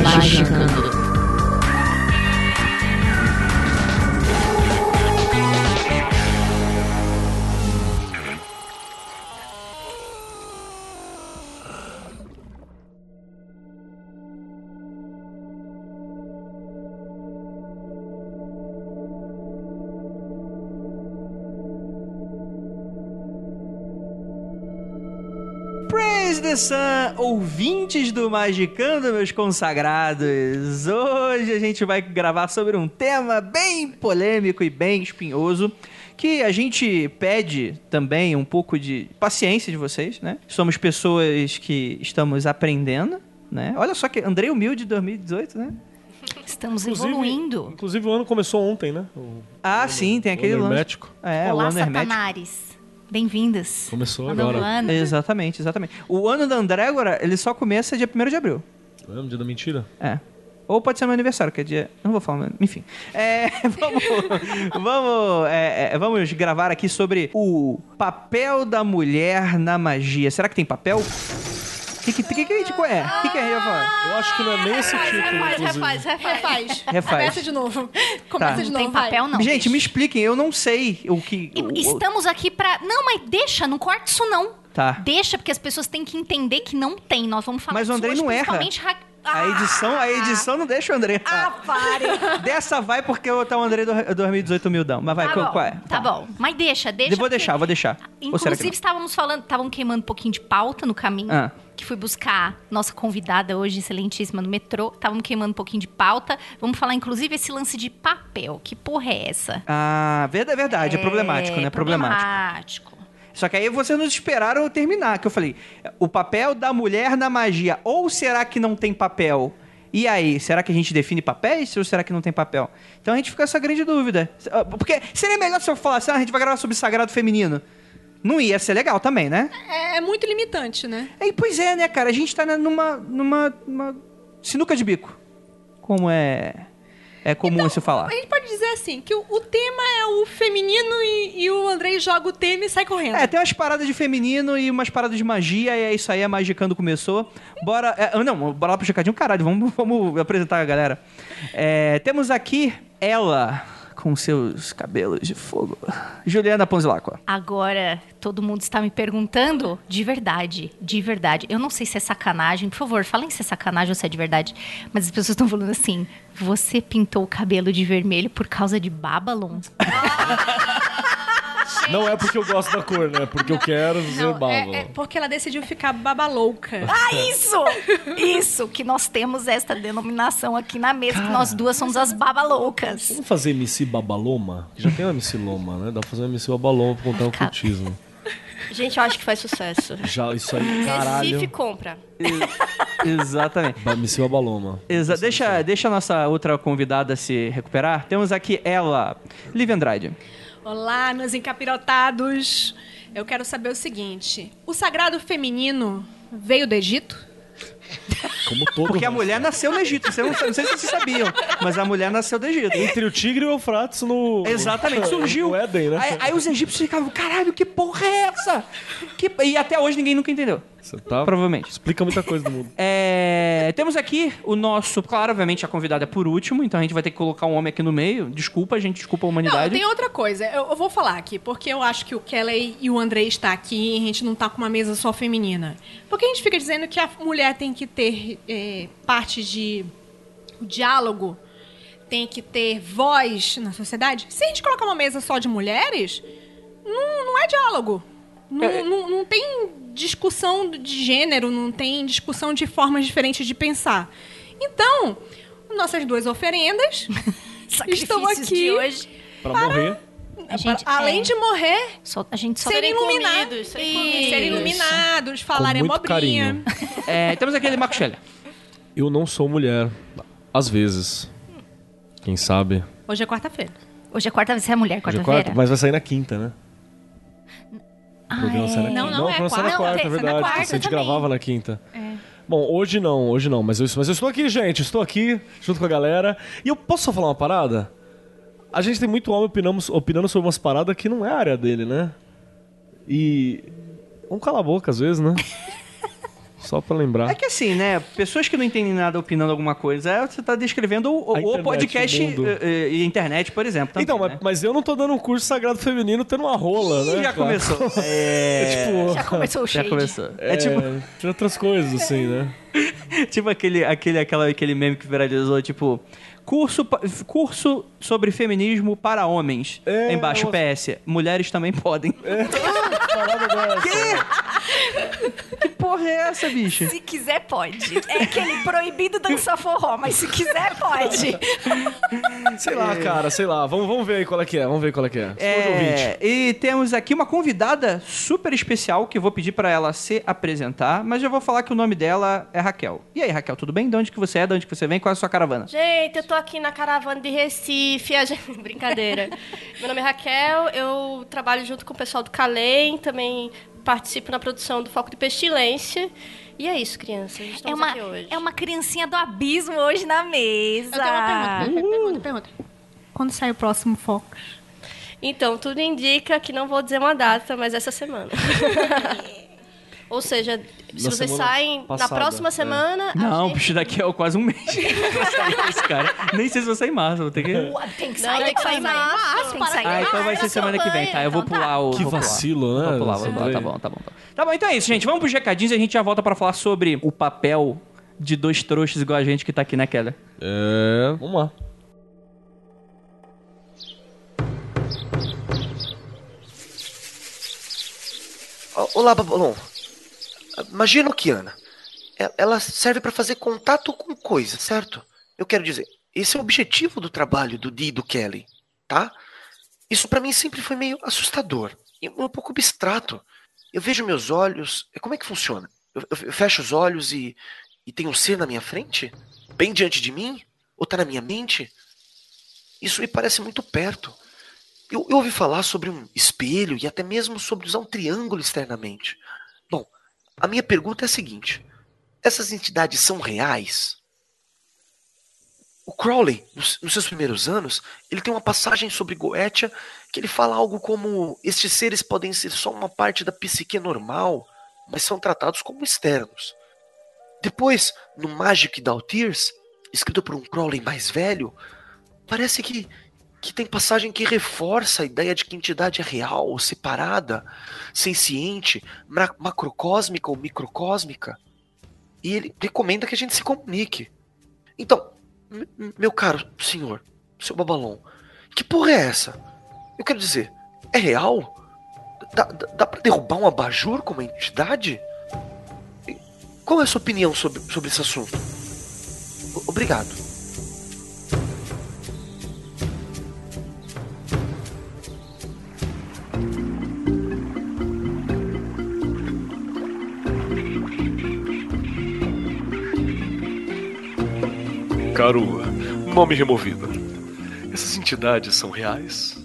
Magicando. Praise the Sun, ouvintes do Magicando, meus consagrados. Hoje a gente vai gravar sobre um tema bem polêmico e bem espinhoso. Que a gente pede também um pouco de paciência de vocês, né? Somos pessoas que estamos aprendendo, né? Olha só que Andrei Humilde 2018, né? Estamos Inclusive- evoluindo. Inclusive o ano começou ontem, né? O, Ah, sim, tem aquele ano hermético. É, Olá, o ano hermético. satanares. Bem-vindas. Começou ao novo agora. ano. Exatamente, exatamente. O ano da Andrégora, ele só começa dia 1 de abril. É no dia da mentira? É. Ou pode ser meu aniversário, que é dia. Não vou falar, mas- enfim. É, vamos. vamos, é, é, vamos gravar aqui sobre o papel da mulher na magia. Será que tem papel? O que, que, que, que a gente é? O que, que a gente vai falar? Eu acho que não é nem esse título, Refaz, inclusive. refaz, refaz. Refaz. Começa de novo. Começa Tá. de Não novo. tem papel, não. gente, me expliquem, eu não sei o que. O- Estamos aqui pra. Não, mas deixa, não corta isso não. Tá. Deixa, porque as pessoas têm que entender que não tem. Nós vamos falar Mas o disso Andrei hoje, não erra. principalmente ra- A edição, a edição não deixa o André. Ah, pare. Dessa vai porque eu tá o André do 2018 humildão. Mas vai, Tá qual, bom, qual é? tá bom. Mas deixa, deixa. Vou porque- deixar, vou deixar. Ou será que Inclusive, não? estávamos falando, estavam queimando um pouquinho de pauta no caminho. Ah. Que fui buscar nossa convidada hoje, excelentíssima, no metrô. Estavam queimando um pouquinho de pauta. Vamos falar, inclusive, esse lance de papel. Que porra é essa? Ah, verdade, é verdade. É, problemático, né? Problemático. Problemático. Só que aí vocês não esperaram eu terminar, que eu falei, o papel da mulher na magia, ou será que não tem papel? E aí, será que a gente define papéis ou será que não tem papel? Então a gente fica com essa grande dúvida. Porque seria melhor se eu falasse, ah, a gente vai gravar sobre sagrado feminino. Não ia ser legal também, né? É, é muito limitante, né? E, pois é, né, cara? A gente tá numa, numa, numa sinuca de bico. Como é, é comum se falar. A gente pode dizer assim, que o, o tema é o feminino e, e o Andrei joga o tema e sai correndo. É, tem umas paradas de feminino e umas paradas de magia, e é isso aí, a Magicando começou. Bora. é, não, bora lá pro checadinho, caralho, vamos, vamos apresentar a galera. É, temos aqui ela, com seus cabelos de fogo. Juliana Ponzilacqua. Agora, todo mundo está me perguntando de verdade, de verdade. Eu não sei se é sacanagem, por favor, falem se é sacanagem ou se é de verdade. Mas as pessoas estão falando assim: você pintou o cabelo de vermelho por causa de Babylon? Não é porque eu gosto da cor, né? Porque eu quero dizer Não, baba. é, é porque ela decidiu ficar babalouca. Ah, isso! Isso! Que nós temos esta denominação aqui na mesa, que nós duas somos as babaloucas. Vamos fazer MC Babaloma? Já tem uma MC Loma, né? Dá pra fazer uma MC Babaloma pra contar o Ficar- cultismo. Gente, eu acho que faz sucesso. Já, isso aí, caralho. Recife compra. Exatamente. MC Babaloma. Exa deixa, deixa a nossa outra convidada se recuperar. Temos aqui ela, Lívia Andrade. Olá, meus encapirotados. Eu quero saber o seguinte: o sagrado feminino veio do Egito? Como todo. Porque a mulher nasceu no Egito. Você não, não sei se vocês sabiam, mas a mulher nasceu do Egito. Entre o Tigre e o Eufrates no. Exatamente, surgiu. No Éden, né? Aí, aí os egípcios ficavam, caralho, que porra é essa? Que... E até hoje ninguém nunca entendeu. Você tá. Provavelmente. Explica muita coisa do mundo. É, temos aqui o nosso. Claro, obviamente a convidada é por último, então a gente vai ter que colocar um homem aqui no meio. Desculpa, gente, desculpa a Não, humanidade. tem outra coisa. Eu, eu vou falar aqui, porque eu acho que o Kelly e o Andrei está aqui e a gente não tá com uma mesa só feminina. Porque a gente fica dizendo que a mulher tem que ter é, parte de diálogo, tem que ter voz na sociedade. Se a gente colocar uma mesa só de mulheres, não, não é diálogo. Não, É. não, não tem discussão de gênero, não tem discussão de formas diferentes de pensar. Então, nossas duas oferendas estão aqui de hoje. Pra morrer. A gente, Além é, de morrer, só- a gente só serem Serem iluminados. comidos, serem Isso, comidos. serem iluminados, carinho. É, temos aqui ele, Marco Scheller. Eu não sou mulher. Às vezes. Quem sabe? Hoje é quarta-feira. Hoje é quarta, você é mulher, Hoje é quarta-feira? quarta, mas vai sair na quinta, né? Ah, programa é. Não, quinta. não, é sai na quarta. quarta, é Não, sai na verdade. quarta a gente também. gravava na quinta. É. Bom, hoje não, hoje não, mas eu, mas eu estou aqui, gente, estou aqui junto com a galera. E eu posso só falar uma parada? A gente tem muito homem opinamos, opinando sobre umas paradas que não é a área dele, né? E. Vamos calar a boca às vezes, né? Só pra lembrar. É que assim, né? Pessoas que não entendem nada opinando alguma coisa, é, você tá descrevendo o, A o internet, podcast mundo. eh, eh, e a internet, por exemplo. também, então, mas, né? mas eu não tô dando um curso sagrado feminino tendo uma rola, Ih, né? já cara? começou. É, tipo. Já começou o Já shade. começou. É, É, tipo, Tem outras coisas, assim, né? tipo aquele, aquele, aquela, aquele meme que viralizou, tipo... Curso, curso sobre feminismo para homens. É, Embaixo, eu- PS. Mulheres também podem. Parada dessa. Que porra é essa, bicho? Se quiser, pode. É aquele proibido dançar forró, mas se quiser, pode. Sei lá, cara, sei lá. Vamos, vamos ver aí qual é que é. Vamos ver qual é que é. É, e temos aqui uma convidada super especial que eu vou pedir pra ela se apresentar, mas já vou falar que o nome dela é Raquel. E aí, Raquel, tudo bem? De onde que você é? De onde que você vem? Qual é a sua caravana? Gente, eu tô aqui na caravana de Recife. a gente- Brincadeira. Meu nome é Raquel, eu trabalho junto com o pessoal do Calem, também participo na produção do Foco de Pestilência. E é isso, crianças. É uma, aqui hoje. é uma criancinha do abismo hoje na mesa. Eu tenho uma pergunta. Pergunta, pergunta. Quando sai o próximo foco? Então, tudo indica que não vou dizer uma data, mas essa semana. Ou seja, se Na vocês saem na passada, próxima é. semana. Não, gente- bicho, daqui é quase um mês. Esse cara. Nem sei se vou sair em março, vou ter que... Ué, Tem que Não, sair, tem que sair em março. Tem que sair. Ah, então vai ser semana que vem, tá? Eu vou pular o... Que vacilo, né? Vou pular, vou pular. Tá bom, tá bom. Tá bom. Tá bom, então é isso, gente. Vamos pros recadinhos e a gente já volta pra falar sobre o papel de dois trouxas igual a gente que tá aqui, né, Keller? É. Vamos lá. Olá, Babalon. A Magia noquiana. E- Ela serve para fazer contato com coisas, certo? Eu quero dizer, esse é o objetivo do trabalho do Dee e do Kelly, tá? Isso para mim sempre foi meio assustador e um pouco abstrato. Eu vejo meus olhos. Como é que funciona? Eu- eu fecho os olhos e, e tem um ser na minha frente? Bem diante de mim? Ou tá na minha mente? Isso me parece muito perto. Eu, eu ouvi falar sobre um espelho e até mesmo sobre usar um triângulo externamente. A minha pergunta é a seguinte: essas entidades são reais? O Crowley, nos, nos seus primeiros anos, ele tem uma passagem sobre Goetia que ele fala algo como: estes seres podem ser só uma parte da psique normal, mas são tratados como externos. Depois, no Magic Daltiers, escrito por um Crowley mais velho, parece que que tem passagem que reforça a ideia de que entidade é real, separada, senciente, ma- macrocósmica ou microcósmica. E ele recomenda que a gente se comunique. Então, meu caro senhor, seu Babalon, que porra é essa? Eu quero dizer, é real? Dá, dá, pra derrubar um abajur como entidade? Qual é a sua opinião sobre, sobre esse assunto? O- Obrigado. Caro nome removido. Essas entidades são reais?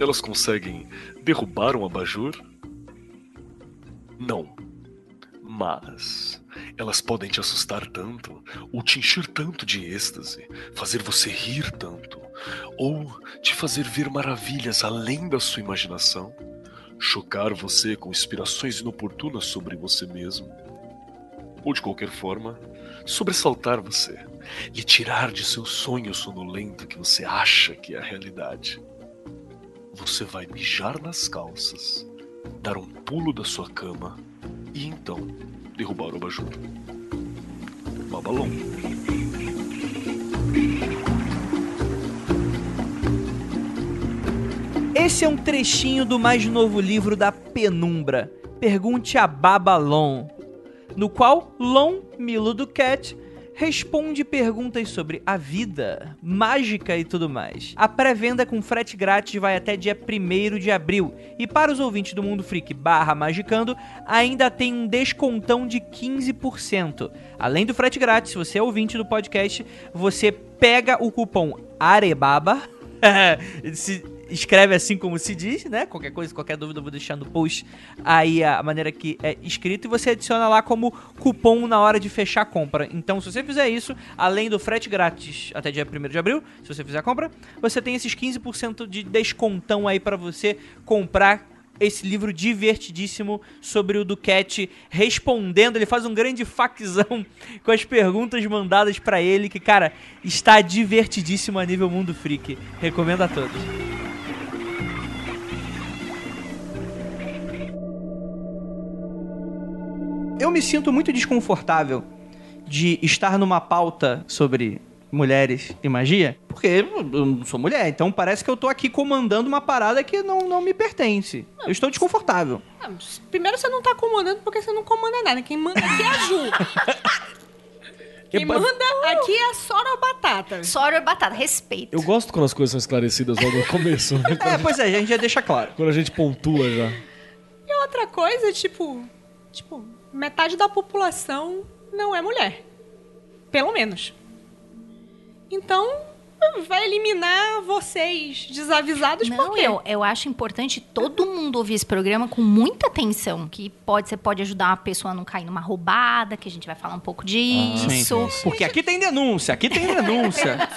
Elas conseguem derrubar um abajur? Não. Mas elas podem te assustar tanto, ou te encher tanto de êxtase, fazer você rir tanto, ou te fazer ver maravilhas além da sua imaginação, chocar você com inspirações inoportunas sobre você mesmo, ou de qualquer forma, sobressaltar você, lhe tirar de seu sonho sonolento que você acha que é a realidade. Você vai mijar nas calças, dar um pulo da sua cama e então derrubar o abajur. Babalom. Esse é um trechinho do mais novo livro da Penumbra, Pergunte a Babalon, no qual Lon, Milo do Cat, responde perguntas sobre a vida, mágica e tudo mais. A pré-venda com frete grátis vai até dia 1 de abril. E para os ouvintes do Mundo Freak barra Magicando, ainda tem um descontão de 15%. Além do frete grátis, se você é ouvinte do podcast, você pega o cupom AREBABA. escreve assim como se diz, né? Qualquer coisa, qualquer dúvida, eu vou deixar no post aí a maneira que é escrito e você adiciona lá como cupom na hora de fechar a compra. Então, se você fizer isso, além do frete grátis até dia 1 de abril, se você fizer a compra, você tem esses 15% de descontão aí pra você comprar esse livro divertidíssimo sobre o Duquette respondendo. Ele faz um grande faczão com as perguntas mandadas pra ele, que, cara, está divertidíssimo a nível Mundo Freak. Recomendo a todos. Eu me sinto muito desconfortável de estar numa pauta sobre mulheres e magia, porque eu não sou mulher, então parece que eu tô aqui comandando uma parada que não, não me pertence. Eu estou desconfortável. Ah, Primeiro você não tá comandando porque você não comanda nada. Quem manda aqui é a Ju. Quem manda aqui é a Sora ou Batata. Sora batata, respeito. Eu gosto quando as coisas são esclarecidas logo no começo. né? É, pois é, a gente já deixa claro. Quando a gente pontua já. E outra coisa, tipo, tipo, metade da população não é mulher. Pelo menos. Então, vai eliminar vocês desavisados Não, por quê? eu, eu acho importante todo mundo ouvir esse programa com muita atenção. Que pode, você pode ajudar uma pessoa a não cair numa roubada, que a gente vai falar um pouco disso. Porque aqui tem denúncia, aqui tem denúncia.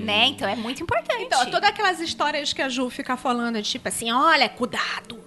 Né? Então é muito importante. Então, todas aquelas histórias que a Ju fica falando, tipo assim, olha, cuidado,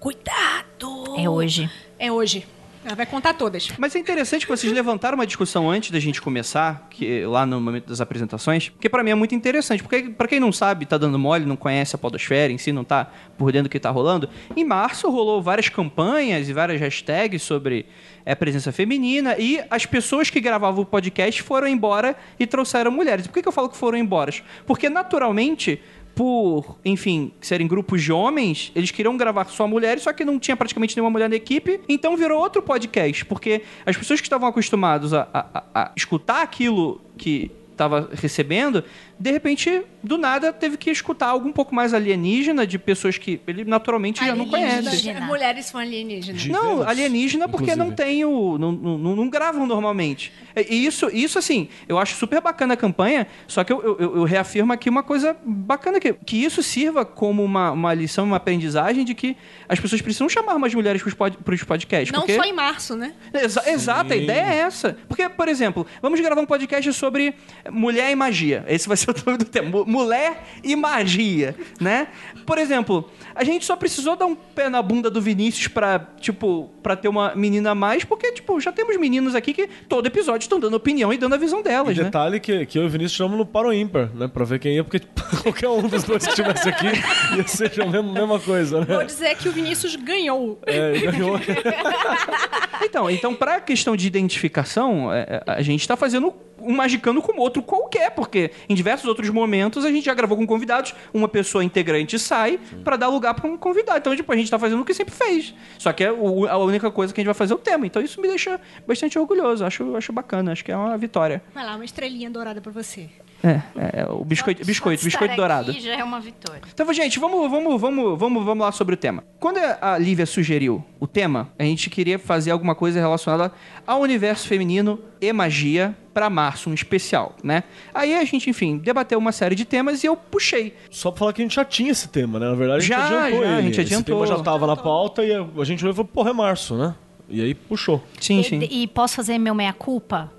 cuidado. É hoje. É hoje. Ela vai contar todas. Mas é interessante que vocês levantaram uma discussão antes da gente começar, que lá no momento das apresentações, porque pra mim é muito interessante, porque pra quem não sabe, tá dando mole, não conhece a podosfera em si, não tá por dentro do que tá rolando, em março rolou várias campanhas e várias hashtags sobre é, presença feminina e as pessoas que gravavam o podcast foram embora e trouxeram mulheres. Por que, que eu falo que foram embora? Porque naturalmente por, enfim, serem grupos de homens, eles queriam gravar só mulheres, só que não tinha praticamente nenhuma mulher na equipe, então virou outro podcast, porque as pessoas que estavam acostumadas a, a- a- escutar aquilo que estava recebendo, de repente, do nada, teve que escutar algo um pouco mais alienígena, de pessoas que ele naturalmente já não conhece. Alienígena. Mulheres são alienígenas. De- Não, alienígena porque não inclusive. tem o. Não, não, não gravam normalmente. E isso, isso, assim, eu acho super bacana a campanha, só que eu, eu, eu reafirmo aqui uma coisa bacana: que, que isso sirva como uma, uma lição, uma aprendizagem de que as pessoas precisam chamar mais mulheres para os podcasts. Não porque... só em março, né? Exa- exato, a ideia é essa. Porque, por exemplo, vamos gravar um podcast sobre mulher e magia. Esse vai ser o nome do tema. Mu- Mulher e magia, né? Por exemplo, a gente só precisou dar um pé na bunda do Vinícius pra, tipo, pra ter uma menina a mais, porque, tipo, já temos meninos aqui que todo episódio estão dando opinião e dando a visão E delas, né? detalhe que, que eu e o Vinícius chamamos no Paro Ímpar, né? Pra ver quem ia, porque tipo, qualquer um dos dois que estivesse aqui ia ser a mesma, mesma coisa, Vou né? dizer que o Vinícius ganhou. É, ganhou. Então, então pra questão de identificação, é, é, a gente tá fazendo um magicando com outro qualquer, porque em diversos outros momentos a gente já gravou com convidados, uma pessoa integrante sai pra dar lugar pra um convidado. Então, tipo, a gente tá fazendo o que sempre fez. Só que é o- a única coisa que a gente vai fazer é o tema. Então isso me deixa bastante orgulhoso. Acho, acho bacana, acho que é uma vitória. Vai lá, uma estrelinha dourada pra você. É, é, é o biscoito, biscoito, Só de biscoito estar dourado. Aqui já é uma vitória. Então, gente, vamos, vamos, vamos, vamos, vamos lá sobre o tema. Quando a Lívia sugeriu o tema, a gente queria fazer alguma coisa relacionada ao universo feminino e magia pra março, um especial, né? Aí a gente, enfim, debateu uma série de temas e eu puxei. Só pra falar que a gente já tinha esse tema, né? Na verdade, a gente Já, adiantou já, a ele. gente adiantou. Esse tema já tava na pauta e a, a gente olhou e falou, porra, é março, né? E aí puxou. Sim, e, sim. e posso fazer meu meia-culpa?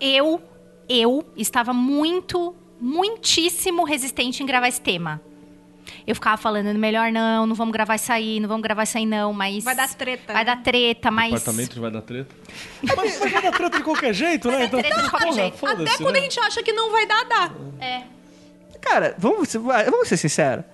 Eu, eu estava muito, muitíssimo resistente em gravar esse tema. Eu ficava falando, melhor não, não vamos gravar isso aí, não vamos gravar isso aí não, mas... Vai dar treta. Vai dar treta, mas... Apartamento vai dar treta. Mas, mas vai dar treta de qualquer jeito, né? Então, treta de qualquer porra, jeito. Até quando né? a gente acha que não vai dar, dá. É. Cara, vamos, ser- vamos ser sinceros.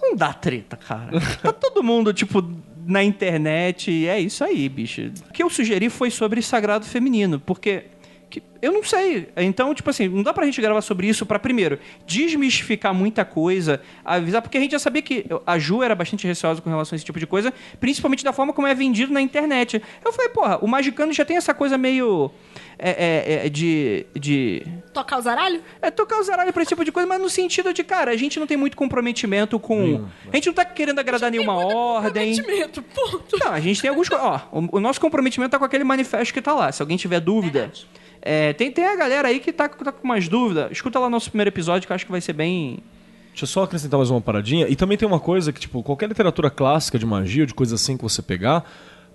Não dá treta, cara. Tá todo mundo, tipo, na internet. É isso aí, bicho. O que eu sugeri foi sobre sagrado feminino, porque que eu não sei. Então, tipo assim, não dá pra gente gravar sobre isso pra, primeiro, desmistificar muita coisa, avisar, porque a gente já sabia que a Ju era bastante receosa com relação a esse tipo de coisa, principalmente da forma como é vendido na internet. Eu falei, porra, o Magicano já tem essa coisa meio. É, é, é, de. de Tocar o zaralho? é tocar o zaralho pra esse tipo de coisa, mas no sentido de, cara, a gente não tem muito comprometimento com. A gente não tá querendo agradar nenhuma ordem. Comprometimento, ponto. Não, a gente tem alguns. Ó, o, o nosso comprometimento tá com aquele manifesto que tá lá. Se alguém tiver dúvida. É, tem, tem a galera aí que tá, tá com mais dúvida. Escuta lá nosso primeiro episódio que eu acho que vai ser bem. Deixa eu só acrescentar mais uma paradinha. E também tem uma coisa que, tipo, qualquer literatura clássica de magia ou de coisa assim que você pegar,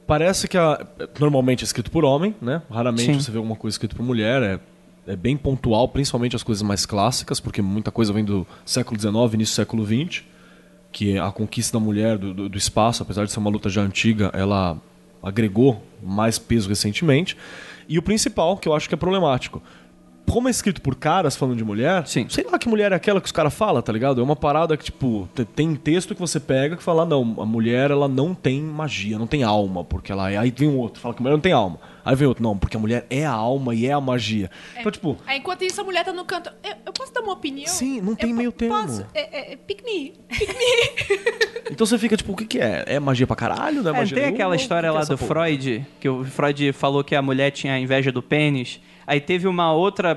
parece que a, normalmente é escrito por homem, né? Raramente Sim. você vê alguma coisa escrita por mulher. É, é bem pontual, principalmente as coisas mais clássicas, porque muita coisa vem do século XIX, início do século XX, que é a conquista da mulher do, do- do espaço, apesar de ser uma luta já antiga, ela agregou mais peso recentemente. E o principal, que eu acho que é problemático. Como é escrito por caras falando de mulher, Sim. sei lá que mulher é aquela que os caras falam, tá ligado? É uma parada que, tipo, te- tem texto que você pega que fala, não, a mulher, ela não tem magia, não tem alma, porque ela é. Aí vem um outro, fala que a mulher não tem alma. Aí vem outro, não, porque a mulher é a alma e é a magia. Então, tipo, Aí, enquanto isso, a mulher tá no canto. Eu, eu posso dar uma opinião? Sim, não Eu tem po- meio termo. Posso? É, é, é pick me. então você fica, tipo, o que que é? É magia pra caralho? Não é, É, magia tem nenhuma? aquela O que história que é lá do porra? Freud, que o Freud falou que a mulher tinha inveja do pênis. Aí teve uma outra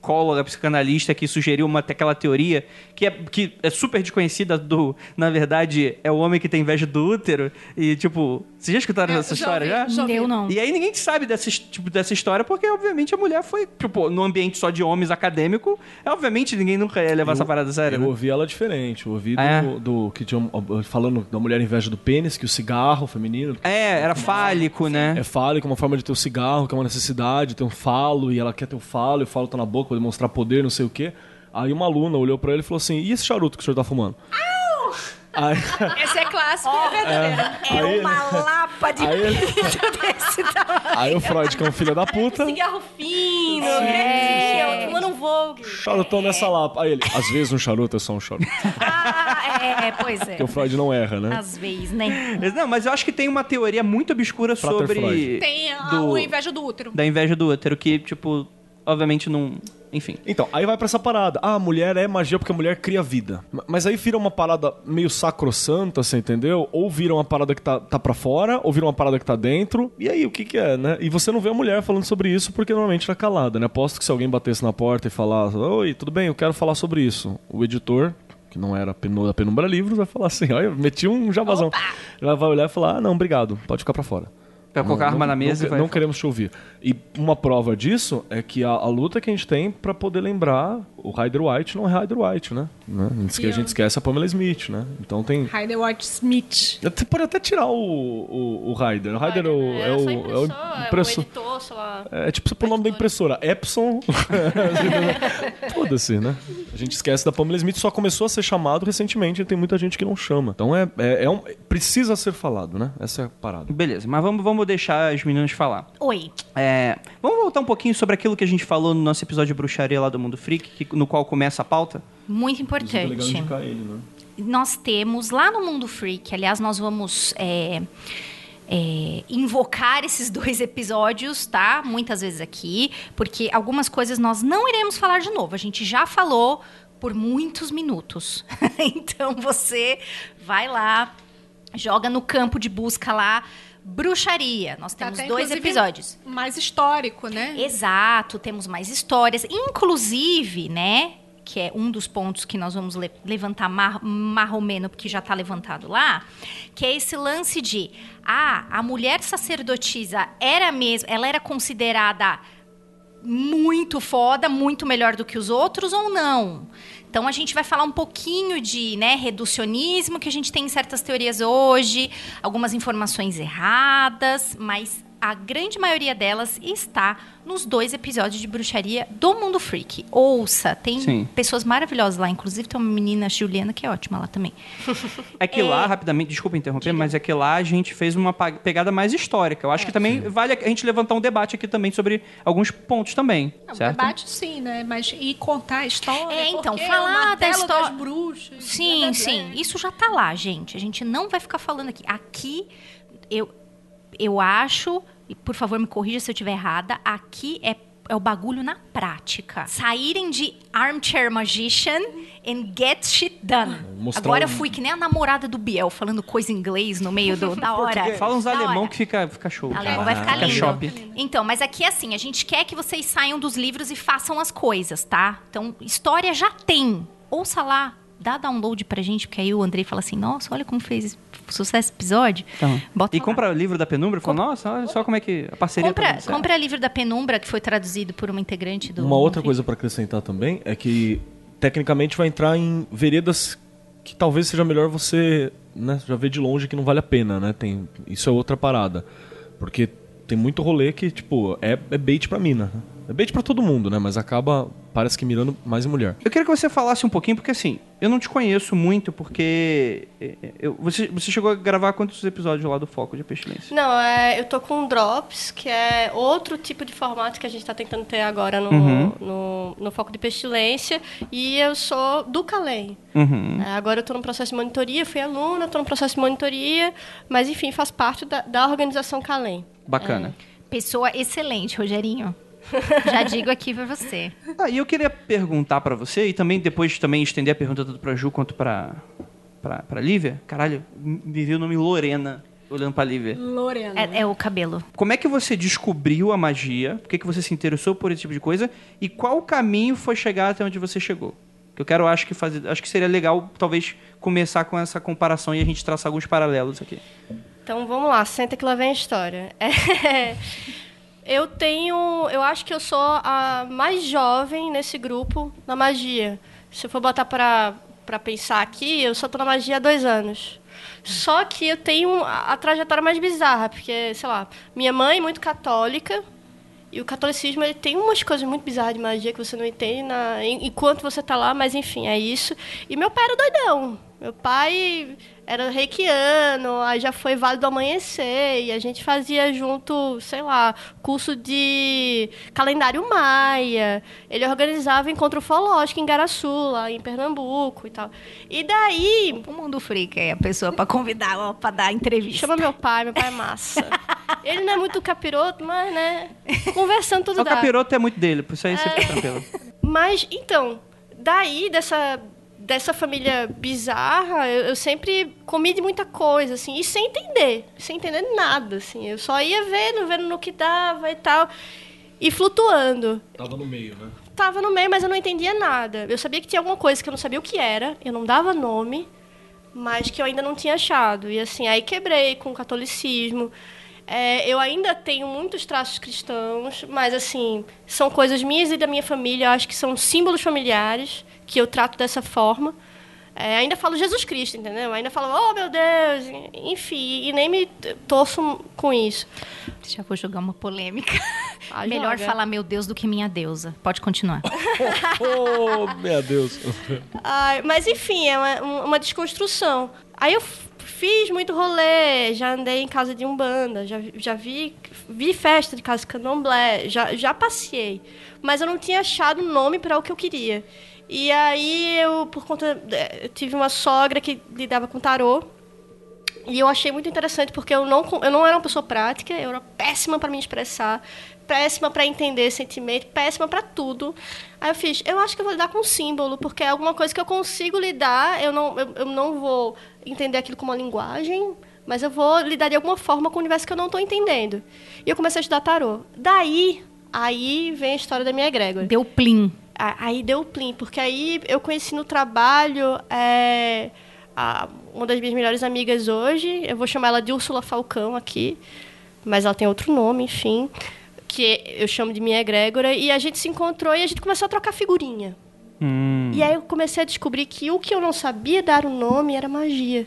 psicóloga, psicanalista que sugeriu uma, aquela teoria que é, que é super desconhecida do, na verdade, é o homem que tem inveja do útero. E tipo, vocês já escutaram É, essa já história ouvi, já? já. Eu não. E aí ninguém sabe dessa, tipo, dessa história, porque obviamente a mulher foi, tipo, no ambiente só de homens acadêmico, é, obviamente ninguém nunca ia levar essa parada a sério, Eu né? ouvi ela diferente. Eu ouvi do, Ah, é? do- que tinha falando da mulher inveja do pênis, que o cigarro feminino É, era fálico, né? é fálico, uma forma de ter o cigarro, que é uma necessidade, ter um falo, e ela quer ter o falo, e o falo tá na boca pra demonstrar poder, não sei o quê. Aí uma aluna olhou pra ele e falou assim: e esse charuto que o senhor tá fumando? Aí, Esse é clássico, é verdadeiro. É Aí- uma lapa de Aí desse tamanho. aí o Freud, que é um filho da puta, Cigarro fino, É. é. tomando um Vogue. charutão nessa lapa. Aí ele, às vezes um charuto é só um charuto. Ah, é, pois é. Porque o Freud não erra, né? Às vezes, né? Não, mas eu acho que tem uma teoria muito obscura Frater sobre. Freud. Tem a, do- o inveja do útero. Da inveja do útero, que, tipo, obviamente não. Enfim. Então, aí vai pra essa parada. Ah, a mulher é magia porque a mulher cria vida. Ma- Mas aí vira uma parada meio sacrossanta, você entendeu? Ou vira uma parada que tá, tá pra fora, ou vira uma parada que tá dentro. E aí, o que que é, né? E você não vê a mulher falando sobre isso porque normalmente tá calada, né? Aposto que se alguém batesse na porta e falasse, oi, tudo bem, eu quero falar sobre isso. O editor, que não era da Penumbra Livros, vai falar assim, olha, meti um jabazão. Ela vai olhar e falar, ah, não, obrigado, pode ficar pra fora. Pra colocar a arma na mesa não, e vai. não queremos te ouvir. E uma prova disso é que a, a luta que a gente tem pra poder lembrar o Ryder White não é Ryder White, né? né? Antes que a E gente o- esquece a Pamela Smith, né? Então tem. Hyder White Smith. Você pode até tirar o, o, o Ryder. O Ryder é o, é É, o, é impressor, o é o impressor. editor, sei lá. É tipo o nome da impressora. Epson. Foda-se, né? A gente esquece da Pamela Smith, só começou a ser chamado recentemente e tem muita gente que não chama. Então é, é, é um, precisa ser falado, né? Essa é a parada. Beleza, mas vamos, vamos deixar as meninas falar. Oi. É, vamos voltar um pouquinho sobre aquilo que a gente falou no nosso episódio de bruxaria lá do Mundo Freak, que- no qual começa a pauta. Muito é legal importante. indicar ele, né? nós temos lá no Mundo Freak, aliás, nós vamos é, é, invocar esses dois episódios, tá? Muitas vezes aqui, porque algumas coisas nós não iremos falar de novo. A gente já falou por muitos minutos. então você vai lá, joga no campo de busca lá. Bruxaria. Nós Tá temos até, dois episódios. Mais histórico, né? Exato, temos mais histórias. Inclusive, né? Que é um dos pontos que nós vamos le- levantar mar, marromeno, porque já está levantado lá, que é esse lance de ah, a mulher sacerdotisa era mesmo, ela era considerada muito foda, muito melhor do que os outros ou não? Então a gente vai falar um pouquinho de né, reducionismo que a gente tem em certas teorias hoje, algumas informações erradas, mas a grande maioria delas está nos dois episódios de bruxaria do Mundo Freak. Ouça, tem Sim. pessoas maravilhosas lá, inclusive tem uma menina Juliana que é ótima lá também. É que lá, rapidamente, desculpa interromper, mas é que lá a gente fez uma pegada mais histórica. Eu acho que também vale a gente levantar um debate aqui também sobre alguns pontos também, Não, certo? debate sim, né? Mas e contar a história? É, então, porque falar da martelo histó- das bruxas. Sim, blá, blá, blá. sim. Isso já tá lá, gente. A gente não vai ficar falando aqui. Aqui, eu, eu acho, e por favor me corrija se eu estiver errada, aqui é é o bagulho na prática. Saírem de armchair magician and get shit done. Mostrar Agora eu fui que nem a namorada do Biel, falando coisa em inglês no meio do, da hora. Fala uns Da alemão hora. que fica, fica show. Alemão vai ficar Fica lindo. shopping. Então, mas aqui é assim, a gente quer que vocês saiam dos livros e façam as coisas, tá? Então, história já tem. Ouça lá, dá download pra gente, porque aí o Andrei fala assim, nossa, olha como fez sucesso episódio. Então, Bota e lá. compra o livro da Penumbra e fala, nossa, olha só como é que a parceria tá Compra, certo. compra livro da Penumbra, que foi traduzido por uma integrante do... Uma outra coisa pra acrescentar também é que tecnicamente vai entrar em veredas que talvez seja melhor você né, já ver de longe que não vale a pena, né? Tem, isso é outra parada. Porque tem muito rolê que, tipo, é, é bait pra mina. né? É bait pra todo mundo, né? Mas acaba, parece que mirando mais em mulher. Eu queria que você falasse um pouquinho, porque assim, eu não te conheço muito, porque é, eu- você, você chegou a gravar quantos episódios lá do Foco de Pestilência? Não, é, eu tô com Drops, que é outro tipo de formato que a gente tá tentando ter agora no, Uhum. no, no Foco de Pestilência. E eu sou do Calem. Uhum. É, agora eu tô no processo de monitoria, fui aluna, tô no processo de monitoria, mas enfim, faz parte da, da organização Calem. Bacana. Pessoa excelente, Rogerinho. Já digo aqui pra você. Ah, e eu queria perguntar pra você, e também depois também estender a pergunta tanto pra Ju quanto pra, pra, pra Lívia. Caralho, me veio o nome Lorena olhando pra Lívia. Lorena. É, é o cabelo. Como é que você descobriu a magia? Por que, que você se interessou por esse tipo de coisa? E qual o caminho foi chegar até onde você chegou? Que eu quero, acho que fazer, acho que seria legal talvez começar com essa comparação e a gente traçar alguns paralelos aqui. Então vamos lá, senta que lá vem a história. É, eu tenho. Eu acho que eu sou a mais jovem nesse grupo na magia. Se eu for botar pra, pra pensar aqui, eu só tô na magia há dois anos. Só que eu tenho a, trajetória mais bizarra, porque, sei lá, minha mãe, muito católica, e o catolicismo ele tem umas coisas muito bizarras de magia que você não entende na, en- enquanto você tá lá, mas enfim, é isso. E meu pai era doidão. Meu pai era reikiano, aí já foi Vale do Amanhecer, e a gente fazia junto, sei lá, curso de calendário maia. Ele organizava encontro ufológico em Garaçu, lá em Pernambuco e tal. E daí, O mundo freak é a pessoa pra convidar, ó, pra dar entrevista. chama meu pai, meu pai é massa. Ele não é muito capiroto, mas, né, conversando tudo o dá. capiroto é muito dele, por isso aí você fica tranquilo. Mas, então, daí, dessa, dessa família bizarra, eu, eu sempre comi de muita coisa, assim, e sem entender, sem entender nada, assim. Eu só ia vendo, vendo no que dava e tal, e flutuando. Tava no meio, né? Tava no meio, mas eu não entendia nada. Eu sabia que tinha alguma coisa que eu não sabia o que era, eu não dava nome, mas que eu ainda não tinha achado. E, assim, aí quebrei com o catolicismo. É, eu ainda tenho muitos traços cristãos, mas assim, são coisas minhas e da minha família, eu acho que são símbolos familiares que eu trato dessa forma. É, ainda falo Jesus Cristo, entendeu? Ainda falo, oh meu Deus, enfim, e nem me torço com isso. Já vou jogar uma polêmica. Ah, Melhor joga. falar meu Deus do que minha deusa. Pode continuar. oh, meu Deus. Ai, mas enfim, é uma, uma desconstrução. Aí eu fiz muito rolê, já andei em casa de Umbanda, já, vi- já vi, vi festa de casa de candomblé, já, já passei. Mas eu não tinha achado nome para o que eu queria. E aí eu, por conta. eh, Eu tive uma sogra que lidava com tarô. E eu achei muito interessante porque eu não, eu não era uma pessoa prática, eu era péssima para me expressar, péssima para entender sentimento, péssima para tudo. Aí eu fiz, eu acho que eu vou lidar com símbolo, porque é alguma coisa que eu consigo lidar, eu não, eu, eu não vou entender aquilo como uma linguagem, mas eu vou lidar de alguma forma com o universo que eu não estou entendendo. E eu comecei a estudar tarô. Daí, aí vem a história da minha egrégora. Deu plim. Aí deu o plim, porque aí eu conheci no trabalho é, a- uma das minhas melhores amigas hoje, eu vou chamar ela de Úrsula Falcão aqui, mas ela tem outro nome, enfim, que eu chamo de minha egrégora, e a gente se encontrou e a gente começou a trocar figurinha. Hum. E aí eu comecei a descobrir que o que eu não sabia dar o nome era magia.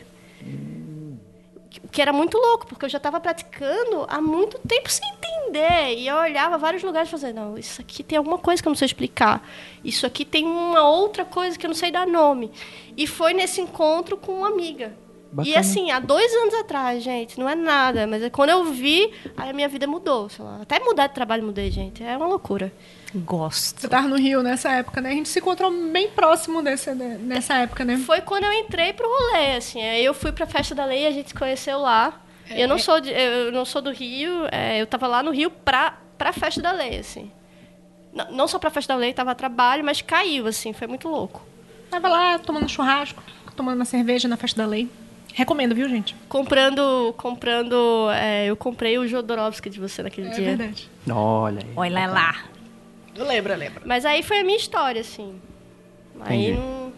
Que era muito louco, porque eu já estava praticando há muito tempo sem entender. E eu olhava vários lugares e fazia, não, isso aqui tem alguma coisa que eu não sei explicar. Isso aqui tem uma outra coisa que eu não sei dar nome. E foi nesse encontro com uma amiga. E Bacana. assim, há dois anos atrás, gente, não é nada, mas é quando eu vi, aí a minha vida mudou. sei lá. Até mudar de trabalho mudei, gente. É uma loucura. Gosto. Você tava no Rio nessa época, né? A gente se encontrou bem próximo desse, né, nessa época, né? Foi quando eu entrei pro rolê, assim. Aí eu fui pra festa da lei, a gente se conheceu lá. Eu não sou de- eu não sou do Rio, é, eu tava lá no Rio pra pra festa da lei, assim. N- não só pra festa da lei, tava a trabalho, mas caiu, assim, foi muito louco. Tava lá tomando churrasco, tomando uma cerveja na festa da lei. Recomendo, viu, gente? Comprando, comprando, é, eu comprei o Jodorowsky de você naquele É dia. verdade. Olha aí. Olha lá. Eu lembro, eu lembro. Mas aí foi a minha história, assim. Aí Entendi. não...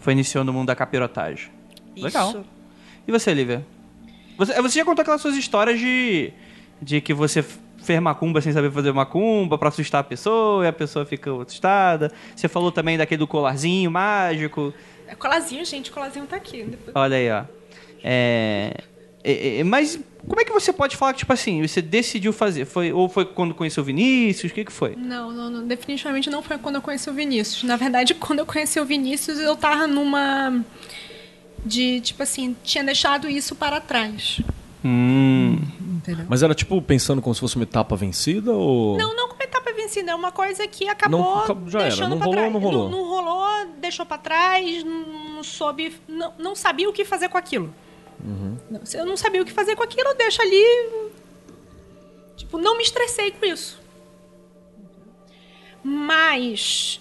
Foi iniciou no mundo da capirotagem. Legal. Isso. E você, Lívia? Você, você já contou aquelas suas histórias de, de que você fez macumba sem saber fazer macumba pra assustar a pessoa e a pessoa fica assustada. Você falou também daquele do colarzinho mágico. É colazinho, gente. O colazinho tá aqui. Depois- Olha aí, ó. É, é, é, mas como é que você pode falar que, tipo assim, você decidiu fazer? Foi, ou foi quando conheceu o Vinícius? O que, que foi? Não, não, não, definitivamente não foi quando eu conheci o Vinícius. Na verdade, quando eu conheci o Vinícius, eu tava numa. De, tipo assim, tinha deixado isso para trás. Hum. Entendeu? Mas era tipo pensando como se fosse uma etapa vencida ou. Não, não como etapa vencida, é uma coisa que acabou Não, já era, deixando não pra rolou, trás. não rolou. Não, rolou, deixou pra trás, não, não soube, não, não sabia o que fazer com aquilo. Uhum. Eu não sabia o que fazer com aquilo, deixa ali. Tipo, não me estressei com isso. Mas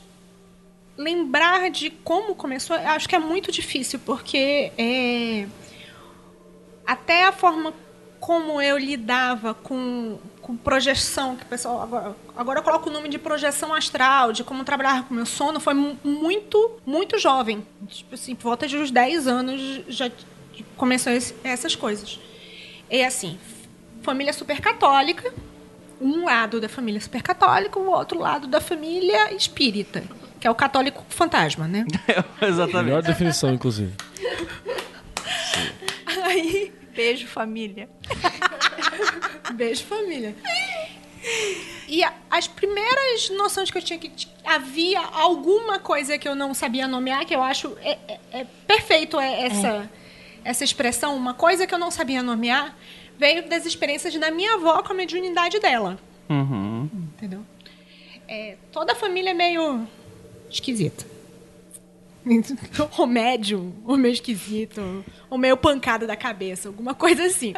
lembrar de como começou, eu acho que é muito difícil, porque é, até a forma como eu lidava com, com projeção, que o pessoal agora, agora eu coloco o nome de projeção astral, de como trabalhar com meu sono, foi mu- muito, muito jovem. Tipo assim, por volta de uns 10 anos já começou esse- essas coisas. É assim, família super católica, um lado da família super católica, o outro lado da família espírita, que é o católico fantasma, né? Exatamente. Melhor definição, inclusive. Aí, Beijo, família. beijo família. E as primeiras noções que eu tinha que havia alguma coisa que eu não sabia nomear, que eu acho é, é- é perfeito é essa essa expressão, uma coisa que eu não sabia nomear, veio das experiências da minha avó com a mediunidade dela. Uhum. Entendeu? É, toda a família é meio esquisita. ou médium, ou meio esquisito, ou meio pancada da cabeça, alguma coisa assim.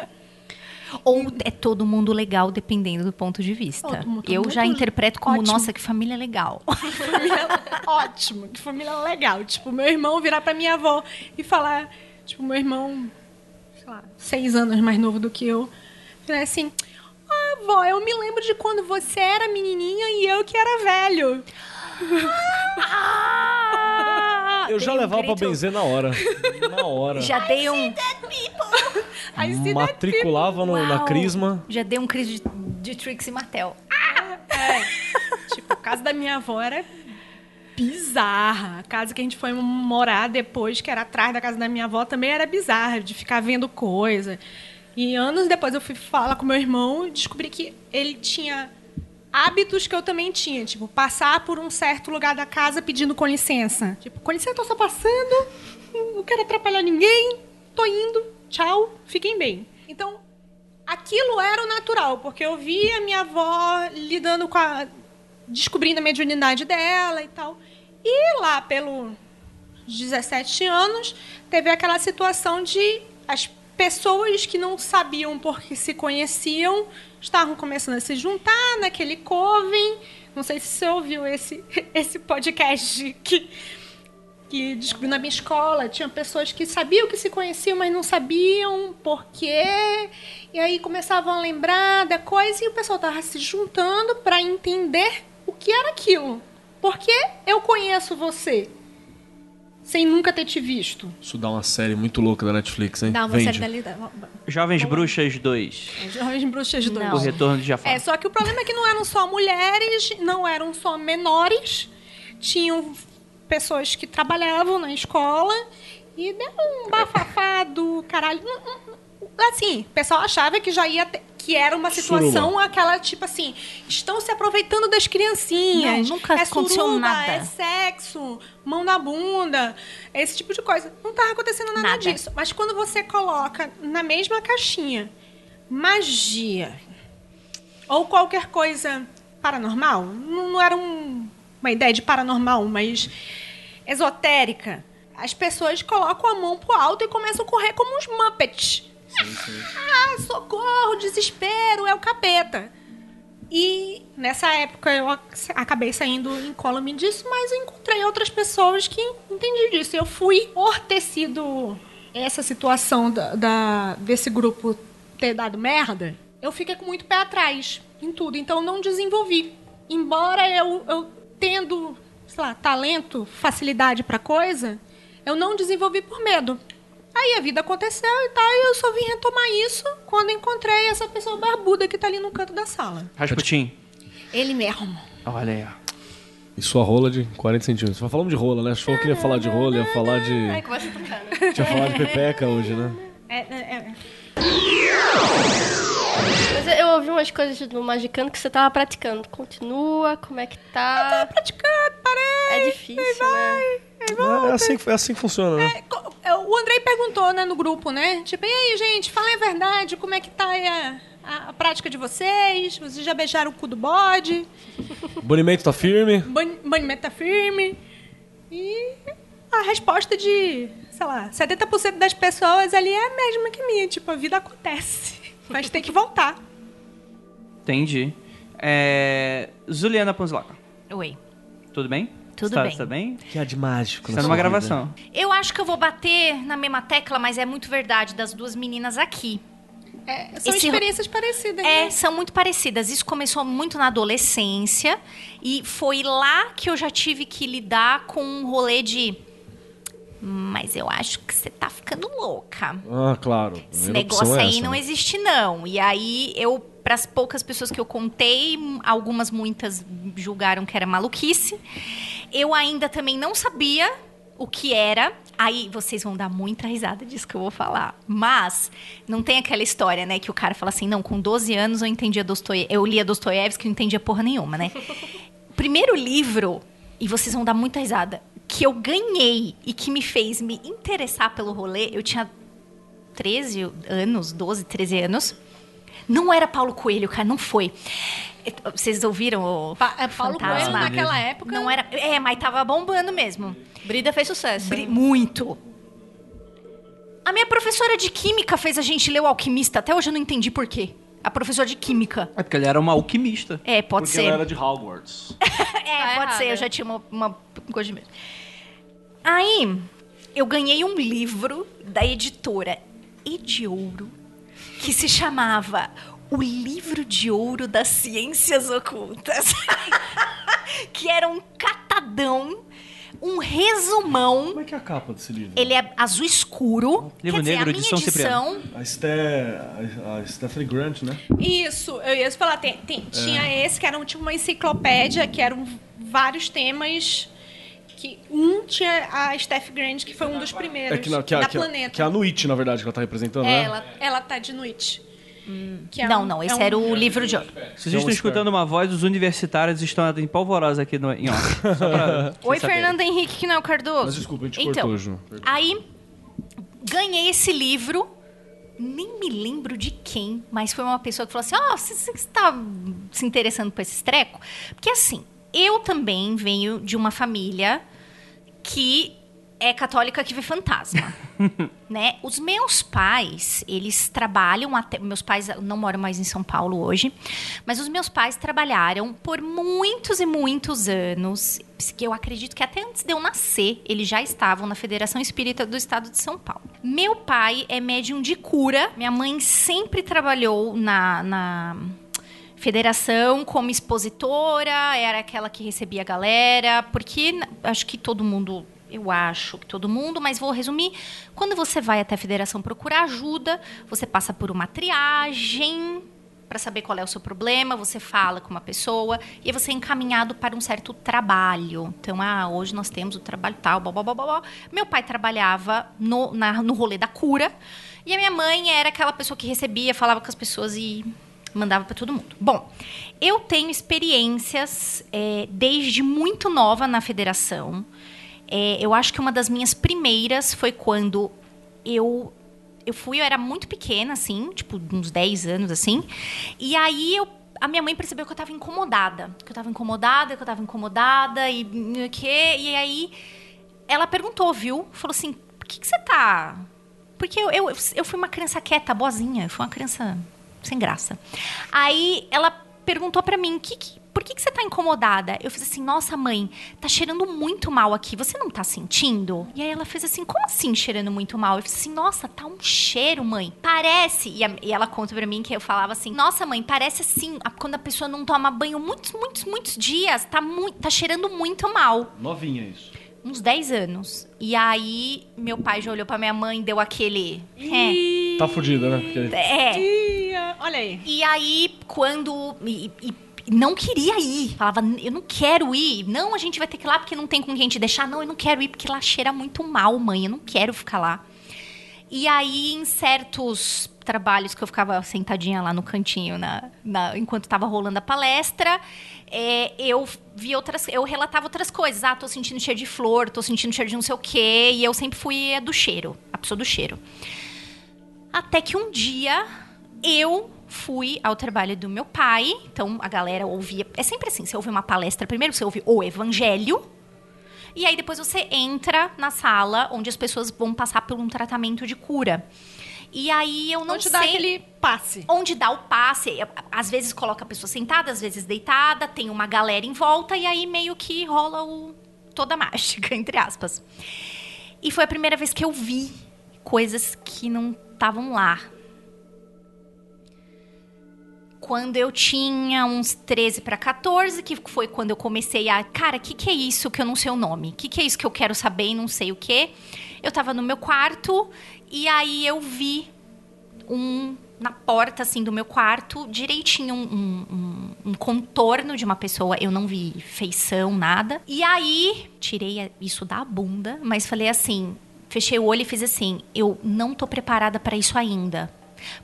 Ou é todo mundo legal, dependendo do ponto de vista. Todo todo Eu já interpreto como, ótimo. nossa, que família legal. família ótimo, que família legal. Tipo, meu irmão virar pra minha avó e falar, tipo, meu irmão, sei lá, seis anos mais novo do que eu, falar assim, ah, avó, eu me lembro de quando você era menininha e eu que era velho. Eu já um levava pra grito. benzer na hora. Na hora. Já dei um. Aí se Matriculava no- na! Crisma. Já dei um crise de, de Trixie Mattel. Tipo, a casa da minha avó era bizarra. A casa que a gente foi morar depois, que era atrás da casa da minha avó, também era bizarra, de ficar vendo coisa. E anos depois eu fui falar com meu irmão e descobri que ele tinha hábitos que eu também tinha. Tipo, passar por um certo lugar da casa pedindo com licença. Tipo, com licença, tô só passando, não quero atrapalhar ninguém, tô indo, tchau, fiquem bem. Então, aquilo era o natural, porque eu via minha avó lidando com a. descobrindo a mediunidade dela e tal. E lá pelos 17 anos, teve aquela situação de as pessoas que não sabiam porque se conheciam estavam começando a se juntar naquele coven. Não sei se você ouviu esse, esse podcast que que descobri na minha escola. Tinha pessoas que sabiam que se conheciam, mas não sabiam por quê. E aí começavam a lembrar da coisa e o pessoal tava se juntando para entender o que era aquilo. Por que eu conheço você? Sem nunca ter te visto. Isso dá uma série muito louca da Netflix, hein? Dá uma Vende. série dali. da- Jovens Bruxas 2. Jovens Bruxas 2. Não. O Retorno de Jafar. É, só que o problema é que não eram só mulheres, não eram só menores, tinham pessoas que trabalhavam na escola e deu um bafafá do caralho. Não, não, não. Assim, o pessoal achava que já ia ter- que era uma situação Suruba. aquela tipo assim, estão se aproveitando das criancinhas. Não, nunca é aconteceu suruba, nada. É sexo, mão na bunda, esse tipo de coisa. Não tava acontecendo nada, Nada. disso. Mas quando você coloca na mesma caixinha magia ou qualquer coisa paranormal, não, não era um- uma ideia de paranormal, mas esotérica, as pessoas colocam a mão pro alto e começam a correr como uns Muppets. Ah, socorro, desespero, é o capeta. E nessa época eu ac- acabei saindo incólume disso, mas eu encontrei outras pessoas que entendiam disso. Eu fui, sido essa situação da, da- desse grupo ter dado merda, eu fiquei com muito pé atrás em tudo. Então não desenvolvi. Embora eu, eu tendo, sei lá, talento, facilidade pra coisa, eu não desenvolvi por medo. Aí a vida aconteceu e tal, e eu só vim retomar isso quando encontrei essa pessoa barbuda que tá ali no canto da sala. Rasputin. Ele mesmo. Olha aí, ó. E sua rola de 40 centímetros. Só falamos de rola, né? Achou que ia falar de rola, ia falar de. Ai, começa tocando. Tinha falar de pepeca hoje, né? É, é, é. Mas eu ouvi umas coisas do Magicano que você tava praticando. Continua, como é que tá? praticando, parei. É difícil, né? É assim, que- é assim que funciona, né? Co- é, O Andrei perguntou, né, no grupo, né? Tipo, e aí, gente, falem a verdade, como é que tá aí a, a- a prática de vocês? Vocês já beijaram o cu do bode? O banimento tá firme. Ban- Banimento tá firme? E a resposta de, sei lá, 70% das pessoas ali é a mesma que minha. Tipo, a vida acontece. Mas tem que voltar. Entendi. É... Juliana Ponzloca, Oi. tudo bem? Tudo Você tá- bem. Você tá bem? Que há de mágico Está numa gravação. Eu acho que eu vou bater na mesma tecla, mas é muito verdade das duas meninas aqui. É, são Esse- experiências parecidas, É, né? são muito parecidas. Isso começou muito na adolescência e foi lá que eu já tive que lidar com um rolê de. Mas eu acho que você tá ficando louca. Ah, claro. Esse primeira opção negócio é aí essa, não né? existe, não. E aí, eu, para as poucas pessoas que eu contei, algumas, muitas julgaram que era maluquice. Eu ainda também não sabia o que era. Aí vocês vão dar muita risada disso que eu vou falar. Mas não tem aquela história, né, que o cara fala assim: não, com 12 anos eu entendia Dostoiévski, eu lia Dostoiévski e não entendia porra nenhuma, né? Primeiro livro, e vocês vão dar muita risada, que eu ganhei e que me fez me interessar pelo rolê, eu tinha 13 anos, 12, 13 anos. Não era Paulo Coelho, cara, não foi. Vocês ouviram o Pa- é, Paulo Fantasma? Coelho naquela época. Não era. É, mas tava bombando mesmo. Brida fez sucesso. Muito. A minha professora de química fez a gente ler o Alquimista. Até hoje eu não entendi por quê. A professora de química. É porque ele era uma alquimista. É, pode Porque ser. ela era de Hogwarts. É, Tá pode ser. errada. Eu já tinha uma, uma coisa de medo. Aí, eu ganhei um livro da editora Ediouro que se chamava O Livro de Ouro das Ciências Ocultas. que era um catadão, um resumão. Como é que é a capa desse livro? Ele é azul escuro. Livro Quer dizer, negro a de minha edição A, Ste... a Stephanie Grant, né? Isso, eu ia falar, tem- tem- tinha esse que era um, tipo uma enciclopédia, que eram vários temas. Que um tinha a Steph Grant, que foi um dos primeiros É que, que, a, da que, a, Planeta. que é a Nuit, na verdade, que ela tá representando, É, né? ela, ela tá de noite. Que é Não, um- não, é esse um- era o livro de ouro. Se vocês estão escutando uma voz, os universitários estão em polvorosa aqui no, em off. Pra Oi. Fernando Henrique, que não é o Cardoso. Mas desculpa, a gente então, cortou, Ju. Aí, ganhei esse livro. Nem me lembro de quem, mas foi uma pessoa que falou assim: Ó, você, você está se interessando por esse treco? Porque assim, eu também venho de uma família que é católica que vê fantasma. né? Os meus pais, eles trabalham até. Meus pais não moram mais em São Paulo hoje, mas os meus pais trabalharam por muitos e muitos anos. Que eu acredito que até antes de eu nascer, eles já estavam na Federação Espírita do Estado de São Paulo. Meu pai é médium de cura. Minha mãe sempre trabalhou na- na federação como expositora, era aquela que recebia a galera, porque acho que todo mundo, eu acho que todo mundo, mas vou resumir, quando você vai até a federação procurar ajuda, você passa por uma triagem para saber qual é o seu problema, você fala com uma pessoa e você é encaminhado para um certo trabalho. Então, ah, hoje nós temos o trabalho tal, blá, blá, blá, blá. Meu pai trabalhava no, na- no rolê da cura e a minha mãe era aquela pessoa que recebia, falava com as pessoas e mandava para todo mundo. Bom, eu tenho experiências é, desde muito nova na federação. É, eu acho que uma das minhas primeiras foi quando eu eu fui, eu era muito pequena, assim, tipo, uns 10 anos, assim. E aí eu. A minha mãe percebeu que eu tava incomodada. Que eu tava incomodada, que eu tava incomodada e o quê. E aí ela perguntou, viu? Falou assim: por que, que você tá. Porque eu, eu, eu fui uma criança quieta, boazinha. Eu fui uma criança sem graça. Aí ela perguntou pra mim, que, que- por que, que você tá incomodada? Eu fiz assim, nossa mãe, tá cheirando muito mal aqui, você não tá sentindo? E aí ela fez assim, como assim cheirando muito mal? Eu fiz assim, nossa, tá um cheiro, mãe. Parece, e, a- e ela conta pra mim que eu falava assim, nossa mãe, parece assim, a- quando a pessoa não toma banho muitos, muitos, muitos dias, tá, mu tá cheirando muito mal Novinha isso. uns 10 anos. E aí, meu pai já olhou pra minha mãe e deu aquele. É. E... Tá fudida, né? Porque... é. Olha aí. E aí, quando. E, e não queria ir. Falava, eu não quero ir. Não, a gente vai ter que ir lá porque não tem com quem te deixar. Não, eu não quero ir porque lá cheira muito mal, mãe. Eu não quero ficar lá. E aí, em certos trabalhos que eu ficava sentadinha lá no cantinho, na, na- enquanto estava rolando a palestra, é, eu vi outras, eu relatava outras coisas. Ah, tô sentindo cheiro de flor, tô sentindo cheiro de não sei o quê. E eu sempre fui do cheiro, a pessoa do cheiro. Até que um dia eu fui ao trabalho do meu pai. Então a galera ouvia. É sempre assim: você ouve uma palestra primeiro, você ouve o evangelho. E aí depois você entra na sala onde as pessoas vão passar por um tratamento de cura. E aí eu não Onde sei dá aquele passe. onde dá o passe. Às vezes coloca a pessoa sentada, às vezes deitada, tem uma galera em volta e aí meio que rola o toda a mágica, entre aspas. E foi a primeira vez que eu vi coisas que não estavam lá. Quando eu tinha uns 13 para 14, que foi quando eu comecei a, cara, o que que é isso que eu não sei o nome? O que que é isso que eu quero saber e não sei o quê? Eu tava no meu quarto e aí eu vi um na porta assim do meu quarto direitinho um, um- um- um contorno de uma pessoa eu não vi feição nada e aí tirei isso da bunda mas falei assim fechei o olho e fiz assim eu não tô preparada para isso ainda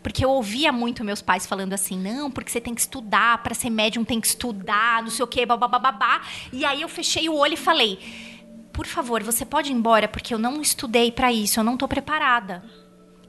porque eu ouvia muito meus pais falando assim, não, porque você tem que estudar, para ser médium tem que estudar, não sei o quê, babá. E aí eu fechei o olho e falei, por favor, você pode ir embora, porque eu não estudei pra isso, eu não tô preparada.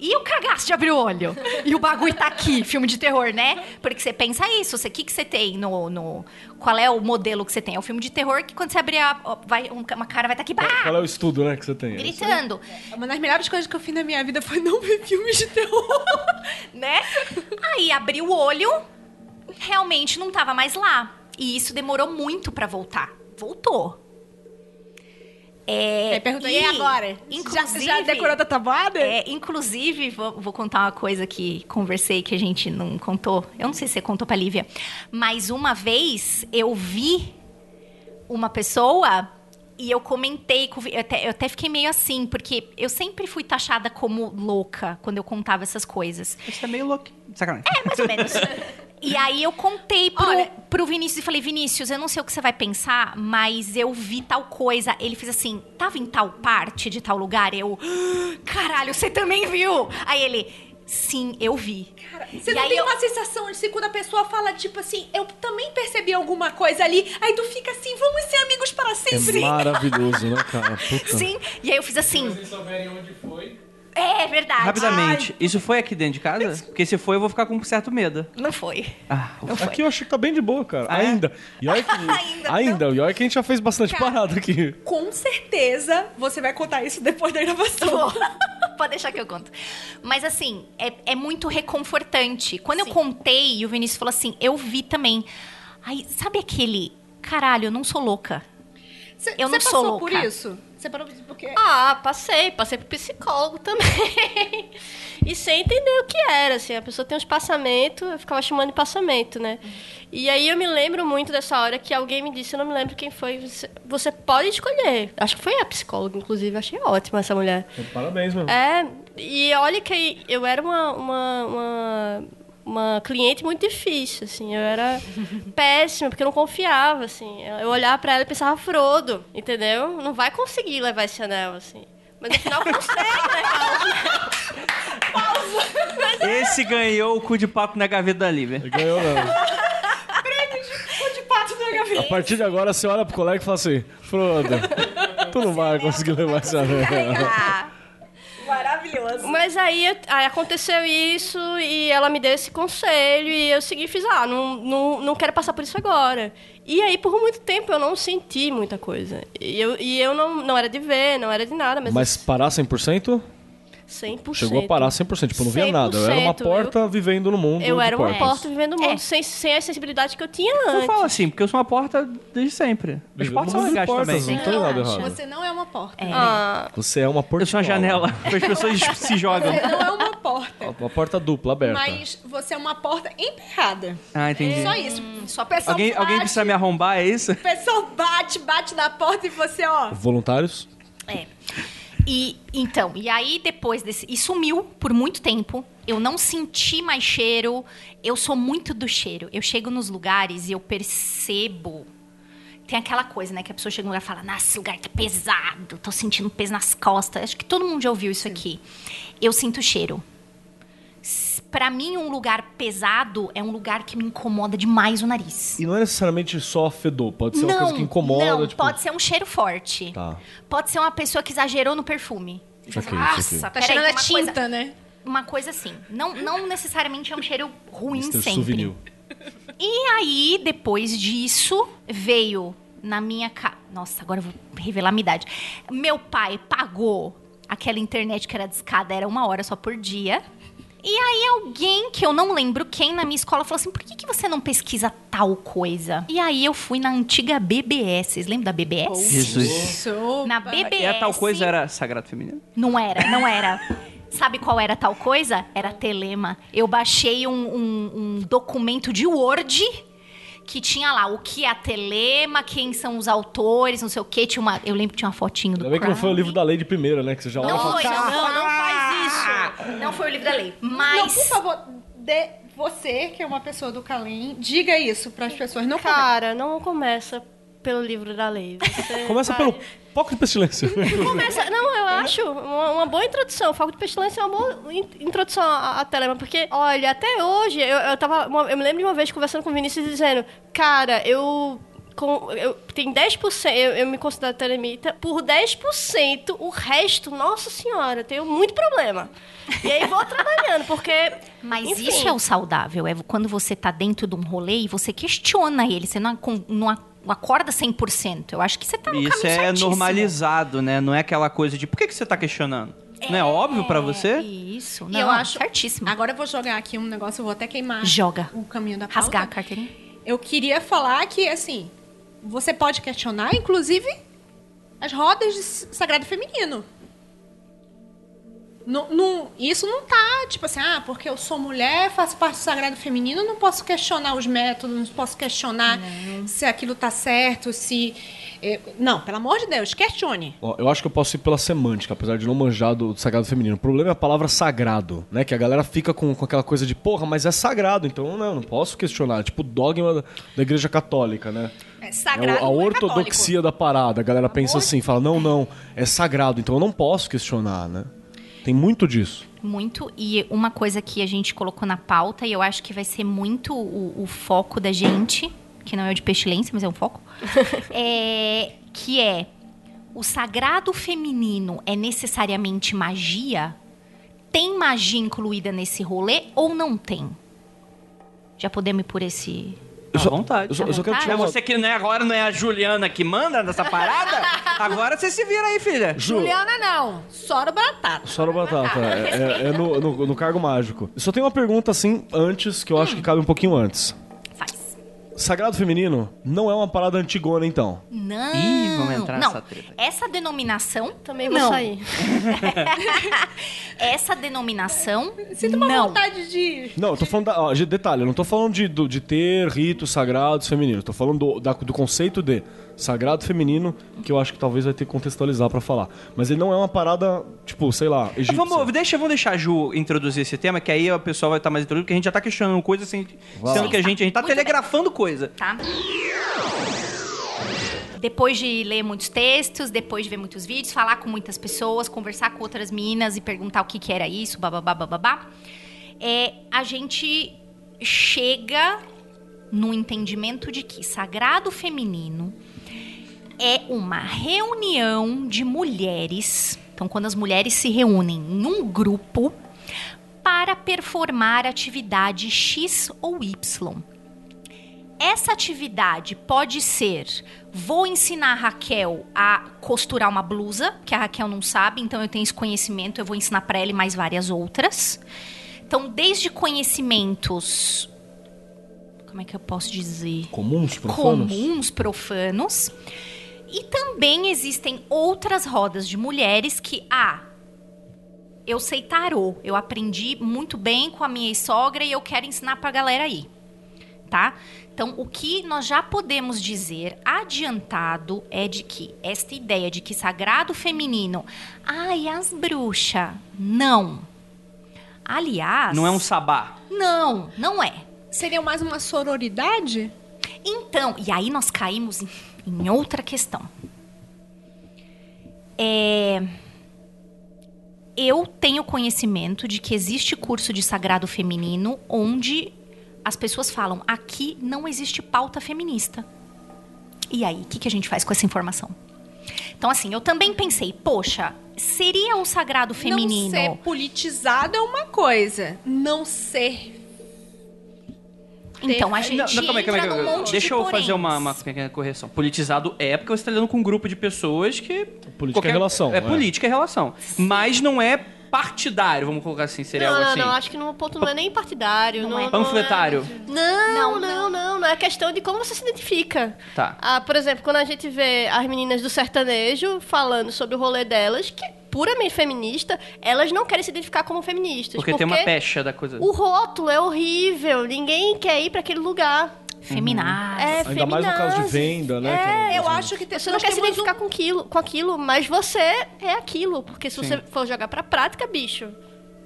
E o cagaço de abrir o olho. E o bagulho tá aqui, filme de terror, né? Porque você pensa isso, o que, que você tem no, no. Qual é o modelo que você tem? É o filme de terror que quando você abrir a. ó, Vai, um- uma cara vai estar aqui, bah, Qual é o estudo, né, que você tem? gritando. Uma das melhores coisas que eu fiz na minha vida foi não ver filmes de terror. né? Aí abri o olho, realmente não tava mais lá. E isso demorou muito pra voltar. Voltou. É, pergunta, e agora? Inclusive, já, já decorou da tabuada? é, inclusive, vou, vou contar uma coisa que conversei que a gente não contou. Eu não sei se você contou pra Lívia. Mas uma vez eu vi uma pessoa e eu comentei, com- eu até, eu até fiquei meio assim, porque eu sempre fui taxada como louca quando eu contava essas coisas. Você tá meio louco. Sacanagem. É, mais ou menos. E aí eu contei pro, Olha- pro Vinícius e falei, Vinícius, eu não sei o que você vai pensar, mas eu vi tal coisa. Ele fez assim, tava em tal parte de tal lugar? Eu, "Ah, caralho, você também viu? Aí ele, sim, eu vi. Você E não tem eu- uma sensação de se quando a pessoa fala, tipo assim, eu também percebi alguma coisa ali, aí tu fica assim, vamos ser amigos para É sempre. maravilhoso, né, cara? Puta. Sim, e aí eu fiz assim. Se vocês souberem onde foi. É verdade. Rapidamente, isso foi aqui dentro de casa? Porque se foi, eu vou ficar com um certo medo. Não foi. Ah, Não foi. Aqui eu acho que tá bem de boa, cara. Ah, é? ainda. E olha que. Ainda ainda. E olha que a gente já fez bastante Cara. parada aqui. Com certeza você vai contar isso depois da gravação. Pode deixar que eu conto. Mas assim, é, é muito reconfortante. Quando eu contei, e o Vinícius falou assim, eu vi também. Aí, sabe aquele. Caralho, eu não sou louca. Cê, Eu não sou passou por louca. isso? Você parou porque... Ah, passei, passei pro psicólogo também. e sem entender o que era, assim, a pessoa tem um espaçamento, eu ficava chamando de passamento, né? E aí eu me lembro muito dessa hora que alguém me disse, eu não me lembro quem foi, você, você pode escolher. Acho que foi a psicóloga, inclusive, achei ótima essa mulher. Parabéns, meu. É, e olha que eu era uma, uma, uma, uma cliente muito difícil, assim. Eu era péssima, porque eu não confiava, assim. Eu olhava pra ela e pensava, Frodo, entendeu? Não vai conseguir levar esse anel, assim. Mas no final consegue levar. Esse ganhou o cu de papo na gaveta da Lívia. Ganhou, não. de pato na gaveta. A partir de agora, você olha pro colega e fala assim: Frodo, tu não vai conseguir levar esse anel. Mas aí, aí aconteceu isso e ela me deu esse conselho e eu segui e fiz, ah, não, não, não quero passar por isso agora. E aí, por muito tempo, eu não senti muita coisa. E eu, e eu não, não era de ver, não era de nada, mas Mas parar 100%? 100%. Chegou a parar 100%, tipo, eu não via nada. Eu era uma 100%, porta vivendo no mundo Eu era uma portas. porta vivendo no mundo, É. sem, sem a sensibilidade que eu tinha Eu antes. falo assim, porque eu sou uma porta desde sempre. As portas são legais portas, também. Não tem nada errado. Você não é uma porta. Ah, Você é uma porta. Eu sou uma janela, as pessoas se jogam. Você não é uma porta. Uma porta dupla, aberta. Mas você é uma porta emperrada. Ah, entendi. Só isso. Só pessoal Alguém, bate, alguém precisa me arrombar, é isso? O pessoal bate, bate na porta e você, ó. Voluntários? É. E então, e aí depois desse. E sumiu por muito tempo. Eu não senti mais cheiro. Eu sou muito do cheiro. Eu chego nos lugares e eu percebo. Tem aquela coisa, né? Que a pessoa chega no lugar e fala: Nossa, esse lugar tá pesado, tô sentindo peso nas costas. Acho que todo mundo já ouviu isso aqui. Eu sinto cheiro. Pra mim, um lugar pesado é um lugar que me incomoda demais o nariz. E não é necessariamente só fedor, pode ser uma coisa que incomoda. Não, tipo... pode ser um cheiro forte. Tá. Pode ser uma pessoa que exagerou no perfume. Isso Nossa. Tá cheirando a uma tinta, coisa, né? uma coisa assim. Não, não necessariamente é um cheiro ruim Mr. sempre. Souvenir. E aí, depois disso, veio na minha casa. Nossa, agora eu vou revelar a minha idade. Meu pai pagou aquela internet que era discada, era uma hora só por dia. E aí alguém, que eu não lembro quem, na minha escola falou assim, por que, que você não pesquisa tal coisa? E aí eu fui na antiga BBS. Vocês lembram da BBS? Jesus. Sopa. Na BBS. E a tal coisa era Sagrado Feminino? Não era, não era. Sabe qual era tal coisa? Era telema. Eu baixei um, um- um documento de Word que tinha lá o que é a telema, quem são os autores, não sei o quê. Tinha uma, eu lembro que tinha uma fotinho do Ainda bem que não foi o livro da lei de primeira, né? Que você já olha Não fala, foi, não, não, não faz isso. Não foi o livro da lei. Não, Mas... por favor, dê- você, que é uma pessoa do Calem, diga isso pras pessoas. Não cara, não começa pelo livro da lei. Você Começa vai- pelo foco de pestilência. Começa, não, eu acho uma, uma boa introdução. O Foco de Pestilência é uma boa in- introdução à, à Telema, porque, olha, até hoje, eu, eu tava. uma- eu me lembro de uma vez conversando com o Vinícius dizendo, cara, eu. Com, eu tem 10%, eu, eu me considero telemita, por 10%, o resto, nossa senhora, eu tenho muito problema. E aí vou trabalhando, porque. Mas enfim, isso é o saudável, é quando você tá dentro de um rolê e você questiona ele, você não, não a- acorda 100%. Eu acho que você tá no Isso caminho é certíssimo. normalizado, né? Não é aquela coisa de por que, que você tá questionando? Não é óbvio pra você? Isso, E não, eu acho- certíssimo. Agora eu vou jogar aqui um negócio, eu vou até queimar Joga. o caminho da pauta. Rasgar a carteirinha. Eu queria falar que, assim, você pode questionar, inclusive, as rodas de sagrado feminino. Não, não- isso não tá, tipo assim, ah, porque eu sou mulher, faço parte do sagrado feminino, eu não posso questionar os métodos, não posso questionar se aquilo tá certo, se... eh, Não, pelo amor de Deus, questione. Ó, Eu acho que eu posso ir pela semântica, apesar de não manjar do, do sagrado feminino. O problema é a palavra sagrado, né? Que a galera fica com, com aquela coisa de, porra, mas é sagrado, então não, não posso questionar. É tipo o dogma da, igreja católica, né? É É sagrado, o- a não é ortodoxia da parada. A galera pensa assim, fala, não, não, é sagrado, então eu não posso questionar, né? Tem muito disso. Muito. E uma coisa que a gente colocou na pauta, e eu acho que vai ser muito o, o foco da gente, que não é o de pestilência, mas é um foco, é, que é o sagrado feminino é necessariamente magia? Tem magia incluída nesse rolê ou não tem? Já podemos ir por esse. À vontade. Eu só, eu só quero tirar É uma... você que não é agora, não é a Juliana que manda nessa parada? Agora você se vira aí, filha. Ju, Juliana não, Sora Batata. Só no batata, é, é- é no, no- no cargo mágico. Eu só tenho uma pergunta assim antes, que eu acho que cabe um pouquinho antes. Sagrado feminino não é uma parada antigona, então. Não. Ih, vamos entrar não. nessa treta. Essa denominação. Também vou não. sair. Essa denominação. Sinto uma não. vontade de... Não, eu tô falando da. Ó, de detalhe, eu não tô falando de, de ter ritos sagrados femininos. Tô falando do, da- do conceito de sagrado feminino, que eu acho que talvez vai ter que contextualizar pra falar. Mas ele não é uma parada, tipo, sei lá, egípcia. Vamos, deixa, vamos deixar a Ju introduzir esse tema, que aí o pessoal vai estar mais introduzido, porque a gente já tá questionando coisa, assim, Vai sendo lá. que a gente, a gente tá Muito bem. telegrafando coisa. tá? Depois de ler muitos textos, depois de ver muitos vídeos, falar com muitas pessoas, conversar com outras minas e perguntar o que, que era isso, bababá, bababá, é, a gente chega no entendimento de que sagrado feminino é uma reunião de mulheres. Então, quando as mulheres se reúnem num grupo para performar atividade X ou Y. essa atividade pode ser: vou ensinar a Raquel a costurar uma blusa, que a Raquel não sabe, então eu tenho esse conhecimento, eu vou ensinar para ela e mais várias outras. Então, desde conhecimentos. Como é que eu posso dizer? Comuns, profanos? comuns, profanos. E também existem outras rodas de mulheres que, ah, eu sei tarô, eu aprendi muito bem com a minha sogra e eu quero ensinar pra galera aí, tá? Então, o que nós já podemos dizer adiantado é de que esta ideia de que sagrado feminino, ai, as bruxas, não. Aliás, Não é um sabá. não, não é. Seria mais uma sororidade? Então, e aí nós caímos em, em outra questão. É, eu tenho conhecimento de que existe curso de sagrado feminino onde as pessoas falam: aqui não existe pauta feminista. E aí, o que, que a gente faz com essa informação? Então, assim, eu também pensei, poxa, seria o sagrado feminino. Não ser politizado é uma coisa. Não ser. Então, a Não, gente. Não, não, calma aí, calma aí, calma aí. Deixa de eu fazer uma, uma pequena correção. Politizado é porque você está lidando com um grupo de pessoas que. Política é relação, É, é. política é relação. Mas não é partidário, vamos colocar assim. Seria Não, algo não, assim. não. Acho que no ponto não é nem partidário. Não Não, é. não Panfletário. Não, Não, não, não, não, É questão de como você se identifica. Tá. Ah, por exemplo, quando a gente vê as meninas do sertanejo falando sobre o rolê delas, que é puramente feminista, elas não querem se identificar como feministas. Porque, tem uma pecha da coisa. O rótulo é horrível. Ninguém quer ir pra aquele lugar. Feminaz. É Ainda mais no caso de venda, né? que é É, uma eu acho que tem, Você não quer se identificar com aquilo, com aquilo, mas você é aquilo. Porque se você for jogar pra prática, bicho.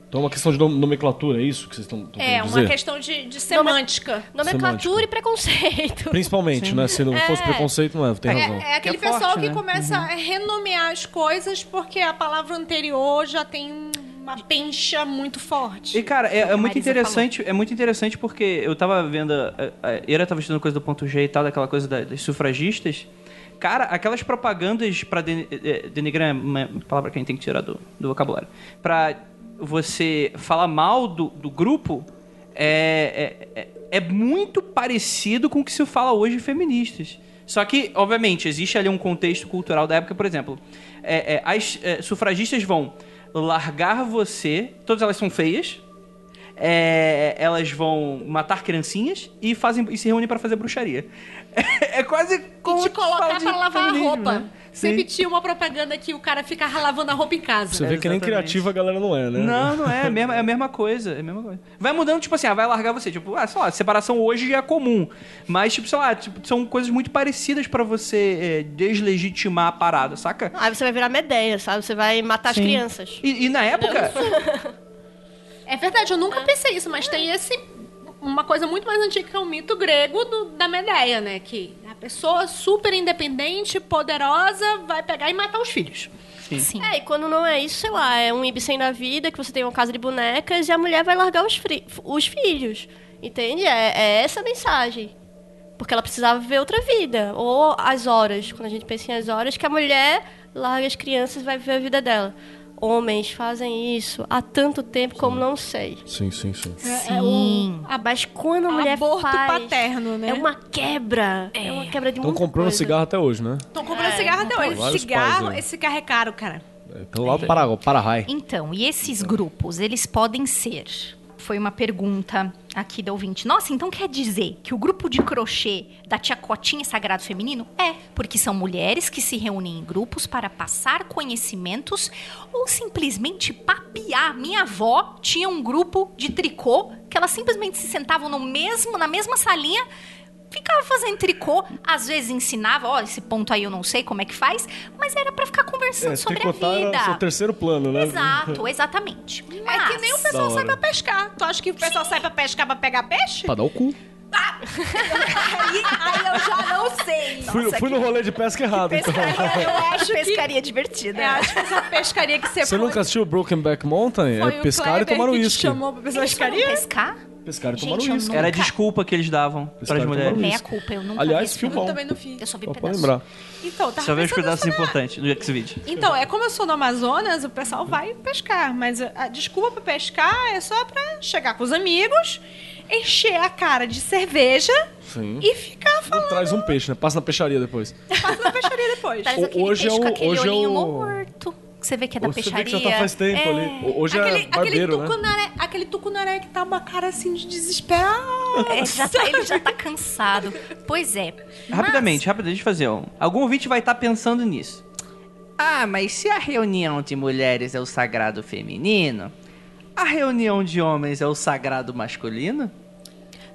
Então é uma questão de nom- nomenclatura, é isso que vocês estão É, querendo uma dizer? questão de, de semântica. Nomenclatura Semântica. e preconceito. Principalmente, né? Se não fosse preconceito, não é, tem razão. É, é aquele Que é pessoal forte, que né? começa a renomear as coisas porque a palavra anterior já tem uma pencha muito forte. E, cara, é, é muito interessante, é muito interessante porque eu tava vendo. A, a Ira tava estudando coisa do ponto G e tal, daquela coisa da- das sufragistas. Cara, aquelas propagandas pra den- eh, denigrar é uma palavra que a gente tem que tirar do, do vocabulário. Pra você falar mal do, do grupo é, é, é- é muito parecido com o que se fala hoje de feministas. Só que, obviamente, existe ali um contexto cultural da época, por exemplo. é, é, as é, sufragistas vão largar você, todas elas são feias, é, elas vão matar criancinhas e, fazem, e se reúnem pra fazer bruxaria. É, quase como E te fala colocar pra lavar a roupa. né? Sempre Sim. tinha uma propaganda que o cara fica lavando a roupa em casa. Você vê que nem criativa a galera não é, né? Não, não é. É a mesma, é a mesma coisa. É a mesma coisa. Vai mudando, tipo assim, ah, vai largar você. Tipo, ah, sei lá, separação hoje é comum. Mas, tipo, sei lá, tipo, são coisas muito parecidas pra você é, deslegitimar a parada, saca? Aí você vai virar Medeia, sabe? Você vai matar Sim. as crianças. E, e na época. É verdade, eu nunca pensei isso, mas tem esse. Uma coisa muito mais antiga que é o mito grego do- da Medeia, né? Que a pessoa super independente, poderosa, vai pegar e matar os filhos. Sim. É, e quando não é isso, sei lá, é um Ibsen da vida, que você tem uma casa de bonecas e a mulher vai largar os, fri- os filhos. Entende? É, é essa a mensagem. Porque ela precisava viver outra vida. Ou as horas, quando a gente pensa em as horas, que a mulher larga as crianças e vai viver a vida dela. Homens fazem isso há tanto tempo como não sei. Sim, sim, sim. Sim. Ah, mas quando a mulher Aborto faz, paterno, né? É uma quebra. É, uma quebra de Estão muita comprando coisa. cigarro até hoje, né? Estão comprando cigarro até hoje. Vários Cigarro, pais aí. esse cigarro é caro, cara. É, Pelo lado do para, para-raio. Então, e esses grupos, eles podem ser. Foi uma pergunta aqui da ouvinte. Nossa, então quer dizer que o grupo de crochê da Tia Cotinha é Sagrado Feminino? É, porque são mulheres que se reúnem em grupos para passar conhecimentos ou simplesmente papiar. Minha avó tinha um grupo de tricô que elas simplesmente se sentavam no mesmo, na mesma salinha ficava fazendo tricô, às vezes ensinava, ó, esse ponto aí eu não sei como é que faz, mas era pra ficar conversando É, sobre a tricotar vida. era seu terceiro plano, né? Exato, exatamente. É que nem o pessoal sai pra pescar. Tu acha que o pessoal sai pra pescar pra pegar peixe? Pra dar o cu. aí, aí eu já não sei. Fui, fui no rolê de pesca errado, então. Eu acho que... Pescaria divertida. Eu acho que essa pescaria que você Você foi... nunca assistiu Broken Back Mountain? Foi É o pescar e tomar que te uísque. chamou pra pescaria? pescar? Pescar e Gente, tomar eu uísque. nunca- Era a desculpa que eles davam Pescaram e mulheres. tomaram Meia culpa, eu nunca Aliás, vi filmão. Eu também não fiz. Eu só vi Só pra pedaço. lembrar. Então, tá Só vê os pedaços importantes do X-Video. Então, é como eu sou no Amazonas, o pessoal vai pescar. Mas a desculpa pra pescar é só pra chegar com os amigos encher a cara de cerveja Sim. e ficar falando Traz um peixe, né? Passa na peixaria depois. passa na peixaria depois. Traz aquele hoje peixe é com o- aquele hoje é olhinho o- morto. Que você vê que é da Você vê peixaria. que já tá faz tempo É. ali. Hoje aquele, é barbeiro, aquele, né? tucunaré, aquele tucunaré que tá uma cara assim de desesperado. É, já tá- ele já tá cansado. Pois é. Rapidamente, rapidamente, deixa eu fazer um. Algum ouvinte vai estar pensando nisso. Ah, mas se a reunião de mulheres é o sagrado feminino, a reunião de homens é o sagrado masculino?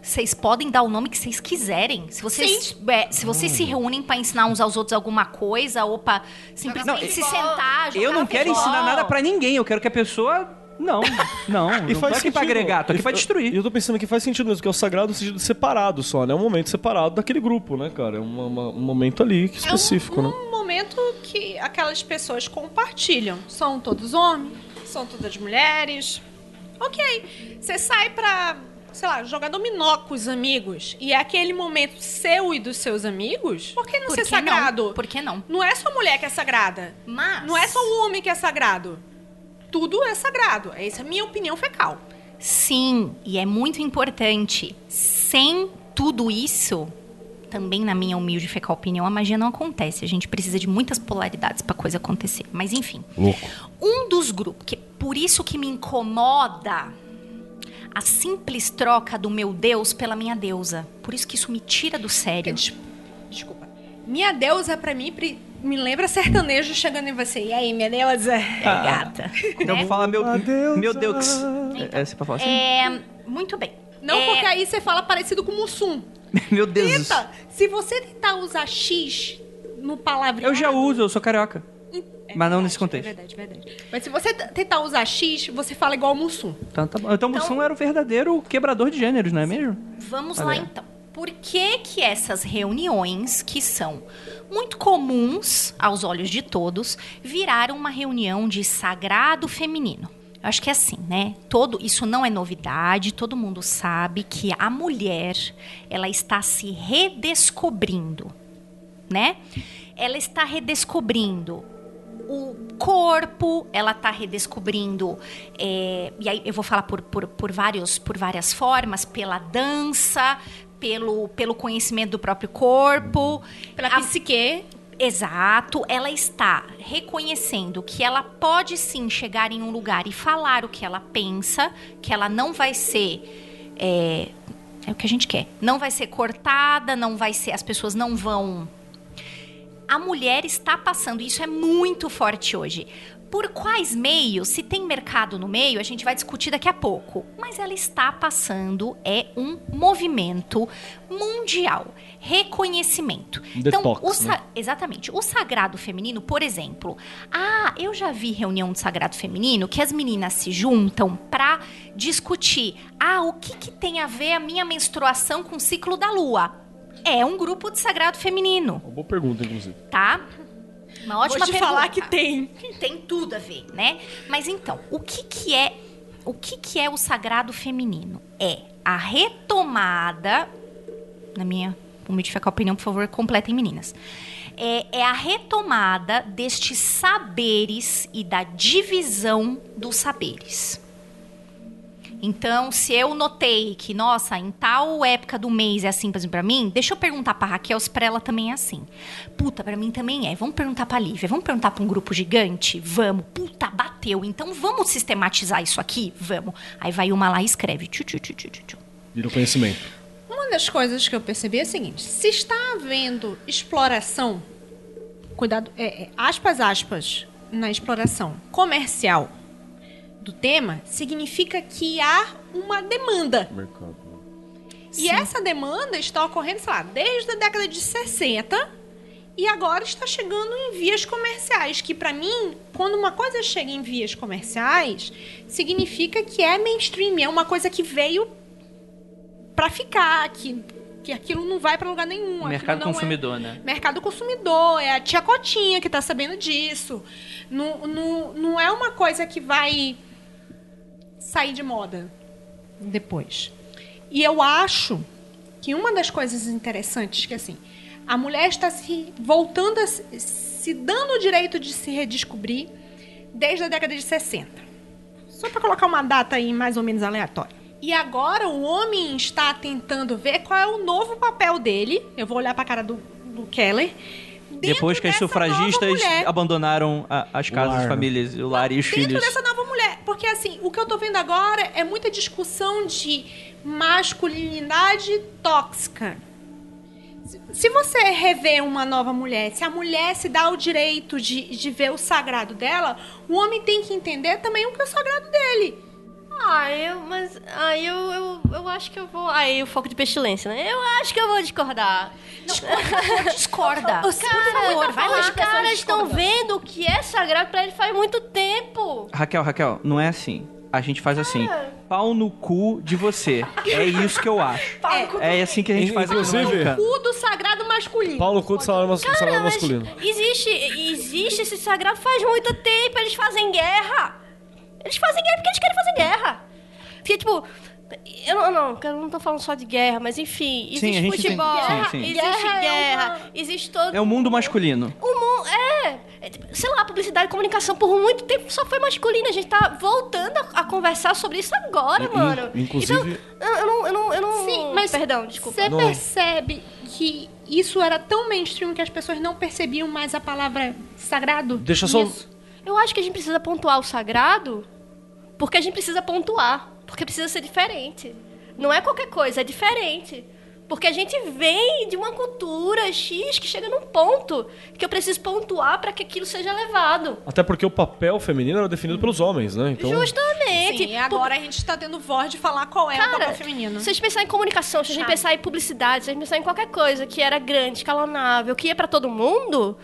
Vocês podem dar o nome que vocês quiserem. Se vocês, é, se vocês se reúnem pra ensinar uns aos outros alguma coisa ou pra simplesmente Não, se eu- sentar, jogar eu não quero futebol. ensinar nada pra ninguém, eu quero que a pessoa. Não, não. não tô aqui pra agregar, tô aqui pra E destruir. eu tô pensando que faz sentido mesmo, que é o sagrado no sentido separado só, né? É um momento separado daquele grupo, né, cara? É uma- uma- um momento ali que específico, é um, né? um momento que aquelas pessoas compartilham. São todos homens, são todas mulheres. Ok. Você sai pra, sei lá, jogar dominó com os amigos e é aquele momento seu e dos seus amigos, por que não Por ser que sagrado? não? Por que não? Não é só a mulher que é sagrada. Mas Não é só o homem que é sagrado. Tudo é sagrado. Essa é a minha opinião fecal. Sim, e é muito importante. Sem tudo isso, também na minha humilde fecal opinião, a magia não acontece. A gente precisa de muitas polaridades pra coisa acontecer. Mas enfim. Louco. Um dos grupos, que por isso que me incomoda a simples troca do meu Deus pela minha deusa. Por isso que isso me tira do sério. Des- Desculpa. Minha deusa, pra mim, me lembra sertanejo chegando em você. E aí, minha deusa? É gata. Então eu né? vou falar meu, Adeus, meu Deus. É, é, você pode falar assim? É, muito bem. Não, É, porque aí você fala parecido com Mussum. Meu Deus. Tenta. Se você tentar usar X no palavreado... Eu já uso, eu sou carioca. É Mas não nesse contexto. É verdade, verdade. Mas se você tentar usar X, você fala igual Mussum. Então, tá bom. então Mussum era o verdadeiro quebrador de gêneros, não é mesmo? Vamos Olha lá então. Por que que essas reuniões, que são muito comuns aos olhos de todos, viraram uma reunião de sagrado feminino? Eu acho que é assim, né? Todo isso não é novidade, todo mundo sabe que a mulher, ela está se redescobrindo, né? Ela está redescobrindo o corpo, ela está redescobrindo, é, e aí eu vou falar por, por, por, vários, por várias formas, pela dança, pelo, pelo conhecimento do próprio corpo. Pela A- psique. Exato, ela está reconhecendo que ela pode sim chegar em um lugar e falar o que ela pensa, que ela não vai ser. É, é o que a gente quer. Não vai ser cortada, não vai ser. As pessoas não vão. A mulher está passando, isso é muito forte hoje. Por quais meios? Se tem mercado no meio, a gente vai discutir daqui a pouco. Mas ela está passando, é um movimento mundial. Reconhecimento. então, detox, o sa- né? Exatamente. O sagrado feminino, por exemplo. Ah, eu já vi reunião de sagrado feminino que as meninas se juntam pra discutir. Ah, o que, que tem a ver a minha menstruação com o ciclo da lua? É um grupo de sagrado feminino, Uma boa pergunta, inclusive. tá? Uma ótima Vou te pergunta. falar que tem. Tem tudo a ver, né? Mas então, o que que é o que que é o sagrado feminino? É a retomada, na minha humilde fecal opinião, por favor, completem meninas. É, é a retomada destes saberes e da divisão dos saberes. Então, se eu notei que, nossa, em tal época do mês é assim, por exemplo, pra mim, deixa eu perguntar pra Raquel se pra ela também é assim. Puta, pra mim também é. Vamos perguntar pra Lívia, vamos perguntar pra um grupo gigante? Vamos. Puta, bateu. Então vamos sistematizar isso aqui? Vamos. Aí vai uma lá e escreve. Tchu, tchu, tchu, tchu, tchu. Vira o conhecimento. Uma das coisas que eu percebi é a seguinte: se está havendo exploração, cuidado, é, é, aspas, aspas, na exploração comercial do tema, significa que há uma demanda. Mercado. E essa demanda está ocorrendo, sei lá, desde a década de 60 e agora está chegando em vias comerciais, que para mim, quando uma coisa chega em vias comerciais, significa que é mainstream, é uma coisa que veio para ficar, que, que aquilo não vai para lugar nenhum. Mercado não é- consumidor, né? Mercado consumidor, é a tia Cotinha que tá sabendo disso. Não, não, não é uma coisa que vai sair de moda depois. E eu acho que uma das coisas interessantes que assim, a mulher está se voltando a se, se dando o direito de se redescobrir desde a década de 60. Só para colocar uma data aí mais ou menos aleatória. E agora o homem está tentando ver qual é o novo papel dele. Eu vou olhar pra cara do, do Keller. Dentro Depois que as sufragistas abandonaram a- as casas, as famílias, o lar e os dentro filhos. dessa nova mulher. Porque assim, o que eu tô vendo agora é muita discussão de masculinidade tóxica. Se- Se você rever uma nova mulher, se a mulher se dá o direito de, de ver o sagrado dela, o homem tem que entender também o que é o sagrado dele. Ah, eu, mas. Ah, eu, eu, eu acho que eu vou. Aí o foco de pestilência, né? Eu acho que eu vou discordar. Discorda. Os Por favor, vai lá. Os caras estão vendo o que é sagrado pra ele faz muito tempo. Raquel, Raquel, não é assim. A gente faz assim. Pau no cu de você. É isso que eu acho. É assim que a gente faz no Inclusive- Magicano. O do sagrado masculino. Paulo cu de salário, mas- salário Mas masculino. existe, existe esse sagrado faz muito tempo. Eles fazem guerra. Eles fazem guerra porque eles querem fazer guerra. Porque, tipo. Eu não, não, eu não tô falando só de guerra, mas enfim, Sim, existe gente futebol, tem- sim, sim. existe Guerra é guerra, existe todo. É o mundo masculino. O mundo, é, é, tipo, sei lá, publicidade e comunicação por muito tempo só foi masculina. A gente tá voltando a, a conversar sobre isso agora, In- mano. inclusive- Então, eu, eu não, eu não, eu não... Sim, mas Perdão, desculpa. Você Não. percebe que isso era tão mainstream que as pessoas não percebiam mais a palavra sagrado? Deixa só. Isso. Eu acho que a gente precisa pontuar o sagrado porque a gente precisa pontuar. Porque precisa ser diferente. Não é qualquer coisa, é diferente. Porque a gente vem de uma cultura X que chega num ponto que eu preciso pontuar para que aquilo seja levado. Até porque o papel feminino era definido pelos homens, né? Então. Justamente. Sim, e agora a gente tá tendo voz de falar qual é o Cara, papel feminino. se a gente pensar em comunicação, se a gente Chave. pensar em publicidade, se a gente pensar em qualquer coisa que era grande, escalonável, que ia pra todo mundo,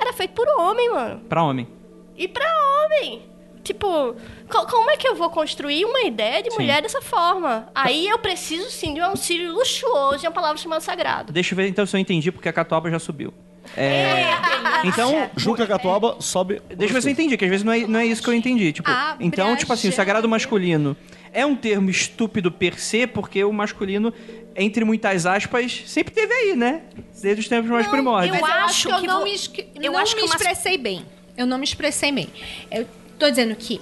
era feito por homem, mano. Pra homem. E pra homem. Tipo, co- como é que eu vou construir uma ideia de Sim. mulher dessa forma? Aí eu preciso sim de um auxílio luxuoso de uma palavra chamada sagrado. Deixa eu ver então se eu entendi, porque a Catuaba já subiu. É, então, Juca Catuaba sobe. deixa eu ver se eu entendi, que às vezes não é, não é isso que eu entendi. Tipo, Ah, então, tipo assim, o sagrado masculino é um termo estúpido per se, porque o masculino, entre muitas aspas, sempre teve aí, né? Desde os tempos mais primórdios. Eu acho que eu que não, vo- me, eu não acho me expressei bem. Eu não me expressei bem. Eu tô dizendo que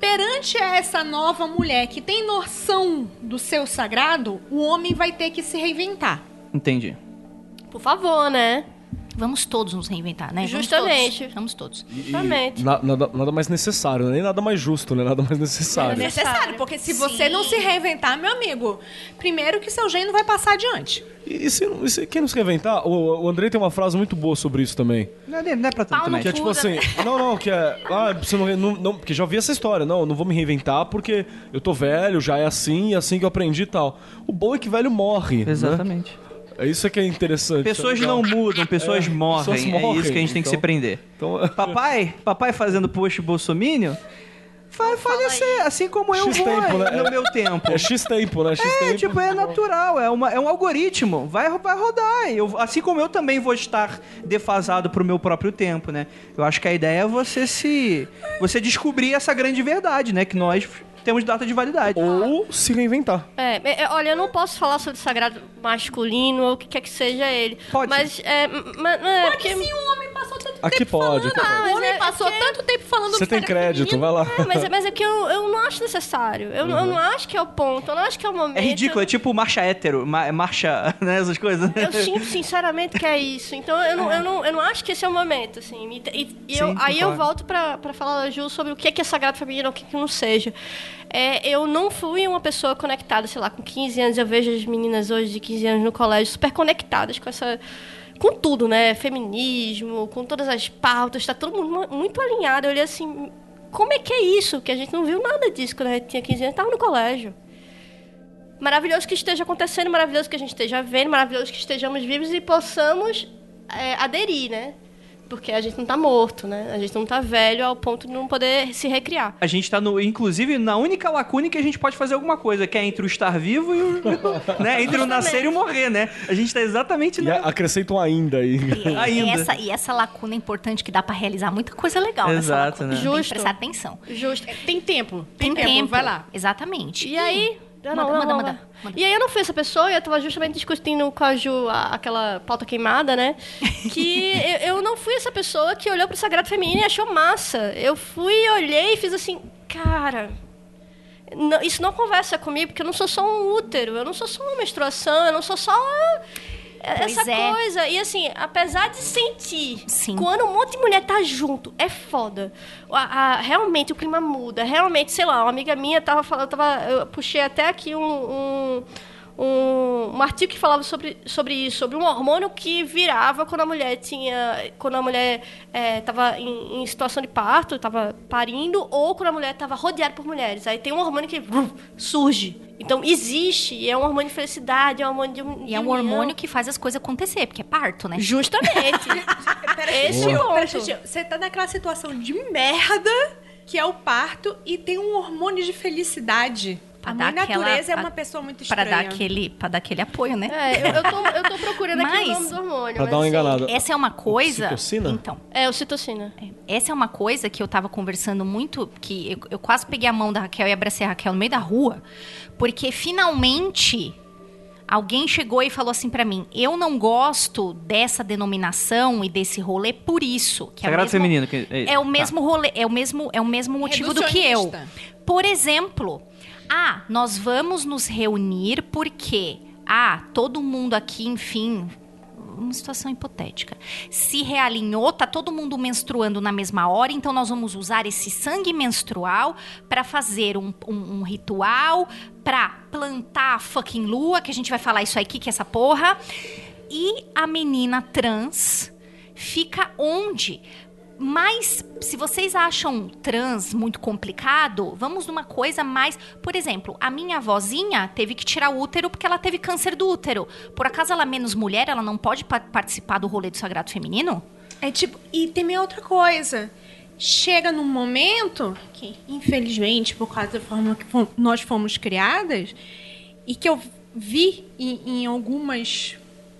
perante essa nova mulher que tem noção do seu sagrado, o homem vai ter que se reinventar. Entendi. Por favor, né? Vamos todos nos reinventar, né? Vamos Justamente. todos. Vamos todos. Justamente. Na- nada, nada mais necessário, nem nada mais justo, né? Nada mais É necessário. necessário, porque se você não se reinventar, meu amigo, primeiro que seu gênio vai passar adiante. E, e se, e se- quem não se reinventar? O, o Andrei tem uma frase muito boa sobre isso também. Não é, não é pra tanto também. Que é tipo assim, não, não, que é. Ah, você não, não, não- Porque já ouvi essa história, não, eu não vou me reinventar porque eu tô velho, já é assim, é assim que eu aprendi e tal. O bom é que velho morre. né? É isso que é interessante. Pessoas é não mudam, pessoas É, morrem. pessoas É morrem, isso que a gente tem que se então. prender. Então, Papai, papai fazendo post bolsomínio, vai falecer, assim como eu vou né? no meu tempo. é X tempo, né? X É, tempo. tipo, é natural, é, uma, é um algoritmo, vai, vai rodar. Eu, assim como eu também vou estar defasado pro meu próprio tempo, né? Eu acho que a ideia é você se. você descobrir essa grande verdade, né? Que nós temos data de validade. Ou se reinventar. É, é, olha, eu não posso falar sobre sagrado masculino ou o que quer que seja ele. Pode. Mas é. Mas, é Porque porque... se um homem Aqui tempo pode, falando, aqui ah, pode. o homem Mas é passou porque- tanto tempo falando Você tem crédito, feminino. vai lá. É, mas, é- mas é que eu, eu não acho necessário. Eu, não- eu não acho que é o ponto. Eu não acho que é o momento. É ridículo, é tipo marcha hétero, ma- marcha, né? Essas coisas. Eu sinto sinceramente que é isso. Então eu não, eu não, eu não acho que esse é o momento, assim. E, e- e eu- Sim, aí eu volto pra, pra falar, Ju, sobre o que é, que é sagrado feminino ou o que, que não seja. É, eu não fui uma pessoa conectada, sei lá, com 15 anos. Eu vejo as meninas hoje de 15 anos no colégio super conectadas com essa. Com tudo, né? Feminismo, com todas as pautas, tá todo mundo mu- muito alinhado. Eu olhei assim, como é que é isso? Que a gente não viu nada disso quando a gente tinha 15 anos, tava no colégio. Maravilhoso que esteja acontecendo, maravilhoso que a gente esteja vendo, maravilhoso que estejamos vivos e possamos é, aderir, né? Porque a gente não tá morto, né? A gente não tá velho ao ponto de não poder se recriar. A gente tá, no, inclusive, na única lacuna em que a gente pode fazer alguma coisa, que é entre o estar vivo e o. né? Entre o nascer e o morrer, né? A gente tá exatamente E na. a- acrescenta um ainda aí. E, Ainda. e essa, e essa lacuna é importante que dá pra realizar muita coisa legal nessa Exato, lacuna. né? Tem que Justo. prestar atenção. Justo. Tem tempo. Tem, tempo. vai lá. Exatamente. E aí. Ah, Manda, não, manda, não, manda, não. manda. E aí eu não fui essa pessoa, eu tava justamente discutindo com a Ju a- aquela pauta queimada, né? Que eu, eu não fui essa pessoa que olhou pro Sagrado Feminino e achou massa. Eu fui, olhei e fiz assim, cara. não- isso não conversa comigo, porque eu não sou só um útero, eu não sou só uma menstruação, eu não sou só Pois essa é. coisa. E assim, apesar de sentir, Sim. quando um monte de mulher tá junto, é foda. A- a- realmente o clima muda. Realmente, sei lá, uma amiga minha tava falando, eu, tava, eu puxei até aqui um, um, um, um artigo que falava sobre, sobre isso, sobre um hormônio que virava quando a mulher tinha. Quando a mulher estava em, em situação de parto, estava parindo, ou quando a mulher estava rodeada por mulheres. Aí tem um hormônio que surge. Então existe, e é um hormônio de felicidade, é um hormônio de, um- E de é um hormônio que faz as coisas acontecer, porque é parto, né? Justamente. Peraí, Esse é ponto. peraí. Você tá naquela situação de merda que é o parto e tem um hormônio de felicidade. Pra a dar mãe aquela- natureza é uma pessoa muito Pra estranha. dar aquele, pra dar aquele apoio, né? É, eu, eu, tô, eu tô procurando aqui Mas- o nome do hormônio. Pra mas, dar uma assim, enganada. Essa é uma coisa. Oxitocina? Então, É, o citocina. essa é uma coisa que eu tava conversando muito, que eu, eu quase peguei a mão da Raquel e abracei a Raquel no meio da rua, porque finalmente alguém chegou e falou assim pra mim: eu não gosto dessa denominação e desse rolê por isso. Que é o Sagrado mesmo- feminino. Que, É o mesmo rolê, é o mesmo, é o mesmo motivo do que eu. Por exemplo, ah, nós vamos nos reunir porque ah, todo mundo aqui, enfim, uma situação hipotética. Se realinhou, tá todo mundo menstruando na mesma hora, então nós vamos usar esse sangue menstrual para fazer um, um- um ritual, para plantar a fucking lua, que a gente vai falar isso aqui, que é essa porra. E a menina trans fica onde? Mas, se vocês acham trans muito complicado, vamos numa coisa mais. Por exemplo, a minha avózinha teve que tirar o útero porque ela teve câncer do útero. Por acaso ela é menos mulher, ela não pode pa- participar do rolê do sagrado feminino? É tipo, e também outra coisa. Chega num momento que, infelizmente, por causa da forma que nós fomos criadas, e que eu vi em, em algumas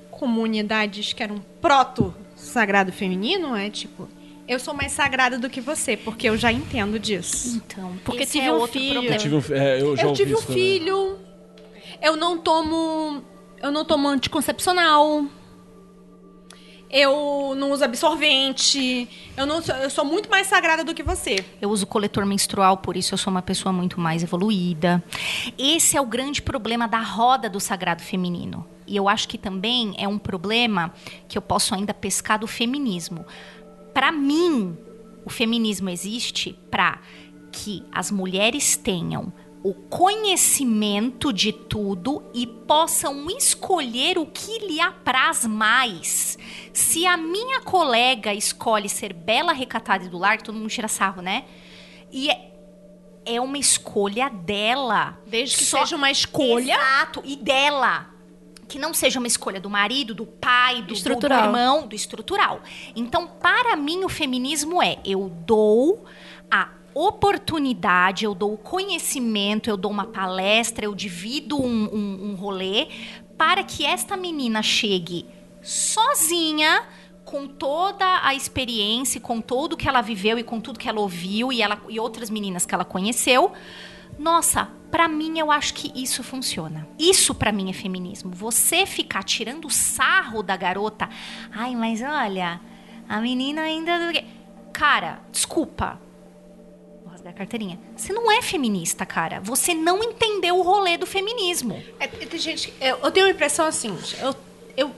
comunidades que eram proto-sagrado feminino, é tipo, eu sou mais sagrada do que você, porque eu já entendo disso. Então, Porque tive é um outro filho. problema. Eu tive um, fi- é, eu já Eu tive um filho, eu não tomo. Eu não tomo anticoncepcional. Eu não uso absorvente. Eu, não sou, eu sou muito mais sagrada do que você. Eu uso coletor menstrual, por isso eu sou uma pessoa muito mais evoluída. Esse é o grande problema da roda do sagrado feminino. E eu acho que também é um problema que eu posso ainda pescar do feminismo. Para mim, o feminismo existe para que as mulheres tenham o conhecimento de tudo e possam escolher o que lhe apraz mais. Se a minha colega escolhe ser bela, recatada e do lar, todo mundo tira sarro, né? E é, é uma escolha dela. Desde que Só- seja uma escolha. Exato, e dela. Que não seja uma escolha do marido, do pai, do, do- do Estrutural. irmão, do estrutural. Então, para mim, o feminismo é: eu dou a oportunidade, eu dou o conhecimento, eu dou uma palestra, eu divido um, um, um rolê para que esta menina chegue sozinha com toda a experiência, com tudo que ela viveu e com tudo que ela ouviu e, ela, e outras meninas que ela conheceu. Nossa, pra mim eu acho que isso funciona. Isso pra mim é feminismo. Você ficar tirando sarro da garota. Ai, mas olha, a menina ainda. Cara, desculpa. Vou rasgar a carteirinha. Você não é feminista, cara. Você não entendeu o rolê do feminismo. É, tem gente, eu, eu tenho a impressão assim, eu, eu,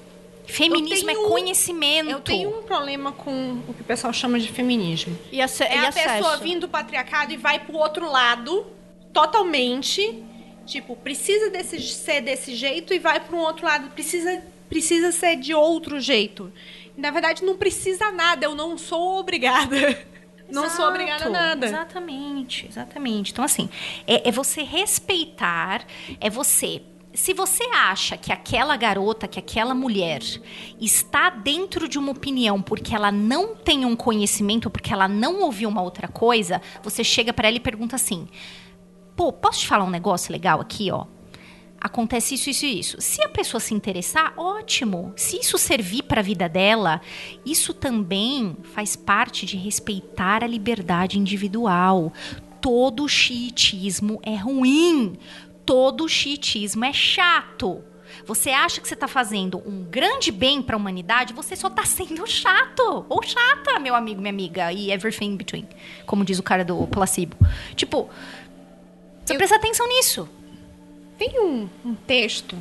Feminismo Eu tenho- é conhecimento. eu tenho um problema com o que o pessoal chama de feminismo. E, ace É e a acesso. pessoa vindo do patriarcado e vai pro outro lado totalmente. Tipo, precisa desse, ser desse jeito e vai para um outro lado. Precisa, precisa ser de outro jeito. Na verdade, não precisa nada. Eu não sou obrigada. Não sou obrigada a nada. Exatamente, exatamente. Então, assim, é, é você respeitar, é você. Se você acha que aquela garota, que aquela mulher está dentro de uma opinião porque ela não tem um conhecimento, porque ela não ouviu uma outra coisa, você chega para ela e pergunta assim: pô, posso te falar um negócio legal aqui, ó? Acontece isso, isso e isso. Se a pessoa se interessar, ótimo. Se isso servir para a vida dela, isso também faz parte de respeitar a liberdade individual. Todo xiitismo é ruim. Todo xiitismo é chato. Você acha que você está fazendo um grande bem para a humanidade, você só está sendo chato. Ou chata, meu amigo, minha amiga, e everything in between. Como diz o cara do placebo. Tipo, Você presta atenção nisso. Tem um, um texto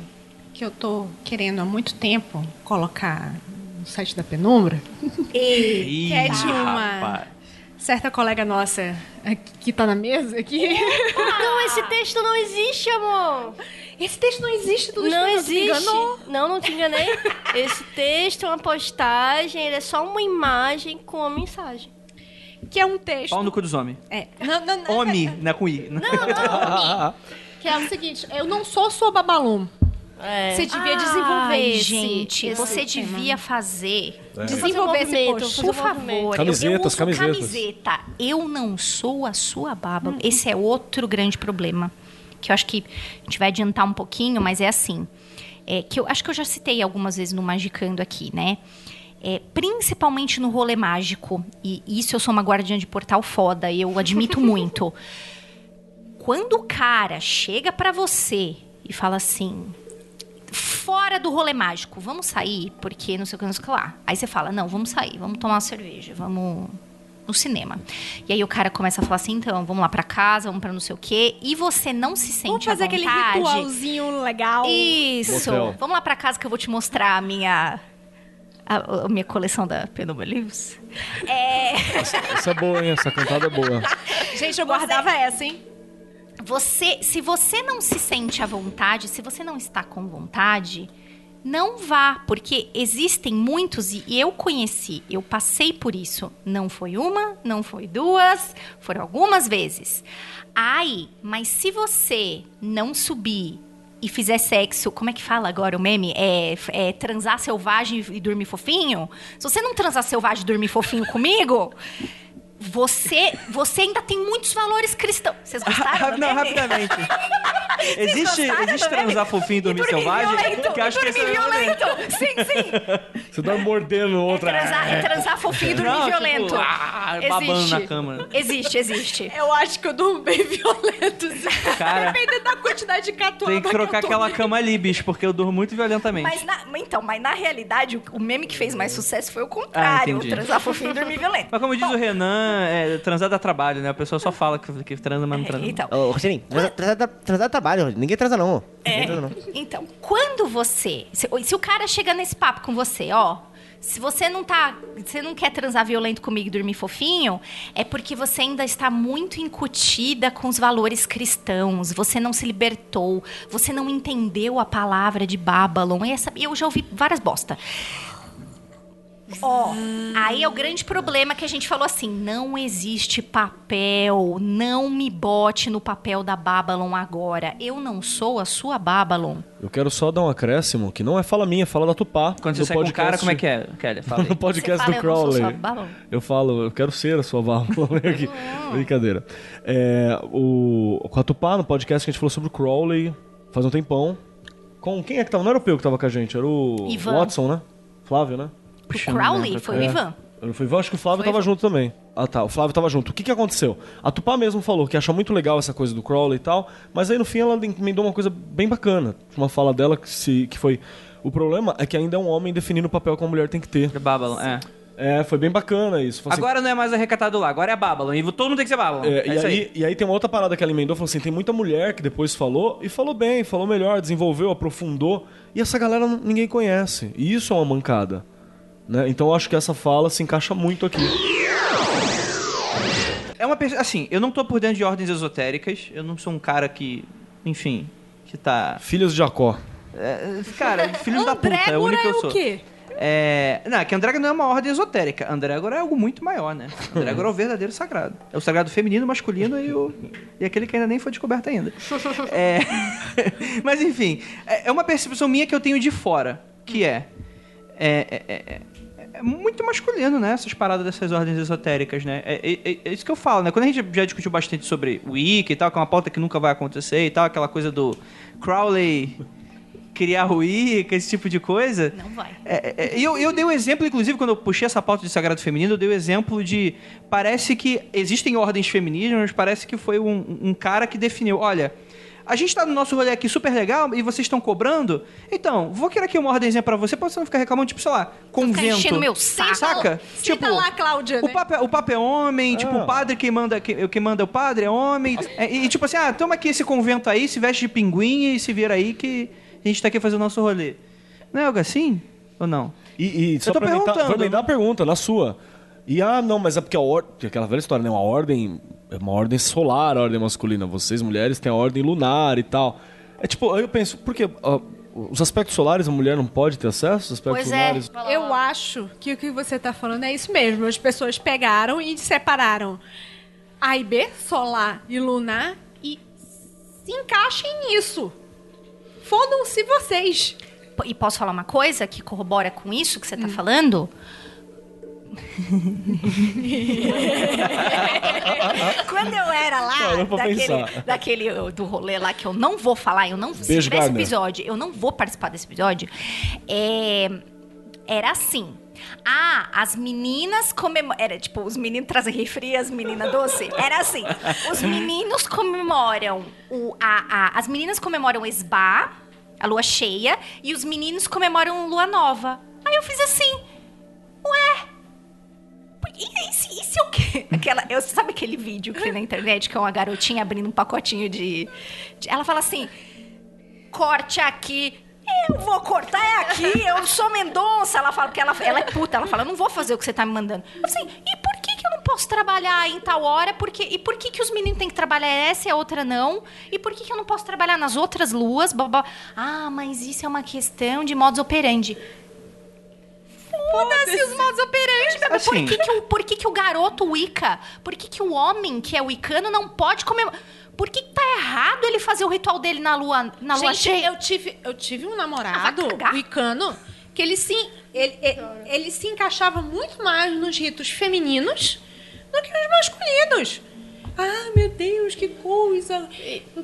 que eu tô querendo há muito tempo colocar no site da Penumbra, Ih, que é de uma rapaz. certa colega nossa aqui, que tá na mesa aqui. Não, esse texto não existe, amor. Esse texto não existe, tudo Não existe. Não, não te enganei. Esse texto é uma postagem, ele é só uma imagem com uma mensagem. Que é um texto. Pau no cu dos homens. É. Não, não, não, Homem, né, com I. Que é o seguinte, eu não sou sua babalum. É. Você devia Ai, desenvolver gente, esse você tema. devia fazer desenvolver esse post. Por favor, Camisetas, eu, camisetas. camiseta. Eu não sou a sua baba. Hum. Esse é outro grande problema. Que eu acho que a gente vai adiantar um pouquinho, mas é assim. É, que eu acho que eu já citei algumas vezes no Magicando aqui, né? É, principalmente no rolê mágico. E isso eu sou uma guardiã de portal foda, e eu admito muito. Quando o cara chega pra você e fala assim: fora do rolê mágico, vamos sair, porque não sei o que, não sei o que lá. Aí você fala, não, vamos sair, vamos tomar uma cerveja, vamos no cinema. E aí o cara começa a falar assim, então, vamos lá pra casa, vamos pra não sei o quê, e você não se sente Vamos fazer à aquele ritualzinho legal. Isso. Motel. Vamos lá pra casa que eu vou te mostrar a minha a, a minha coleção da Penumbra Livros. É, Essa é boa, hein? Essa cantada é boa. Gente, eu guardava essa, hein? você, se você não se sente à vontade, se você não está com vontade, não vá, porque existem muitos e eu conheci, eu passei por isso. Não foi uma, não foi duas, foram algumas vezes. Ai, mas se você não subir e fizer sexo, como é que fala agora o meme? É, é transar selvagem e dormir fofinho? Se você não transar selvagem e dormir fofinho comigo, você, você ainda tem muitos valores cristãos. Vocês gostaram? não, rapidamente. Existe, existe transar fofinho e dormir selvagem? violento, que acho que esse é violento. Sim, sim. Você dá mordendo outra. Transar, é transar fofinho e dormir Não, tipo, violento. ah, babando existe. na cama. Existe, existe. Eu acho que eu durmo bem violento. Cara, Dependendo da quantidade de catuaba Tem que trocar eu tô. aquela cama ali, bicho, porque eu durmo muito violentamente. Mas na, então, mas na realidade, o, o meme que fez mais sucesso foi o contrário. Ah, transar fofinho e dormir violento. Mas como diz o Renan, é, transar dá trabalho, né? A pessoa só fala que, que transa, mas não transa. Então, Ô, Rogerinho, transa, transa, transar é trabalho. Ninguém transa, não. Ninguém transa, não. Então, quando você. Se, se o cara chega nesse papo com você, ó. Se você não tá. Você não quer transar violento comigo e dormir fofinho, é porque você ainda está muito incutida com os valores cristãos. Você não se libertou. Você não entendeu a palavra de Babylon. E essa, eu já ouvi várias bosta. Ó, aí é o grande problema que a gente falou assim: não existe papel, não me bote no papel da Babylon agora. Eu não sou a sua Babylon. Eu quero só dar um acréscimo, que não é fala minha, fala da Tupá. Quando você do sai com o cara, como é que é, Kelly? Fala. No podcast Você do fala, eu não sou Crowley. sua Babylon? Eu falo, eu quero ser a sua Babylon. Brincadeira. É, o, com a Tupá, no podcast que a gente falou sobre o Crowley, faz um tempão. Com quem é que tava? Não era o Peu que tava com a gente, era o Ivan. Watson, né? Flávio, né? O Puxa, Crowley foi o É. Ivan. Eu não fui Ivan, acho que o Flávio Foi tava Ivan. junto também. Ah tá, o Flávio tava junto. O que que aconteceu? A Tupá mesmo falou que acha muito legal essa coisa do Crowley e tal, mas aí no fim ela emendou uma coisa bem bacana. Uma fala dela que, se, que foi... O problema é que ainda é um homem definindo o papel que uma mulher tem que ter. Babylon, é. É, foi bem bacana isso. Falou assim, Agora não é mais arrecatado lá, agora é Babylon. E todo mundo tem que ser Babylon. É, É, e, isso aí, aí. e aí tem uma outra parada que ela emendou, falou assim, tem muita mulher que depois falou, e falou bem, falou melhor, desenvolveu, aprofundou, e essa galera ninguém conhece. E isso é uma mancada. Né? Então eu acho que essa fala se encaixa muito aqui. É uma pessoa. Assim, eu não tô por dentro de ordens esotéricas. Eu não sou um cara que. Enfim. Que tá. Filhos de Jacó. é, cara, filho da puta. É o único que é eu o sou. quê? É. Não, é que Andrégora não é uma ordem esotérica. Andrégora é algo muito maior, né? Andrégora é o verdadeiro sagrado. É o sagrado feminino, masculino e, o... e aquele que ainda nem foi descoberto ainda. É... Mas enfim, é é uma percepção minha que eu tenho de fora, que é. É, é, é- é- é muito masculino, né? Essas paradas dessas ordens esotéricas, né? É, é- é- é isso que eu falo, né? Quando a gente já discutiu bastante sobre Wicca e tal, que é uma pauta que nunca vai acontecer e tal, aquela coisa do Crowley criar o Wicca, esse tipo de coisa. Não vai. É, é, e eu, eu dei um exemplo, inclusive, quando eu puxei essa pauta de sagrado feminino, eu dei o exemplo de. Parece que existem ordens femininas, mas parece que foi um, um cara que definiu: olha, a gente tá no nosso rolê aqui super legal e vocês estão cobrando, então, vou querer aqui uma ordenzinha pra você, pra você não ficar reclamando, tipo, sei lá, convento. enchendo meu saco. Saca? Senta lá, Cláudia, o né? papo, é, o papo é homem, tipo, o padre que manda, que, que manda o padre é homem. É, e, tipo assim, ah, toma aqui esse convento aí, se veste de pinguim e se vira aí que a gente tá aqui fazendo o nosso rolê. Não é algo assim? Ou não? E, e só tô pra emendar, perguntando, pra emendar a pergunta, na sua. E ah, não, mas é porque a ordem. Aquela velha história, né? Uma ordem. É uma ordem solar, a ordem masculina. Vocês, mulheres, têm a ordem lunar e tal. É tipo, eu penso, por que ah, os aspectos solares a mulher não pode ter acesso? Os aspectos Pois é. lunares. Eu acho que o que você tá falando é isso mesmo. As pessoas pegaram e separaram A e B, solar e lunar, e se encaixem nisso. Fodam-se vocês. E posso falar uma coisa que corrobora com isso que você tá falando? Quando eu era lá, pra daquele, daquele uh, do rolê lá que eu não vou falar, eu não se Beijo, Gardner. episódio, eu não vou participar desse episódio. é, era assim. Ah, as meninas comemoram. Era tipo, os meninos trazem refri, as meninas doce. Era assim. Os meninos comemoram. O, a, a- as meninas comemoram o Esbá, a lua cheia, e os meninos comemoram lua nova. Aí eu fiz assim. Ué, se, e se eu que- Aquela, eu, sabe aquele vídeo que tem na internet que é uma garotinha abrindo um pacotinho de, de- Ela fala assim: corte aqui. Eu vou cortar é aqui, eu sou Mendonça. Ela fala, porque ela, ela é puta, ela fala, eu não vou fazer o que você tá me mandando. Assim, e por que, que eu não posso trabalhar em tal hora? Porque, e por que, que os meninos têm que trabalhar essa e a outra não? E por que, que eu não posso trabalhar nas outras luas? Blá, blá. Ah, mas isso é uma questão de modus operandi. Foda-se os modos operantes, bebê. Assim. Por, que, que, o, por que, que o garoto Wicca, por que, que o homem que é wicano não pode comer... Por que, que tá errado ele fazer o ritual dele na lua, na lua Gente, cheia? eu tive, eu tive um namorado, Ah, wicano, que ele se, ele, ele, ele se encaixava muito mais nos ritos femininos do que os masculinos. Ah, meu Deus, que coisa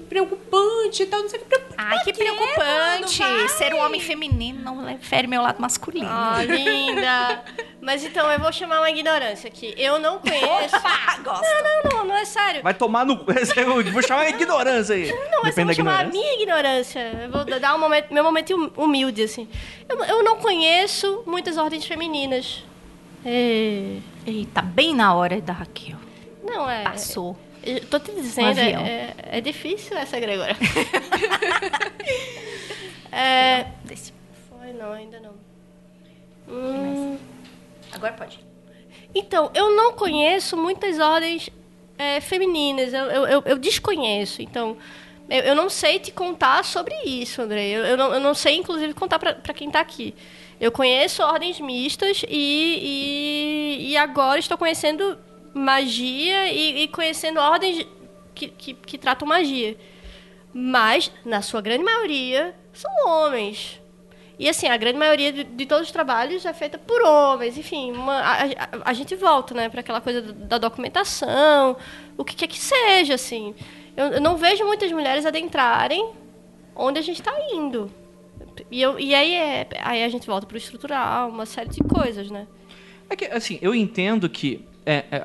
preocupante e tal, não sei o que. Preocupante Ai, que preocupante mano? Ser um homem feminino, não fere meu lado masculino. Ah, linda. Mas então, eu vou chamar uma ignorância aqui. Eu não conheço. Opa, gosto. Não, não, não, não é sério. Vai tomar no. Eu Vou chamar a ignorância aí. Não, mas eu vou chamar a minha ignorância. Eu vou dar um momento, meu momento hum- humilde, assim. Eu, eu não conheço muitas ordens femininas. É... Eita, bem na hora da Raquel. Não, é... Passou. Eu tô te dizendo, Um avião. é, é difícil essa, Gregória. é... Desse. Foi, não, ainda não. Hum, Agora pode. Então, eu não conheço muitas ordens é, femininas. Eu, eu, eu- desconheço. Então, eu, eu não sei te contar sobre isso, André. Eu, eu, não, eu não sei, inclusive, contar para quem está aqui. Eu conheço ordens mistas e, e, e agora estou conhecendo magia e, e conhecendo ordens que, que, que tratam magia. Mas, na sua grande maioria, são homens. E assim, a grande maioria de, de todos os trabalhos é feita por homens. Enfim, uma- a, a- a gente volta, né, para aquela coisa da documentação, o que quer que seja, assim. Eu, eu não vejo muitas mulheres adentrarem onde a gente está indo. E, eu, e aí, é, aí a gente volta para o estrutural, uma série de coisas, né? É que, assim, eu entendo que. É, é,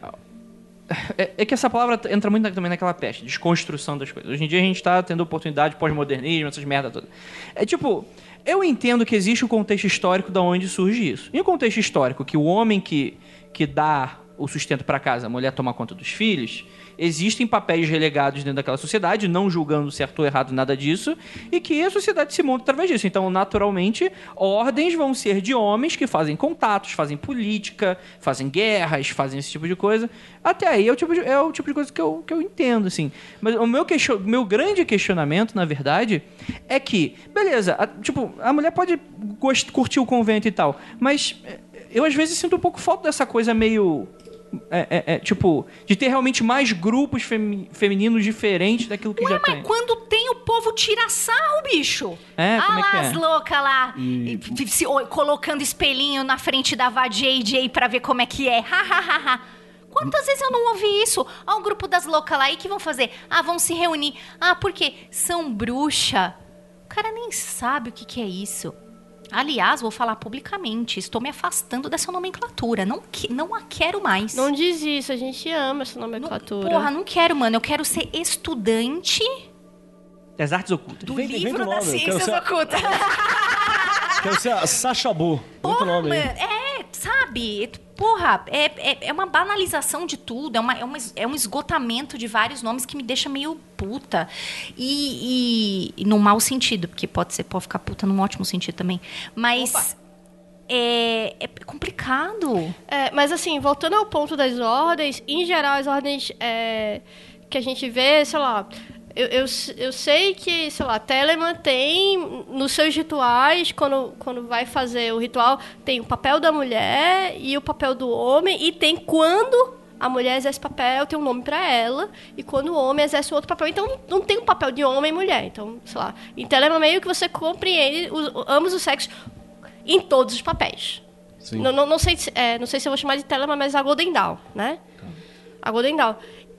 é- é que essa palavra entra muito também naquela peste, desconstrução das coisas. Hoje em dia a gente tá tendo oportunidade pós-modernismo, essas merda todas. É tipo, eu entendo que existe um contexto histórico da onde surge isso. E o contexto histórico que o homem que, que dá o sustento para casa, a mulher toma conta dos filhos, existem papéis relegados dentro daquela sociedade, não julgando certo ou errado nada disso, e que a sociedade se monta através disso. Então, naturalmente, ordens vão ser de homens que fazem contatos, fazem política, fazem guerras, fazem esse tipo de coisa. Até aí é o tipo de, é o tipo de coisa que eu, que eu entendo, assim. Mas o meu, question, meu grande questionamento, na verdade, é que, beleza, a- tipo, a mulher pode gost- curtir o convento e tal, mas é, eu às vezes sinto um pouco falta dessa coisa meio. É, é, é, tipo, de ter realmente mais grupos femi- femininos diferentes daquilo que já tem. Mas quando tem, o povo tira sarro, bicho. É, ah como é lá que é? as loucas lá, e se- o- colocando espelhinho na frente da Vá JJ pra ver como é que é. Ha, ha, ha, ha. Quantas vezes eu não ouvi isso? Ah, um grupo das loucas lá, e que vão fazer? Ah, vão se reunir. Ah, por quê? São bruxa. O cara nem sabe o que, que é isso. Aliás, vou falar publicamente, estou me afastando dessa nomenclatura. Não, que- não a quero mais. Não diz isso, a gente ama essa nomenclatura. Porra, não quero, mano. Eu quero ser estudante Das artes ocultas. Do Vem- vem livro do das ciências ser- ocultas. Quero ser a Sasha Bu. Muito nome aí. É, sabe? Porra, é, é, é uma banalização de tudo, é, uma, é, uma é um esgotamento de vários nomes que me deixa meio puta. E, e, e no mau sentido, porque pode ser, pode ficar puta num ótimo sentido também. Mas é, é complicado. É, mas assim, voltando ao ponto das ordens, em geral, as ordens é, que a gente vê, sei lá. Eu, eu, eu sei que, sei lá, Telemann tem nos seus rituais, quando, quando vai fazer o ritual, tem o papel da mulher e o papel do homem, e tem quando a mulher exerce papel, tem um nome pra ela, e quando o homem exerce outro papel. Então não tem um papel de homem e mulher. Então, sei lá. Em Telemann meio que você compreende os, ambos os sexos em todos os papéis. Não, não, não sei, se- é, não sei se eu vou chamar de Telema, mas a Golden Dawn, né? A Golden Dawn.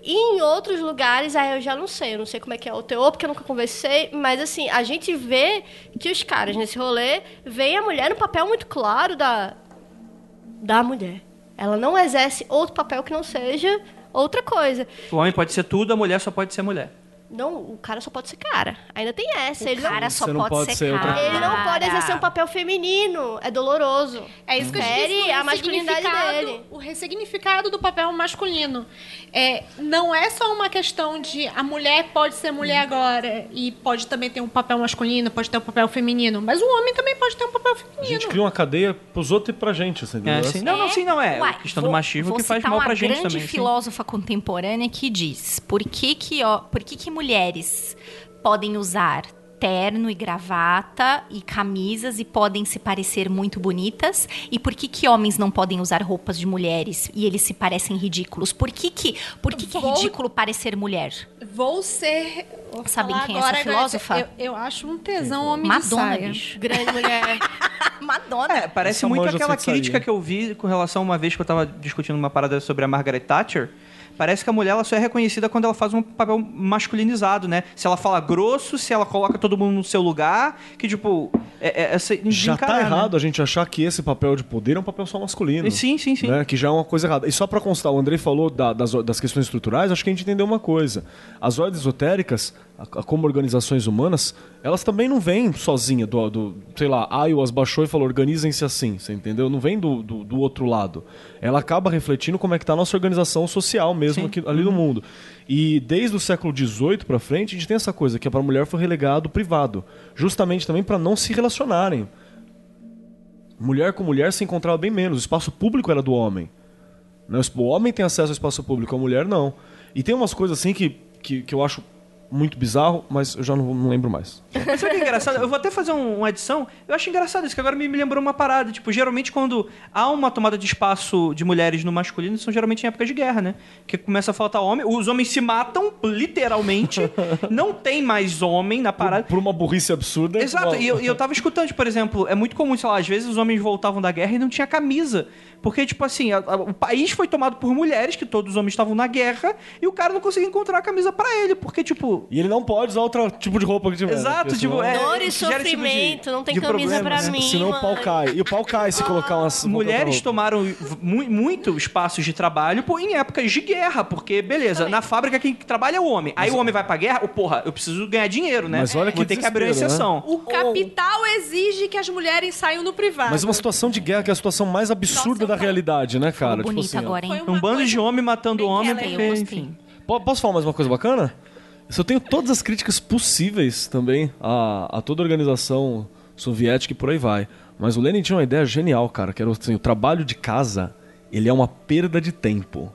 E em outros lugares, aí eu já não sei. Eu não sei como é que é o teor, porque eu nunca conversei. Mas, assim, a gente vê que os caras, nesse rolê, veem a mulher no papel muito claro da, da mulher. Ela não exerce outro papel que não seja outra coisa. O homem pode ser tudo, a mulher só pode ser mulher. Não, o cara só pode ser cara. Ainda tem essa. O ele não- cara só não pode, pode ser, cara. Ele não pode exercer um papel feminino. É doloroso. É isso que eu disse. a masculinidade dele. O ressignificado do papel masculino. É, não é só uma questão de a mulher pode ser mulher agora e pode também ter um papel masculino, pode ter um papel feminino, mas o homem também pode ter um papel A feminino. gente cria uma cadeia pros outros e pra gente, você entendeu? É, sim. Não, não, sim, não é. Uai, a questão vou- do machismo vou que faz mal uma pra gente grande também. sim. filósofa contemporânea que diz: por que que, ó, por que que mulheres podem usar terno e gravata e camisas e podem se parecer muito bonitas e por que que homens não podem usar roupas de mulheres e eles se parecem ridículos? Por que que, por que, que é Vou- ridículo parecer mulher? Vou ser. Vou Sabem quem é essa agora, filósofa? Eu, eu acho um tesão homem de Madonna, saia. bicho. Grande mulher. Madonna. É, parece muito aquela crítica que eu vi com relação a uma vez que eu tava discutindo uma parada sobre a Margaret Thatcher. Parece que a mulher ela só é reconhecida quando ela faz um papel masculinizado, né? Se ela fala grosso, se ela coloca todo mundo no seu lugar, que tipo. É, é, essa, Já tá desencarar, né? errado a gente achar que esse papel de poder é um papel só masculino. Sim, sim, sim. né? Que já é uma coisa errada. E só pra constar, o Andrei falou da- das, das questões estruturais, acho que a gente entendeu uma coisa. As ordens esotéricas, como organizações humanas, elas também não vêm sozinha do, do sei lá, Aiwas baixou e falou, organizem-se assim, você entendeu? Não vem do, do, do outro lado. Ela acaba refletindo como é que tá a nossa organização social mesmo aqui, ali no mundo. E desde o século XVIII pra frente, a gente tem essa coisa, que para a mulher foi relegado privado. Justamente também para não se relacionarem. Mulher com mulher se encontrava bem menos. O espaço público era do homem. Né? O homem tem acesso ao espaço público, a mulher não. E tem umas coisas assim que, que, que eu acho muito bizarro, mas eu já não, não lembro mais. Mas sabe o que é engraçado? Eu vou até fazer um- uma adição. Eu acho engraçado isso, que agora me, me lembrou uma parada. Tipo, geralmente quando há uma tomada de espaço de mulheres no masculino, são geralmente em épocas de guerra, né? Que começa a faltar homem, os homens se matam, literalmente. não tem mais homem na parada. Por uma burrice absurda. Exato, e eu, e eu tava escutando, por exemplo, é muito comum, sei lá, às vezes os homens voltavam da guerra e não tinha camisa. Porque, tipo assim, a- a- o país foi tomado por mulheres, que todos os homens estavam na guerra, e o cara não conseguia encontrar a camisa pra ele, porque, tipo. E ele não pode usar outro tipo de roupa que tiver. né? Exato, Porque tipo, é- Dor e esse tipo de- sofrimento, não tem camisa né? mim. Senão o pau mano. cai. E o pau cai se colocar umas. Mulheres roupa. tomaram mu- muito espaços de trabalho pô, em épocas de guerra, porque, beleza, na fábrica quem trabalha é o homem. Aí o homem vai pra guerra, o porra, eu preciso ganhar dinheiro, né? Mas olha que Vou ter que abrir uma né? exceção. O capital exige que as mulheres saiam no privado. Mas uma situação de guerra que é a situação mais absurda Nossa, da realidade, né, cara? Bonita assim, ó. agora, hein? Um bando de homem matando Bem homem, porque, gostei. enfim. Po- Posso falar mais uma coisa bacana? Se eu tenho todas as críticas possíveis também a, a toda a organização soviética e por aí vai. Mas o Lenin tinha uma ideia genial, cara, que era assim, o trabalho de casa, ele é uma perda de tempo.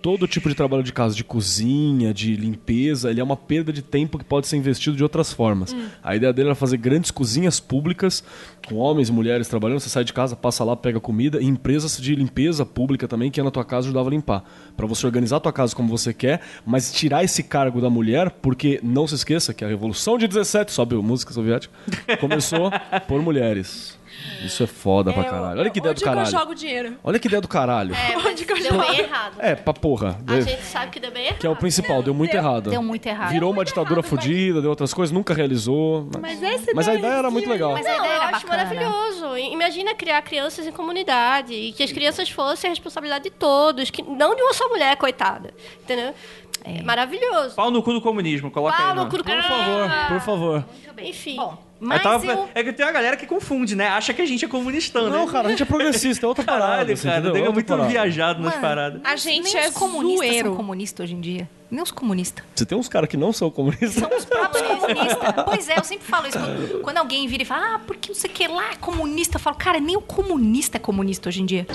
Todo tipo de trabalho de casa, de cozinha, de limpeza, ele é uma perda de tempo que pode ser investido de outras formas. A ideia dele era fazer grandes cozinhas públicas, com homens e mulheres trabalhando. Você sai de casa, passa lá, pega comida, e empresas de limpeza pública também, que ia na tua casa ajudava a limpar. Pra você organizar a tua casa como você quer, mas tirar esse cargo da mulher, porque não se esqueça que a Revolução de 17, sobe a música soviética, começou por mulheres. Isso é foda pra caralho. Olha que ideia do Onde que eu caralho. jogo dinheiro? Olha que ideia do caralho. É, mas Onde que eu deu jogo? bem errado. É, pra porra. A gente sabe que deu bem errado. Que é o principal, deu muito errado. Deu muito errado. Virou uma ditadura fodida, deu outras coisas, nunca realizou. Mas essa Mas a ideia era muito legal. Mas a Não, ideia eu era acho bacana. maravilhoso. Imagina criar crianças em comunidade e que as crianças fossem a responsabilidade de todos, que não de uma só mulher, coitada. Entendeu? É maravilhoso. Pau no cu do comunismo, coloca Pau aí. no no- cu do Por favor, por favor. Enfim. Bom, Eu mas tava- eu... É que tem uma galera que confunde, né? Acha que a gente é comunistão, Não, né? cara, a gente é progressista, é outra parada. Caralho, assim, cara. Outra muito parada. viajado nas Mano, paradas. A gente nem é zoeiro. são comunistas hoje em dia. Nem os comunistas. Você tem uns caras que não são comunistas. São os próprios comunistas. Pois é, eu sempre falo isso. Quando, quando alguém vira e fala, ah, porque não sei o que lá é comunista, eu falo, cara, nem o comunista é comunista hoje em dia.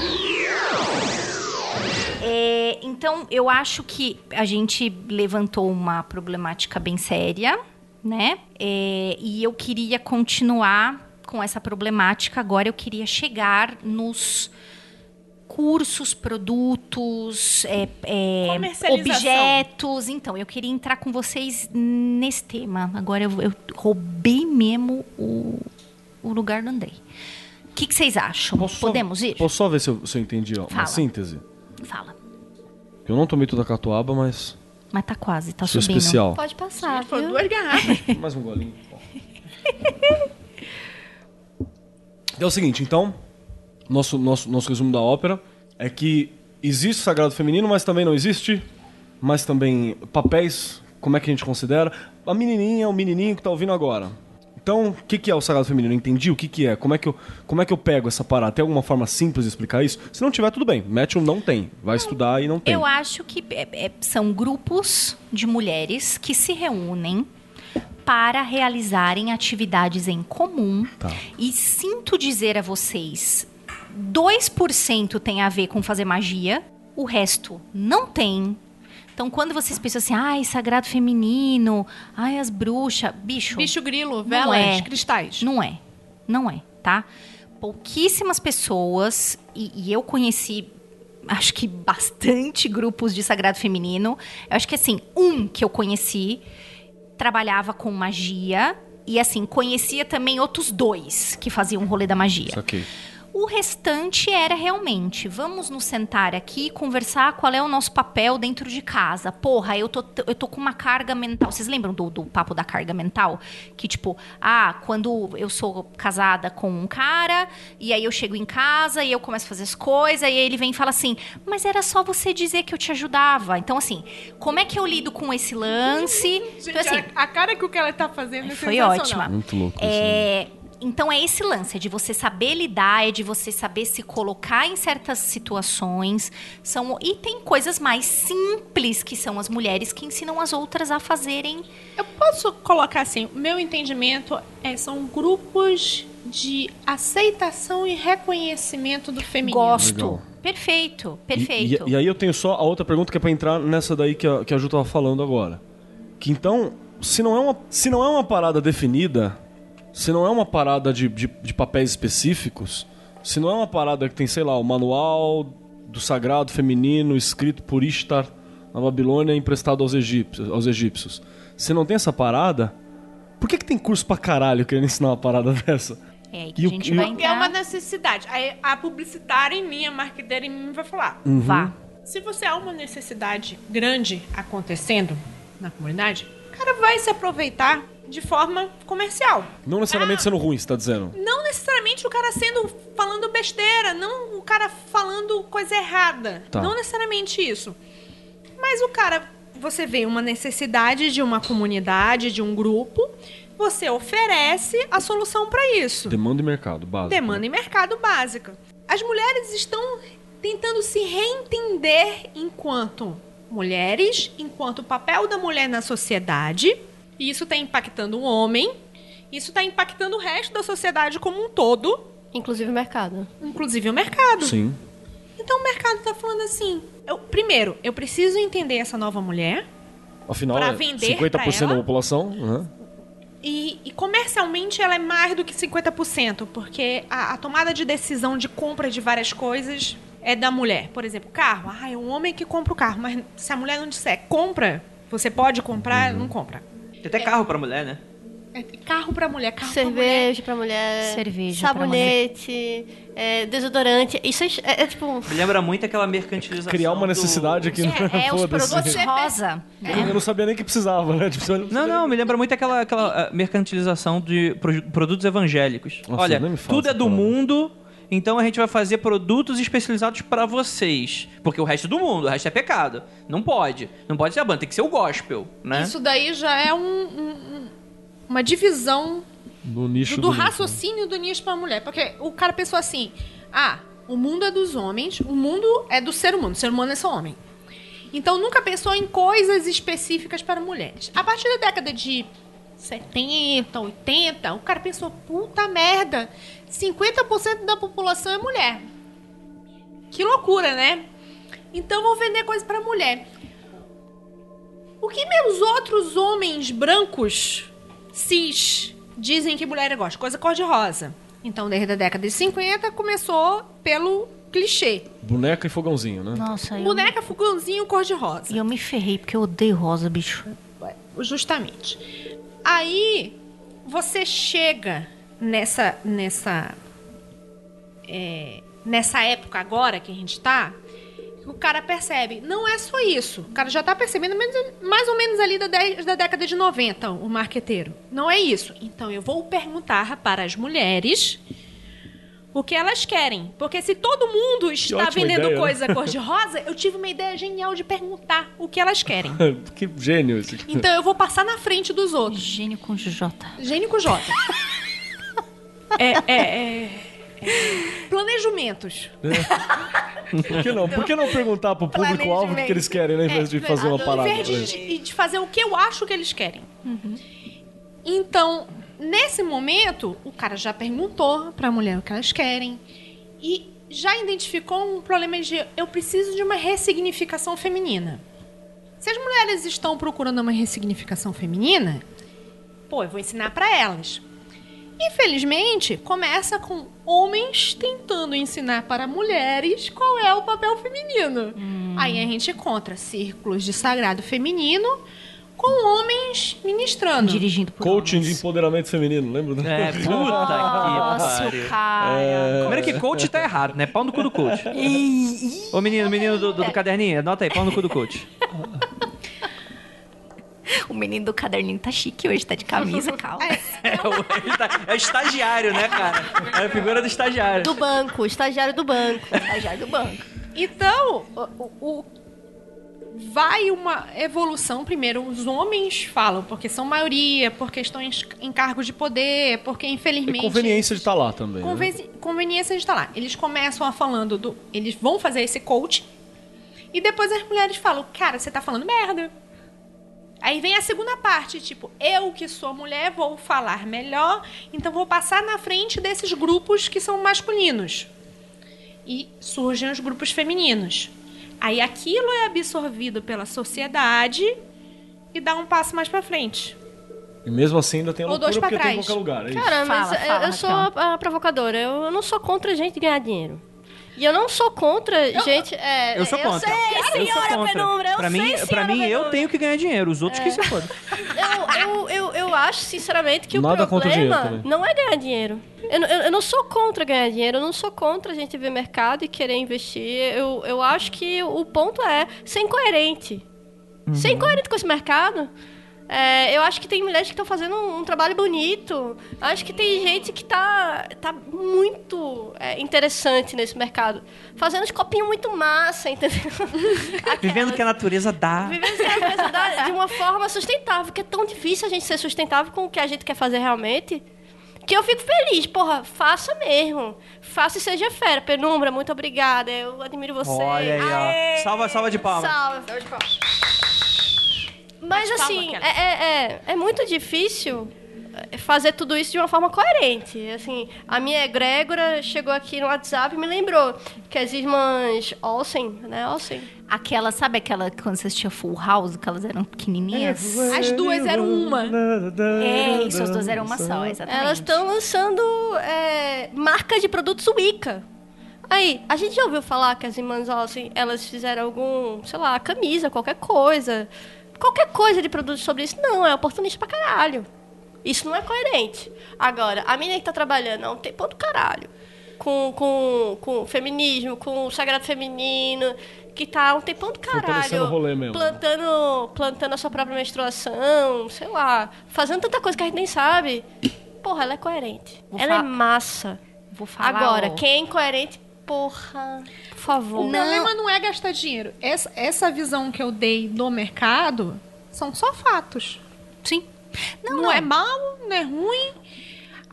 É, então, eu acho que a gente levantou uma problemática bem séria, né? É, e eu queria continuar com essa problemática. Agora, eu queria chegar nos cursos, produtos, é, é, objetos. Então, eu queria entrar com vocês nesse tema. Agora, eu, eu roubei mesmo o, o lugar do Andrei. O que, que vocês acham? Posso só- Podemos ir? Posso só ver se eu, se eu entendi, ó. Uma Fala. síntese. Fala. Eu não tomei toda a catuaba, mas Mas tá quase, tá sou subindo. especial. Pode passar, Foi duas garrafas. Mais um golinho. É o seguinte, então, nosso, nosso, nosso resumo da ópera é que existe o sagrado feminino, mas também não existe. Mas também papéis, como é que a gente considera? A menininha, o menininho que tá ouvindo agora. Então, o que, que é o sagrado feminino? Entendi o que, que é? Como é que, eu, como é que eu pego essa parada? Tem alguma forma simples de explicar isso? Se não tiver, tudo bem. Um não tem. Vai estudar e não tem. Eu acho que é- é- são grupos de mulheres que se reúnem para realizarem atividades em comum. Tá. E sinto dizer a vocês, 2% tem a ver com fazer magia, o resto não tem. Então, quando vocês pensam assim, ai, sagrado feminino, ai, as bruxas, bicho. Bicho grilo, velas, é. cristais. Não é. Não é, tá? Pouquíssimas pessoas, e, e eu conheci, acho que bastante grupos de sagrado feminino. Eu acho que, assim, um que eu conheci trabalhava com magia. E, assim, conhecia também outros dois que faziam o rolê da magia. Saquei. O restante era realmente, vamos nos sentar aqui e conversar qual é o nosso papel dentro de casa. Porra, eu tô, eu tô com uma carga mental. Vocês lembram do, do papo da carga mental? Que tipo, ah, quando eu sou casada com um cara, e aí eu chego em casa e eu começo a fazer as coisas, e aí ele vem e fala assim, mas era só você dizer que eu te ajudava. Então, assim, como é que eu lido com esse lance? Gente, Então, assim, a, a cara que o Keller tá fazendo é foi ótima. Muito louco isso. né? Então é esse lance, é de você saber lidar, é de você saber se colocar em certas situações. São, e tem coisas mais simples que são as mulheres que ensinam as outras a fazerem. Eu posso colocar assim, o meu entendimento é, são grupos de aceitação e reconhecimento do feminino. Gosto. Legal. Perfeito, E- perfeito. E, e aí eu tenho só a outra pergunta que é pra entrar nessa daí que a, que a Ju tava falando agora. Que então, se não é uma, se não é uma parada definida, se não é uma parada de, de, de papéis específicos, se não é uma parada que tem, sei lá, o manual do sagrado feminino escrito por Ishtar na Babilônia emprestado aos egípcios, aos egípcios. Se não tem essa parada, por que, que tem curso pra caralho querendo ensinar uma parada dessa? É que E a gente o- vai É entrar. uma necessidade. Aí a publicitária em mim, a marqueteira em mim vai falar. Vá. Se você há uma necessidade grande acontecendo na comunidade, o cara vai se aproveitar de forma comercial. Não necessariamente sendo ruim, você tá dizendo. Não necessariamente o cara sendo falando besteira, não o cara falando coisa errada. Tá. Não necessariamente isso. Mas o cara, você vê uma necessidade de uma comunidade, de um grupo, você oferece a solução para isso. Demanda e mercado, básico. Demanda e mercado básica. As mulheres estão tentando se reentender enquanto mulheres, enquanto o papel da mulher na sociedade. E isso está impactando o homem. Isso está impactando o resto da sociedade como um todo, Inclusive o mercado. inclusive o mercado. Sim. Então o mercado está falando assim: eu- primeiro, eu preciso entender essa nova mulher. Afinal, Pra é vender 50% pra da população. né? E, e comercialmente ela é mais do que 50%, porque a, a tomada de decisão de compra de várias coisas é da mulher. Por exemplo, carro. Ah, é um homem que compra o carro, mas se a mulher não disser compra, você pode comprar, não compra. Tem até carro pra mulher, né? É carro pra mulher, carro pra mulher. Cerveja pra mulher. Cerveja pra Sabonete. é, desodorante. Isso é, é, é tipo. Me lembra muito aquela mercantilização. Criar uma do- necessidade aqui. É, é os produtos rosa. né? Eu não sabia nem que precisava, né? Tipo, eu Não, não, nem- me lembra muito aquela, aquela ah, mercantilização de pro- produtos evangélicos. Nossa, Olha, tudo é do palavra. mundo, então a gente vai fazer produtos especializados pra vocês. Porque o resto do mundo, o resto é pecado. Não pode. Não pode ser a banda, tem que ser o gospel, né? Isso daí já é um- um- um- uma divisão No nicho do, do, do nicho, né? raciocínio do nicho pra mulher. Porque o cara pensou assim: ah, o mundo é dos homens, o mundo é do ser humano, o ser humano é só homem. Então nunca pensou em coisas específicas para mulheres. A partir da década de 70, 80, o cara pensou: puta merda, 50% da população é mulher. Que loucura, né? Então vou vender coisa para mulher. O que meus outros homens brancos, cis, dizem que mulher gosta? Coisa cor-de-rosa. Então, desde a década de 50, começou pelo clichê. Boneca e fogãozinho, né? Nossa, eu, Boneca, fogãozinho, cor-de-rosa. e eu me ferrei porque eu odeio rosa, bicho. Justamente. Aí, você chega nessa, nessa, é, nessa época agora que a gente tá, o cara percebe, não é só isso. O cara já tá percebendo mais, ou menos ali da, dé- da década de 90, o marqueteiro. Não é isso. Então eu vou perguntar para as mulheres o que elas querem. Porque se todo mundo está vendendo ideia, né? coisa cor-de-rosa, eu tive uma ideia genial de perguntar o que elas querem. que gênio esse. Então eu vou passar na frente dos outros. Gênio com J. Gênio com J. É, é, é, é. Planejamentos. Por que não? Por que não perguntar pro público-alvo o que que eles querem, né? Em vez de fazer uma Em parada. vez de, de- de fazer o que eu acho que eles querem. Então, nesse momento, o cara já perguntou pra mulher o que elas querem e já identificou um problema de eu preciso de uma ressignificação feminina. Se as mulheres estão procurando uma ressignificação feminina, pô, eu vou ensinar pra elas. Infelizmente, começa com homens tentando ensinar para mulheres qual é o papel feminino. Aí a gente encontra círculos de sagrado feminino com homens ministrando. Dirigindo por Coaching de homens. empoderamento feminino, lembra? É, puta Nossa, que o pariu. cara. Primeiro que coach tá errado, né? Pau no cu do coach. Ô menino, menino do, do, do caderninho, anota aí, pau no cu do coach. O menino do caderninho tá chique hoje, tá de camisa, calma. É o, ele tá- é estagiário, né, cara? É a figura do estagiário. Do banco, estagiário do banco. Estagiário do banco. Então, o, o- vai uma evolução. Primeiro, os homens falam, porque são maioria, por questões em cargos de poder, porque É infelizmente. conveniência de estar lá também. né? Conven- Conveniência de estar lá. Eles começam a falando do. Eles vão fazer esse coach. E depois as mulheres falam, cara, você tá falando merda. Aí vem a segunda parte, tipo, eu que sou mulher vou falar melhor, então vou passar na frente desses grupos que são masculinos. E surgem os grupos femininos. Aí aquilo é absorvido pela sociedade e dá um passo mais pra frente. E mesmo assim ainda tem Ou loucura dois pra porque tem em qualquer lugar. É isso. Cara, mas Fala, eu- fala, eu sou Raquel. a, a provocadora. Eu, eu não sou contra a gente ganhar dinheiro. E eu não sou contra gente. É, Eu sou contra. Eu sei, eu sou senhora contra. Penumbra. Eu pra sei, mim, pra senhora mim eu tenho que ganhar dinheiro, os outros que se fodam. Eu, eu, eu, eu acho, sinceramente, que Nada o problema não é ganhar dinheiro. Eu, não- eu, eu não sou contra ganhar dinheiro, eu não sou contra a gente ver mercado e querer investir. Eu, eu acho que o ponto é ser incoerente. Uhum. Ser incoerente com esse mercado. É, eu acho que tem mulheres que estão fazendo um, um trabalho bonito. Acho que tem gente que tá, tá muito é, interessante nesse mercado. Fazendo uns copinhos muito massa, entendeu? Vivendo o que a natureza dá. Vivendo essa coisa da- de uma forma sustentável, porque é tão difícil a gente ser sustentável com o que a gente quer fazer realmente. Que eu fico feliz, porra, faça mesmo. Faça e seja fera. Penumbra, muito obrigada. Eu admiro você. Olha aí, ó. Salva, salva de palmas. Salve, salva de palmas. Mas assim, é, é, é, é muito difícil é, fazer tudo isso de uma forma coerente. Assim, a minha egrégora chegou aqui no WhatsApp e me lembrou que as irmãs Olsen, né? Olsen. Aquela, sabe aquela quando você assistia Full House, que elas eram pequenininhas? As duas eram uma. É, isso, as duas eram uma só, exatamente. Elas estão lançando é, marcas de produtos Wicca. Aí, a gente já ouviu falar que as irmãs Olsen, elas fizeram algum, sei lá, camisa, qualquer coisa. Qualquer coisa de produto sobre isso. Não, é oportunista pra caralho. Isso não é coerente. Agora, a menina que tá trabalhando há um tempo do caralho. Com, com, com feminismo, com o sagrado feminino, que tá há um tempão do Fortalecendo caralho. mesmo. Plantando, plantando a sua própria menstruação, sei lá. Fazendo tanta coisa que a gente nem sabe. Porra, ela é coerente. Vou ela é massa. Vou falar. Agora, ó. quem é incoerente, porra, por favor. O problema não é gastar dinheiro. Essa, essa visão que eu dei do mercado são só fatos. Sim. Não, Não, não. é mal, não é ruim.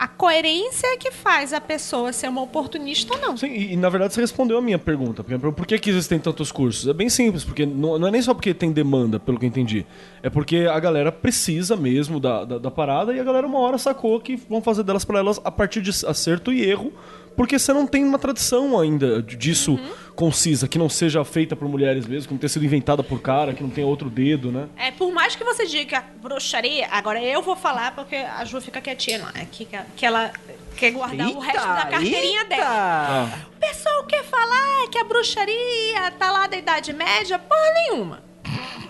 A coerência é que faz a pessoa ser uma oportunista ou não. Sim, e, e, na verdade você respondeu a minha pergunta. Porque, por que, que existem tantos cursos? É bem simples, porque não, não é nem só porque tem demanda, pelo que eu entendi. É porque a galera precisa mesmo da, da, da parada e a galera uma hora sacou que vão fazer delas para elas a partir de acerto e erro, porque você não tem uma tradição ainda disso concisa, que não seja feita por mulheres mesmo, que não tenha sido inventada por cara, que não tenha outro dedo, né? É, por mais que você diga que a bruxaria, agora eu vou falar porque a Ju fica quietinha lá, é que, que ela quer guardar o resto da carteirinha dela. Ah, O pessoal quer falar que a bruxaria tá lá da Idade Média, porra nenhuma.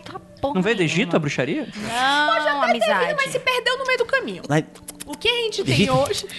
Tá porra Não veio do Egito a bruxaria? Não, Até teve, amizade. mas se perdeu no meio do caminho. Mas, O que a gente tem hoje...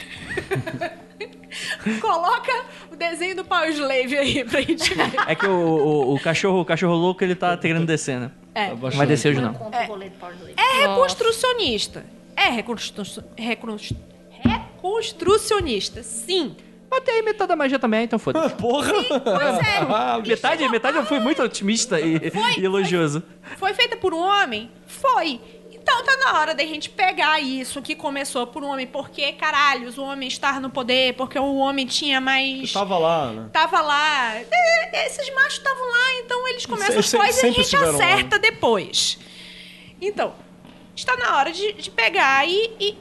Coloca o desenho do Power Slave aí pra gente ver. É que o, o, o cachorro, o cachorro louco, ele tá querendo descer, né? É. tá Não vai descer hoje, não. Slave. É reconstrucionista. É reconstru... reconstru... reconstrucionista, sim. Mas tem metade da magia também, então foda-se. Porra! Pois é. Ah, Metade, metade eu fui muito otimista e, e elogioso. Foi feita por um homem? Foi. Então tá na hora da gente pegar isso que começou por um homem. Porque, caralhos, o homem estar no poder, porque o homem tinha mais. Tava lá, né? Tava lá. É, Esses machos estavam lá, então eles começam as coisas e a gente lá. acerta depois. Então, está na hora de, de pegar e, e-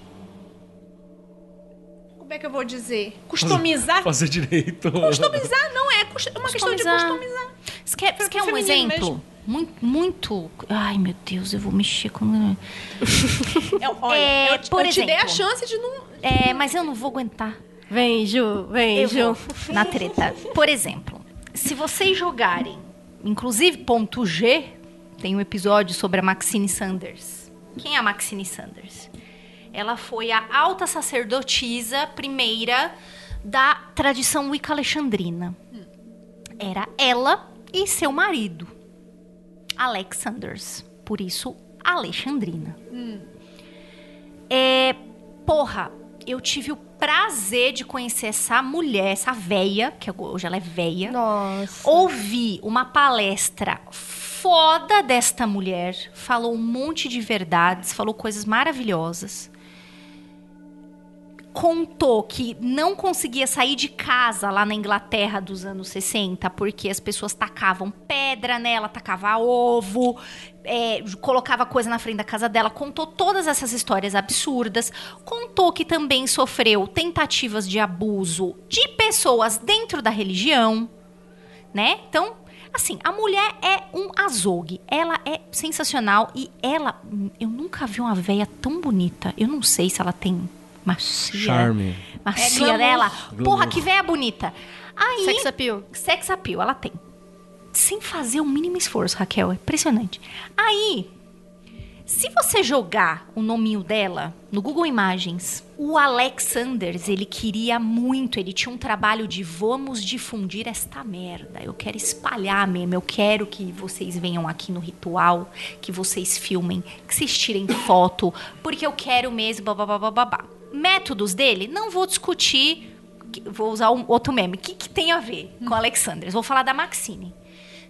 Como é que eu vou dizer? Customizar. Fazer direito. Customizar não é cust- uma questão de Customizar. customizar. Você quer, você quer um exemplo? mesmo. Muito, muito. Ai, meu Deus, eu vou mexer com. É, olha, É, eu, te- por eu te dei a exemplo. chance de não. É, mas eu não vou aguentar. Vem, Ju, vem, Eu Ju. vou na treta. Por exemplo, se vocês jogarem, inclusive ponto G, tem um episódio sobre a Maxine Sanders. Quem é a Maxine Sanders? Ela foi a alta sacerdotisa primeira da tradição Wicca alexandrina. Era ela e seu marido, Alex Sanders. Por isso, Alexandrina. É, porra, eu tive o prazer de conhecer essa mulher, essa véia, que hoje ela é véia. Nossa. Ouvi uma palestra foda desta mulher, falou um monte de verdades, falou coisas maravilhosas. Contou que não conseguia sair de casa lá na Inglaterra dos anos 60 porque as pessoas tacavam pedra nela, tacava ovo, é, colocava coisa na frente da casa dela. Contou todas essas histórias absurdas. Contou que também sofreu tentativas de abuso de pessoas dentro da religião né? Então, assim, a mulher é um azogue. Ela é sensacional e ela, eu nunca vi uma véia tão bonita. Eu não sei se ela tem macia. Charme. Macia É dela. Glamour. Porra, que véia bonita. Aí, Sex appeal. sex appeal, ela tem. Sem fazer o mínimo esforço, Raquel. É impressionante. Aí, se você jogar o nominho dela no Google Imagens, o Alex Sanders, ele queria muito, ele tinha um trabalho de vamos difundir esta merda. Eu quero espalhar mesmo, eu quero que vocês venham aqui no ritual, que vocês filmem, que vocês tirem foto, porque eu quero mesmo, babá, babá. Métodos dele, não vou discutir, vou usar um outro meme. O que, que tem a ver com o Alex Sanders? Vou falar da Maxine.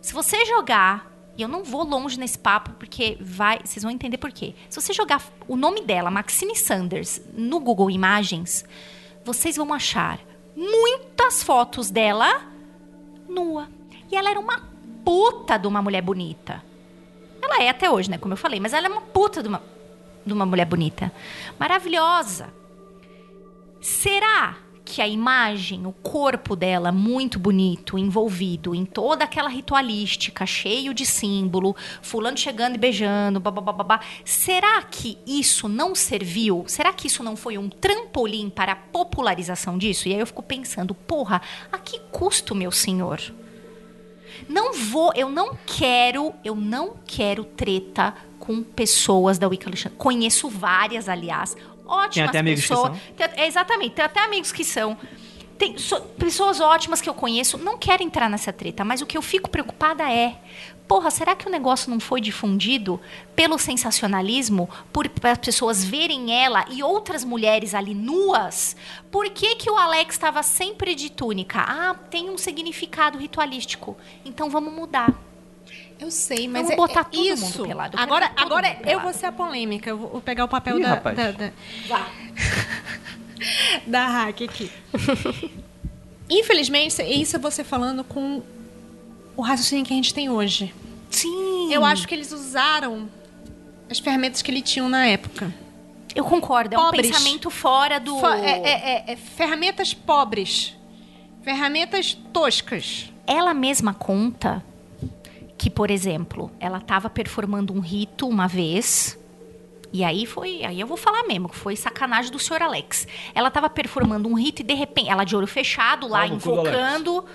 Se você jogar, e eu não vou longe nesse papo porque vai, vocês vão entender por quê. Se você jogar o nome dela, Maxine Sanders, no Google Imagens, vocês vão achar muitas fotos dela nua. E ela era uma puta de uma mulher bonita. Ela é até hoje, né, como eu falei, mas ela é uma puta de uma, de uma mulher bonita. Maravilhosa. Será que a imagem, o corpo dela muito bonito, envolvido em toda aquela ritualística, cheio de símbolo, fulano chegando e beijando, babá, será que isso não serviu? Será que isso não foi um trampolim para a popularização disso? E aí eu fico pensando, porra, a que custo, meu senhor? Não vou, eu não quero, eu não quero treta com pessoas da Wicca Alexandre. Conheço várias, aliás, ótimas até amigos que pessoas. são. Tem- é, exatamente, tem até amigos que são. tem so- pessoas ótimas que eu conheço, não quero entrar nessa treta, mas o que eu fico preocupada é, porra, será que o negócio não foi difundido pelo sensacionalismo, por as pessoas verem ela e outras mulheres ali nuas? Por que, que o Alex estava sempre de túnica? Ah, tem um significado ritualístico. Então vamos mudar. Eu sei, mas Vamos é, botar é todo mundo isso. pelado. Eu Agora, agora mundo eu pelado. vou ser a polêmica. Eu vou pegar o papel Ih, da, rapaz. da, da, da hack aqui. Infelizmente, isso é você falando com o raciocínio que a gente tem hoje. Sim. Eu acho que eles usaram as ferramentas que eles tinham na época. Eu concordo, é um Pobres. pensamento fora do. Fa- é- é- é- é ferramentas pobres. Ferramentas toscas. Ela mesma conta que, por exemplo, ela estava performando um rito uma vez. E aí foi, aí eu vou falar mesmo, que foi sacanagem do senhor Alex. Ela estava performando um rito e de repente, ela de olho fechado lá, invocando.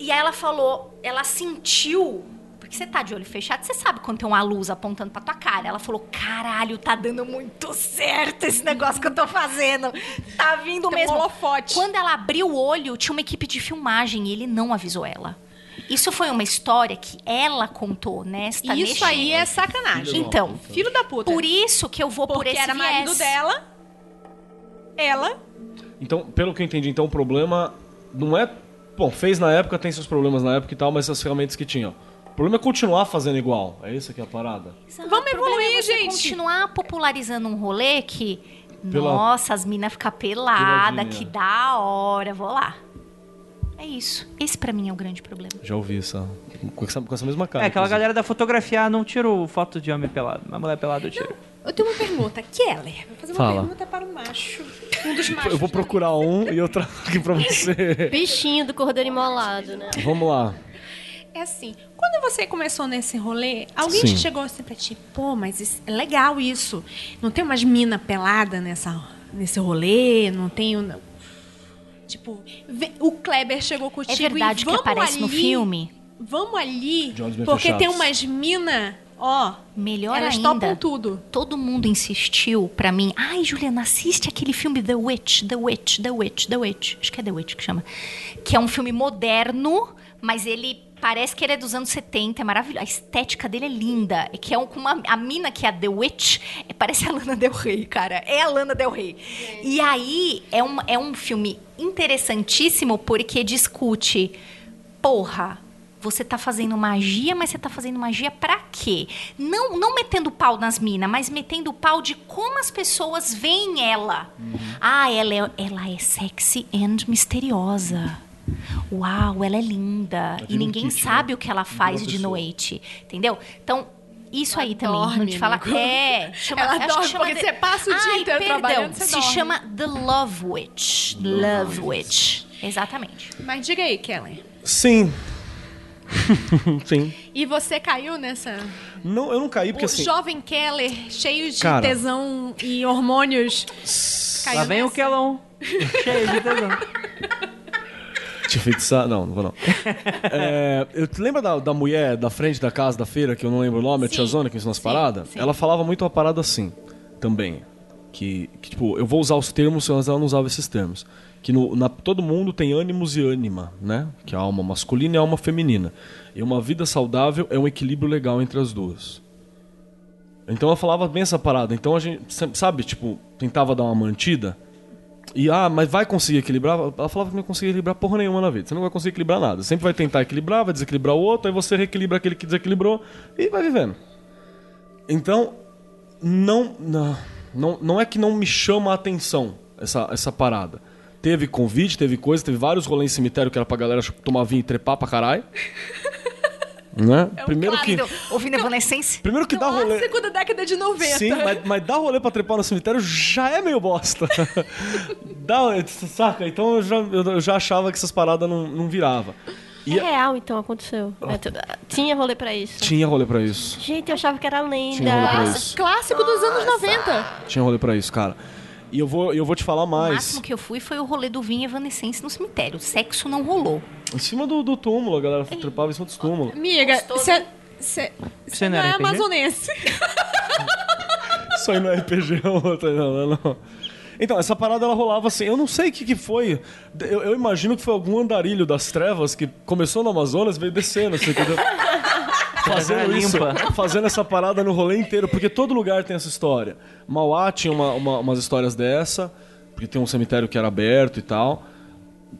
E aí ela falou, ela sentiu, porque você tá de olho fechado, você sabe quando tem uma luz apontando pra tua cara. Ela falou: "Caralho, tá dando muito certo esse negócio que eu tô fazendo. Tá vindo Tem um mesmo". holofote. Quando ela abriu o olho, tinha uma equipe de filmagem e ele não avisou ela. Isso foi uma história que ela contou nesta Isso neste- aí é sacanagem. Então, Filho da puta. por isso que eu vou por Porque esse era marido viés. dela. Ela. Então, pelo que eu entendi, então o problema não é. Bom, fez na época, tem seus problemas na época e tal, mas as ferramentas que tinham. O problema é continuar fazendo igual. É isso que é a parada. Exato. Vamos O problema evoluir, é gente. continuar popularizando um rolê que. Pela- Nossa, as minas ficam pelada, Peladinha. que da hora, vou lá. É isso. Esse pra mim é o grande problema. Já ouvi essa. Com essa, com essa mesma cara. É, aquela inclusive. galera da fotografia não tirou foto de homem pelado. Mas mulher pelada eu tiro. Eu tenho uma pergunta. Keller, vou fazer uma Fala. pergunta para o macho. Um dos machos. Eu vou procurar um e eu trago aqui pra você. Bichinho do cordeiro imolado, né? Vamos lá. É assim, quando você começou nesse rolê, alguém Sim. te chegou assim pra ti, pô, mas isso- é legal isso. Não tem umas mina pelada nessa, nesse rolê, não tem... Tipo, o Kleber chegou É contigo verdade e que vamos aparece no ali, filme? Vamos ali, porque tem umas mina, ó, Melhor elas ainda. topam tudo. Todo mundo insistiu pra mim. Ai, Juliana, assiste aquele filme The Witch, The Witch, The Witch, The Witch. Acho que é The Witch que chama. Que é um filme moderno, mas ele parece que ele é dos anos 70, é maravilhoso. A estética dele é linda. É que é um, uma, a mina que é a The Witch, é, parece a Lana Del Rey, cara. É a Lana Del Rey. E aí, é um, é um filme interessantíssimo porque discute, porra, você tá fazendo magia, mas você tá fazendo magia pra quê? Não, não metendo pau nas minas, mas metendo pau de como as pessoas veem ela. Ah, ela é, ela é sexy and misteriosa. Uau, ela é linda. E ninguém kit, sabe né? o que ela faz de noite. Entendeu? Então, isso aí também. não dorme, te fala. amigo. É, chama, Ela dorme, chama porque de- você passa o dia Ai, inteiro perdão, trabalhando, você Se dorme. chama The Love Witch. Love Witch. Exatamente. Mas diga aí, Keller. Sim. Sim. E você caiu nessa... Não, eu não caí porque o assim. jovem Keller, cheio de Cara. tesão e hormônios. Caiu Lá vem o nessa? Kelão. Cheio de tesão. Te feitiçar. Não, não vou não. É, eu te lembra da, da mulher da frente da casa da feira, que eu não lembro o nome, a tia Zona que ensinou as paradas? Ela falava muito uma parada assim, também. Que, que, tipo, eu vou usar os termos, mas ela não usava esses termos. Que no, na, todo mundo tem ânimos e ânima, né? Que é a alma masculina e a alma feminina. E uma vida saudável é um equilíbrio legal entre as duas. Então ela falava bem essa parada. Então a gente, sabe, tipo, tentava dar uma mantida. E, ah, mas vai conseguir equilibrar? Ela falava que não conseguia equilibrar porra nenhuma na vida. Você não vai conseguir equilibrar nada. Sempre vai tentar equilibrar, vai desequilibrar o outro, aí você reequilibra aquele que desequilibrou e vai vivendo. Então, não, não, não, não é que não me chama a atenção essa, essa parada. Teve convite, teve coisa, teve vários rolês em cemitério que era pra galera tomar vinho e trepar pra caralho. né? Primeiro que, Ouvindo, Evanescence? primeiro que dá rolê. Clássico da década de 90. Sim, mas, mas dar rolê pra trepar no cemitério já é meio bosta. Dá, saca? Então eu já, eu já achava que essas paradas não, não virava. E É real, então, aconteceu. É tudo- Tinha rolê pra isso. tinha rolê pra isso. Gente, eu achava que era lenda. Tinha rolê pra isso. Clássico dos anos 90. Tinha rolê pra isso, cara. E eu vou, eu vou te falar O mais. máximo que eu fui foi o rolê do vinho Evanescence no cemitério. Sexo não rolou. Em cima do, do túmulo, a galera trepava em cima dos túmulos. Amiga, você não não é RPG? amazonense. Isso aí não é RPG, outra, não, não, não. Então, essa parada ela rolava assim. Eu não sei o que, que foi. Eu, eu imagino que foi algum andarilho das trevas que começou no Amazonas e veio descendo, você entendeu? Fazendo isso, Limpa. fazendo essa parada no rolê inteiro, porque todo lugar tem essa história. Mauá tinha uma- uma- umas histórias dessa, porque tem um cemitério que era aberto e tal.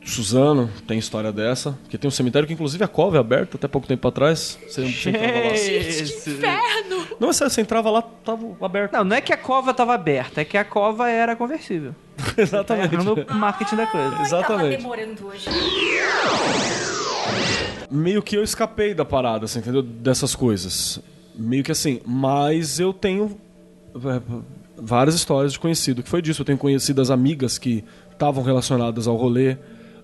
Suzano tem história dessa, porque tem um cemitério que inclusive a cova é aberta até pouco tempo atrás. Você, você entrava lá. Esse- Inferno! Não, é sério, você entrava lá, tava aberto. Não, não é que a cova tava aberta, é que a cova era conversível. Tá Exatamente. errando o marketing da coisa. Exatamente. demorando hoje. Meio que eu escapei da parada, assim, entendeu? Dessas coisas. Meio que assim, mas eu tenho é, várias histórias de conhecido que foi disso. Eu tenho conhecido as amigas que estavam relacionadas ao rolê,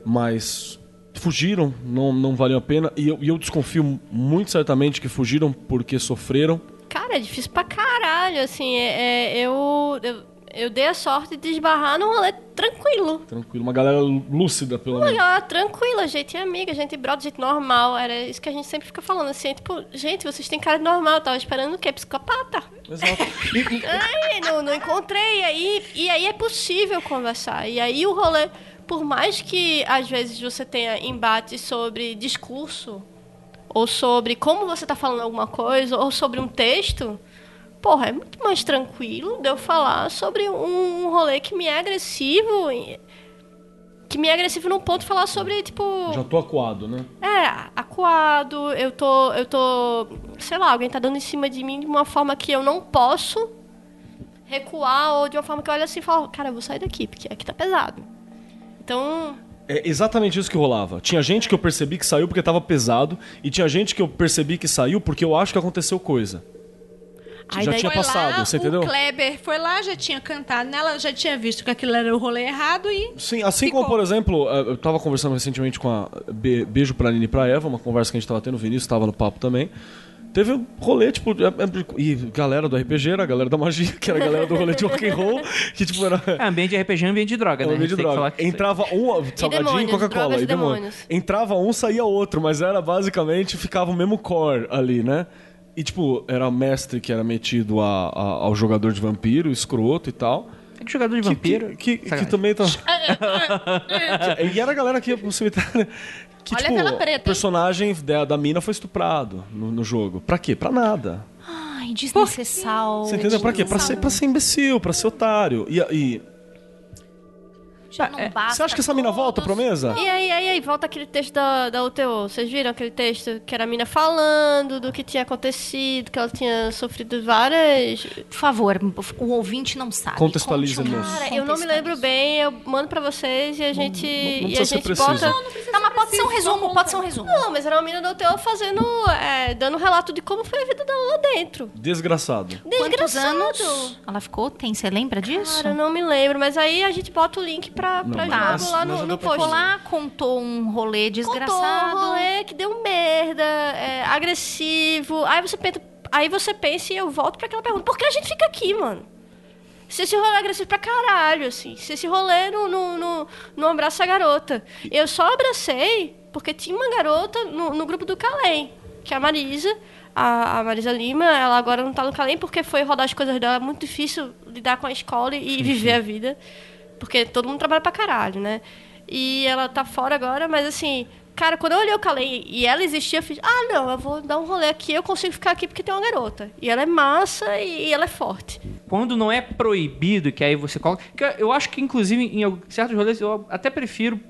mas fugiram, não, não valeu a pena. E eu, eu desconfio muito certamente que fugiram porque sofreram. Cara, é difícil pra caralho, assim. é- é, eu, eu, eu dei a sorte de esbarrar num rolê tranquilo. Tranquilo, uma galera lúcida, pelo Uma menos. galera tranquila, gente amiga, gente brother, gente normal. Era isso que a gente sempre fica falando, assim. Tipo, gente, vocês têm cara de normal. Eu tava esperando o quê? Psicopata. Exato. Ai, não, não encontrei. E aí, e aí é possível conversar. E aí o rolê, por mais que às vezes você tenha embate sobre discurso, ou sobre como você tá falando alguma coisa, ou sobre um texto, porra, é muito mais tranquilo de eu falar sobre um, um rolê que me é agressivo. e- Que me é agressivo num ponto de falar sobre, tipo. Já tô acuado, né? É, acuado, eu tô, eu tô, sei lá, alguém tá dando em cima de mim de uma forma que eu não posso recuar ou de uma forma que eu olho assim e falo, cara, eu vou sair daqui, porque aqui tá pesado. Então, É exatamente isso que rolava. Tinha gente que eu percebi que saiu porque tava pesado, e tinha gente que eu percebi que saiu porque eu acho que aconteceu coisa. Aí já tinha Foi passado, lá, você entendeu? o Kleber foi lá, já tinha cantado nela, já tinha visto que aquilo era o rolê errado e... Sim, assim Ficou. como, por exemplo, eh, eu tava conversando recentemente com a Be- Beijo pra Nini e pra Eva, uma conversa que a gente tava tendo, o Vinícius tava no papo também. Teve um rolê, tipo, é- é- e galera do RPG era a galera da magia, que era a galera do rolê de rock and roll, que tipo era. É, ambiente de RPG é ambiente de droga, né? Ambiente de droga. Entrava um, salgadinho e Coca-Cola, e demônio. demônios. Entrava um, saía outro, mas era basicamente, ficava o mesmo core ali, né? E tipo, era mestre que era metido a- a- ao jogador de vampiro, escroto e tal. É que jogador de Que- vampiro. Que, que, que também tá. e era a galera que ia pro cemitério. Que, Olha tipo, a preta, o personagem da, da mina foi estuprado no, no jogo. Pra quê? Pra nada. Ai, desnecessário. Você entendeu? Pra quê? Pra ser, pra ser imbecil, pra ser otário. E, e Já não basta você acha que essa mina volta pra mesa? E aí, aí, aí, volta aquele texto da, da UTO. Vocês viram aquele texto que era a mina falando do que tinha acontecido, que ela tinha sofrido várias. Por favor, o ouvinte não sabe. Contextualize, Conte um- moço. Cara, eu não me lembro bem, eu mando pra vocês e a gente. não e precisa a ser gente preciso. bota. Não, mas pode ser um resumo, pode ser um resumo. Não, mas era uma mina da UTO fazendo. é, dando relato de como foi a vida dela lá dentro. Desgraçado. Quantos Desgraçado. anos ela ficou? Tem, você lembra disso? Cara, eu não me lembro, mas aí a gente bota o link pra, pra Não, mas- jogo lá mas no, no deu pra post. Ficou lá, contou um rolê desgraçado. Contou um rolê que deu merda, é, agressivo. Aí você pensa, aí você pensa e eu volto pra aquela pergunta: por que a gente fica aqui, mano? Se esse rolê é agressivo pra caralho, assim. Se esse rolê não, não, não, não abraça a garota. Eu só abracei porque tinha uma garota no, no grupo do Calém, que é a Marisa. A, a Marisa Lima, ela agora não tá no Calém porque foi rodar as coisas dela. É muito difícil lidar com a escola e viver a vida. Porque todo mundo trabalha pra caralho, né? E ela tá fora agora, mas assim, cara, quando eu olhei o Kalei e ela existia, eu fiz, ah, não, eu vou dar um rolê aqui, eu consigo ficar aqui porque tem uma garota. E ela é massa e, e ela é forte. Quando não é proibido, que aí você coloca. eu acho que, inclusive, em certos rolês, eu até prefiro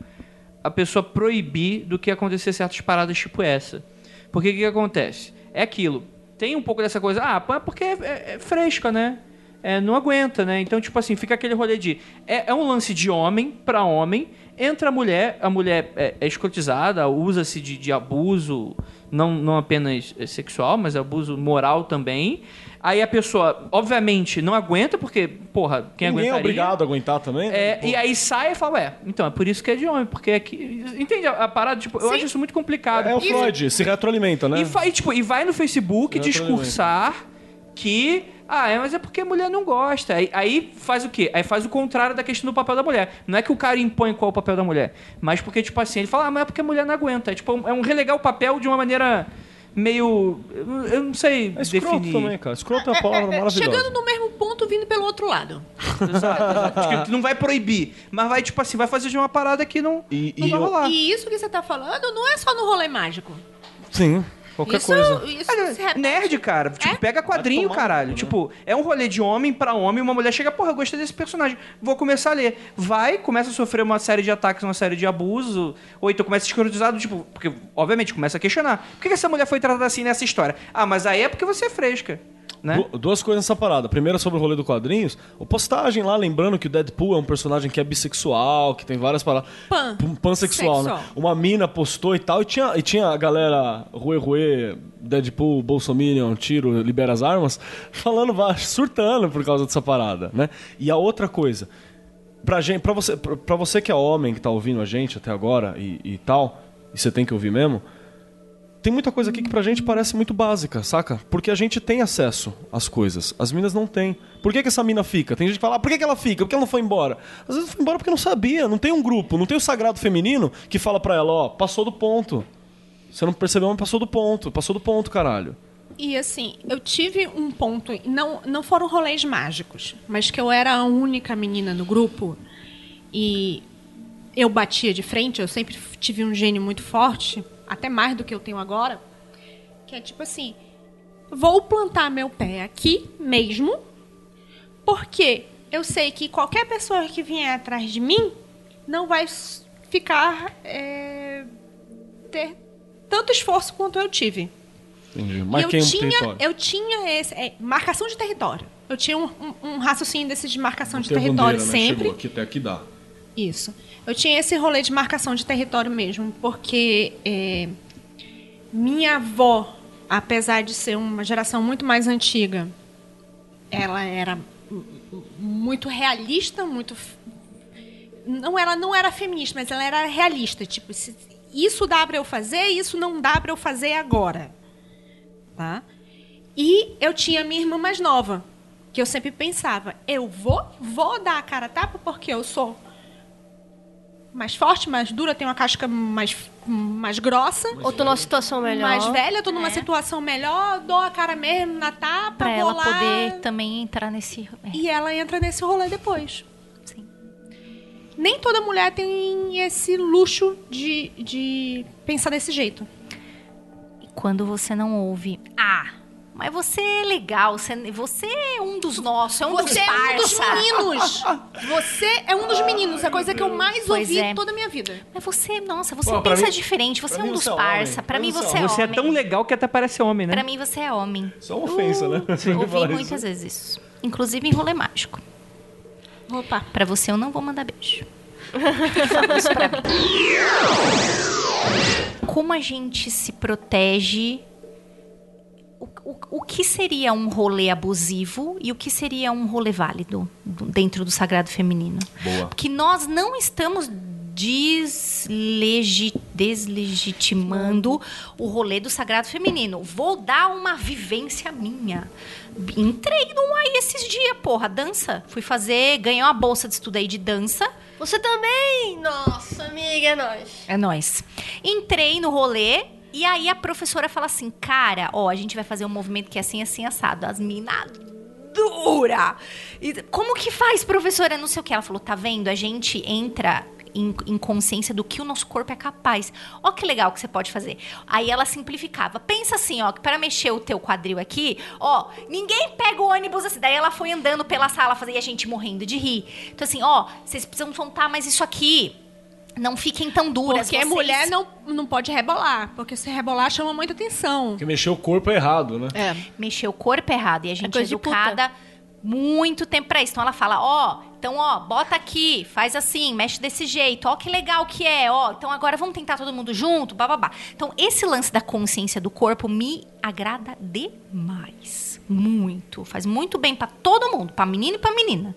a pessoa proibir do que acontecer certas paradas tipo essa. Porque o que, que acontece? É aquilo. Tem um pouco dessa coisa, ah, é porque é, é- é fresca, né? É, não aguenta, né? Então, tipo assim, fica aquele rolê de. É, é um lance de homem pra homem. Entra a mulher, a mulher é, é escrotizada, usa-se de, de abuso, não, não apenas é, sexual, mas abuso moral também. Aí a pessoa, obviamente, não aguenta, porque, porra, quem Ninguém é aguentaria... obrigado a aguentar também. né? É, e aí sai e fala, ué, então é por isso que é de homem, porque é que. Entende a, a parada? Tipo, eu acho isso muito complicado. É o E- Freud, se retroalimenta, né? E, e, tipo, e vai no Facebook discursar que. Ah, é, mas é porque a mulher não gosta. Aí, aí faz o quê? Aí faz o contrário da questão do papel da mulher. Não é que o cara impõe qual é o papel da mulher, mas porque, tipo assim, ele fala, ah, mas é porque a mulher não aguenta. É, tipo, é um relegar o papel de uma maneira meio. eu- não sei É escroto definir. também, cara. Escroto é uma palavra maravilhosa. Chegando no mesmo ponto, vindo pelo outro lado. Exato. Tipo, não vai proibir, mas vai, tipo assim, vai fazer de uma parada que não, E- não e vai eu- rolar. E isso que você tá falando não é só no rolê mágico. Sim, qualquer isso, coisa. isso Olha, nerd, cara. Tipo, É? pega quadrinho, caralho. né? Tipo, é um rolê de homem pra homem. Uma mulher chega, porra, eu gostei desse personagem. Vou começar a ler. Vai, começa a sofrer uma série de ataques, uma série de abuso. Ou então começa a escrotizado, tipo... Porque, obviamente, começa a questionar. Por que que essa mulher foi tratada assim nessa história? Ah, mas aí é porque você é fresca, né? Du- Duas coisas nessa parada. Primeiro sobre o rolê do quadrinhos. O postagem lá, lembrando que o Deadpool é um personagem que é bissexual, que tem várias paradas. Pan. Pansexual, né? Uma mina postou e tal. E tinha, e tinha a galera Rue Rue, Deadpool, Bolsominion, tiro, libera as armas, falando, surtando por causa dessa parada, né? E a outra coisa. Pra, gente, pra, você, pra, pra você que é homem, que tá ouvindo a gente até agora e, e tal, e você tem que ouvir mesmo, tem muita coisa aqui que pra gente parece muito básica, saca? Porque a gente tem acesso às coisas. As minas não têm. Por que, que essa mina fica? Tem gente que fala, ah, por que, que ela fica? Por que ela não foi embora? Às vezes foi embora porque não sabia. Não tem um grupo, não tem o sagrado feminino que fala pra ela, ó, passou do ponto. Você não percebeu, mas passou do ponto. Passou do ponto, caralho. E assim, eu tive um ponto, não, não foram rolês mágicos, mas que eu era a única menina no grupo e eu batia de frente, eu sempre tive um gênio muito forte, até mais do que eu tenho agora, que é tipo assim, vou plantar meu pé aqui mesmo, porque eu sei que qualquer pessoa que vier atrás de mim não vai ficar é, ter tanto esforço quanto eu tive. Entendi. Marquei eu um tinha, território. eu tinha esse. é, marcação de território. Eu tinha um, um- um raciocínio desse de marcação de Tem a território bandeira, né? sempre. Chegou aqui, até aqui dá. Isso. Eu tinha esse rolê de marcação de território mesmo, porque é, minha avó, apesar de ser uma geração muito mais antiga, ela era muito realista, muito. Não, ela não era feminista, mas ela era realista. Tipo, isso dá pra eu fazer, isso não dá pra eu fazer agora. Tá? E eu tinha minha irmã mais nova, que eu sempre pensava, eu vou, vou dar a cara a tapa porque eu sou mais forte, mais dura, tenho uma casca mais, mais grossa, Ou tô numa situação melhor. mais velha, tô numa É. situação melhor, dou a cara mesmo na tapa, Pra ela lá, poder também entrar nesse. é, E ela entra nesse rolê depois. sim. Nem toda mulher tem esse luxo de, de pensar desse jeito. E quando você não ouve. Ah, mas você é legal, você, você é um dos nossos, é um Você dos é um dos parça. meninos! Você é um dos meninos, a coisa que eu mais Pois ouvi é. toda a minha vida. Mas você, nossa, você Pô, pensa mim- diferente, você é um dos é parça. homem. Pra mim você é Você é homem. tão legal que até parece homem, né? Pra mim você é homem. Isso é uma ofensa, né? Você Ouvi falar isso. muitas vezes isso. Inclusive em rolê mágico. Opa. Pra você eu não vou mandar beijo. Fala isso pra mim. Como a gente se protege? O, o, o que seria um rolê abusivo e o que seria um rolê válido do- dentro do sagrado feminino? Boa. Porque nós não estamos deslegi- deslegitimando o rolê do sagrado feminino. Vou dar uma vivência minha. Entrei num aí esses dias, porra, dança. Fui fazer, ganhei uma bolsa de estudo aí de dança. Você também? Nossa, amiga, é nóis. É nóis. Entrei no rolê e aí a professora fala assim: cara, ó, a gente vai fazer um movimento que é assim, assim, assado. As minas dura. E como que faz, professora? Não sei o que. Ela falou: tá vendo? A gente entra. Em, em consciência do que o nosso corpo é capaz. Ó, que legal que você pode fazer. Aí ela simplificava. Pensa assim, ó, que para mexer o teu quadril aqui, ó, ninguém pega o ônibus assim. Daí ela foi andando pela sala, fazia a gente morrendo de rir. Então, assim, ó, vocês precisam soltar mais isso aqui. Não fiquem tão duras. Porque vocês- mulher não, não pode rebolar. Porque se rebolar chama muita atenção. Porque mexer o corpo é errado, né? É. mexer o corpo errado. E a gente é, de educada muito tempo pra isso. Então ela fala, ó, então ó, bota aqui, faz assim, mexe desse jeito, ó que legal que é, ó. Então agora vamos tentar todo mundo junto, bababá. Então esse lance da consciência do corpo me agrada demais. Muito. Faz muito bem pra todo mundo, pra menino e pra menina.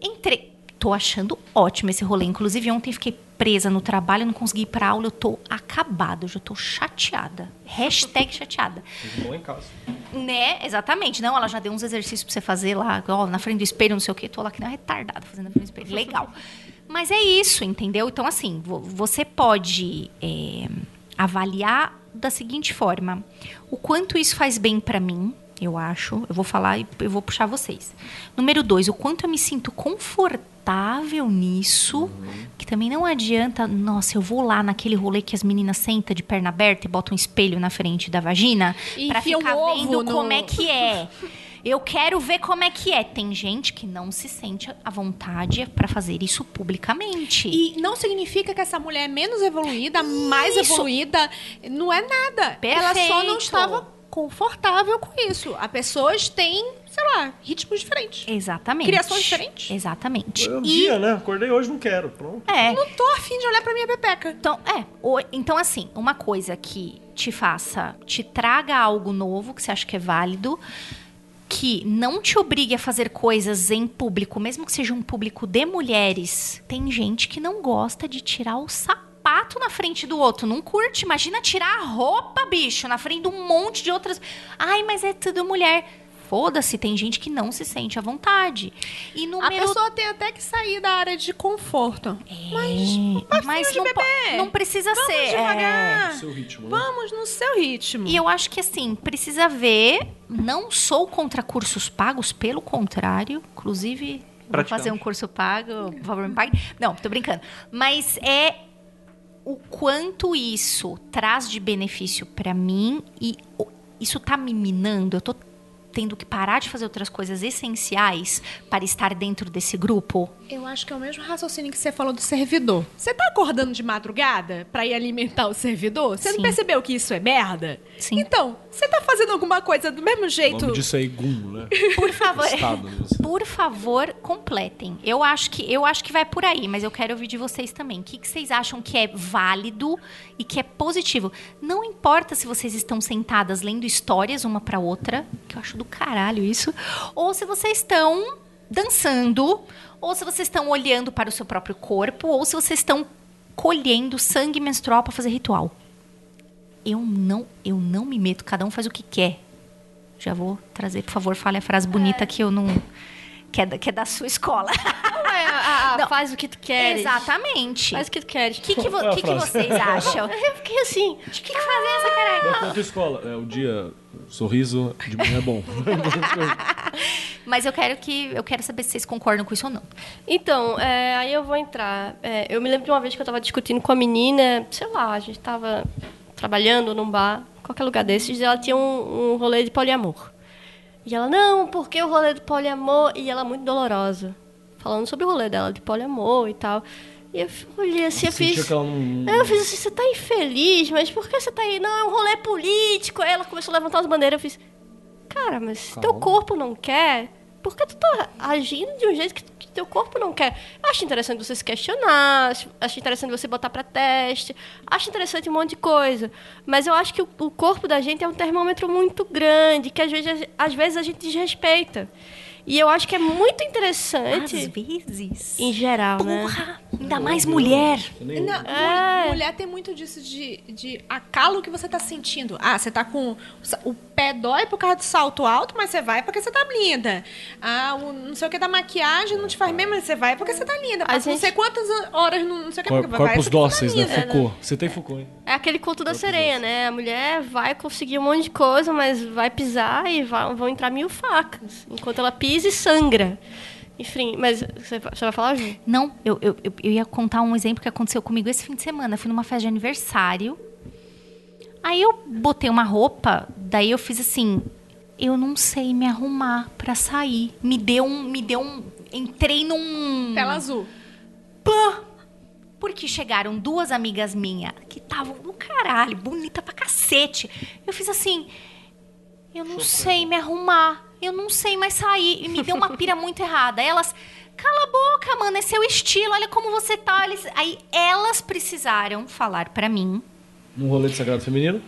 Entrei. Tô achando ótimo esse rolê. Inclusive, ontem fiquei presa no trabalho, não consegui ir pra aula. Eu tô acabada, eu já tô chateada. Hashtag chateada. Bom em casa. Né? Exatamente. Não, ela já deu uns exercícios pra você fazer lá, ó, na frente do espelho, não sei o quê. Tô lá que nem uma retardada fazendo na frente do espelho. Legal. Mas é isso, entendeu? Então, assim, vo- você pode é, avaliar da seguinte forma: o quanto isso faz bem pra mim, eu acho. Eu vou falar e eu vou puxar vocês. Número dois, o quanto eu me sinto confortável nisso, que também não adianta, nossa, eu vou lá naquele rolê que as meninas sentam de perna aberta e botam um espelho na frente da vagina um ficar vendo no- como é que é. Eu quero ver como é que é. Tem gente que não se sente à vontade pra fazer isso publicamente. E não significa que essa mulher é menos evoluída, mais Isso. evoluída. Não é nada. Ela só não Perfeito. estava confortável com isso. As pessoas têm, sei lá, ritmos diferentes. Exatamente. Criações diferentes. Exatamente. É um E- dia, né? Acordei hoje, não quero. Pronto. É. Não tô afim de olhar pra minha pepeca. Então, é. o- então, assim, uma coisa que te faça, te traga algo novo, que você acha que é válido, que não te obrigue a fazer coisas em público, mesmo que seja um público de mulheres. Tem gente que não gosta de tirar o sapato na frente do outro, não curte. Imagina tirar a roupa, bicho, na frente de um monte de outras. Ai, mas é tudo mulher. Foda-se, tem gente que não se sente à vontade. E A pessoa tem até que sair da área de conforto. É, mas de não, bebê. não precisa Vamos ser. devagar. Seu ritmo, né? Vamos no seu ritmo. E eu acho que assim, precisa ver. Não sou contra cursos pagos, pelo contrário. Inclusive, vou fazer um curso pago, por favor, me pague. Não, tô brincando. Mas é o quanto isso traz de benefício pra mim e isso tá me minando. Eu tô tendo que parar de fazer outras coisas essenciais para estar dentro desse grupo. Eu acho que é o mesmo raciocínio que você falou do servidor. Você tá acordando de madrugada pra ir alimentar o servidor? Você Sim. não percebeu que isso é merda? Sim. Então, você tá fazendo alguma coisa do mesmo O jeito? nome disso é Igum, né? Por favor. Estado. Por favor, completem. Eu acho que eu acho que vai por aí, mas eu quero ouvir de vocês também. O que, que vocês acham que é válido e que é positivo? Não importa se vocês estão sentadas lendo histórias uma pra outra, que eu acho do caralho isso, ou se vocês estão dançando, ou se vocês estão olhando para o seu próprio corpo, ou se vocês estão colhendo sangue menstrual pra fazer ritual. Eu não, eu não me meto, cada um faz o que quer. Já vou trazer, por favor, fale a frase bonita que eu não. Que é, da, que é da sua escola. É, a- a- Não. faz o que tu queres. Exatamente. Faz O o que tu queres. que, que, vo- Qual é que que vocês acham? Eu fiquei assim. O que, que fazer essa caralho? Da tua escola. É o dia sorriso de manhã é bom. Mas eu quero que. Eu quero saber se vocês concordam com isso ou não. Então, é, aí eu vou entrar. É, eu me lembro de uma vez que eu tava discutindo com a menina, sei lá, a gente tava trabalhando num bar, qualquer lugar desses, e ela tinha um, um rolê de poliamor. E ela, não, porque o rolê do poliamor. E ela muito dolorosa. Falando sobre o rolê dela de poliamor e tal. E eu olhei assim, eu fiz. que ela não... Eu fiz assim, você tá infeliz, mas por que você tá aí? Não, é um rolê político. Aí ela começou a levantar as bandeiras, eu fiz, cara, mas se teu Calma. corpo não quer, por que tu tá agindo de um jeito que, que teu corpo não quer? Acho interessante você se questionar, acho- interessante você botar pra teste, acho interessante um monte de coisa. Mas eu acho que o, o corpo da gente é um termômetro muito grande, que às vezes, às vezes a gente desrespeita. E eu acho que é muito Às interessante, vezes. em geral, né? Porra! Ainda mais mulher. Não, É. mul- Mulher tem muito disso de, de acalo que você tá sentindo. Ah, você tá com. O pé dói por causa do salto alto, mas você vai porque você tá linda. Ah, o não sei o que da maquiagem não te faz bem, mas você vai porque você tá linda. A Passa não gente- sei quantas horas, não, não sei o que. Cor- porque vai Corpos tá dóceis, né? linda. Foucault. Você tem Foucault, hein? É aquele conto da sereia, né? A mulher vai conseguir um monte de coisa, mas vai pisar e vai- vão entrar mil facas. Enquanto ela pisa e sangra. Enfim, mas você, vai falar, Ju? Não, eu, eu, eu- ia contar um exemplo que aconteceu comigo esse fim de semana. Eu fui numa festa de aniversário. Aí eu botei uma roupa, daí eu fiz assim, eu não sei me arrumar pra sair. Me deu um, me deu um, entrei num Tela azul. pã. Porque chegaram duas amigas minhas que estavam no caralho, bonita pra cacete. Eu fiz assim, eu não sei me arrumar, eu não sei mais sair. E me deu uma pira muito errada. Elas, cala a boca, mano, é seu estilo, olha como você tá. Eles- Aí elas precisaram falar pra mim. Num rolê de sagrado feminino.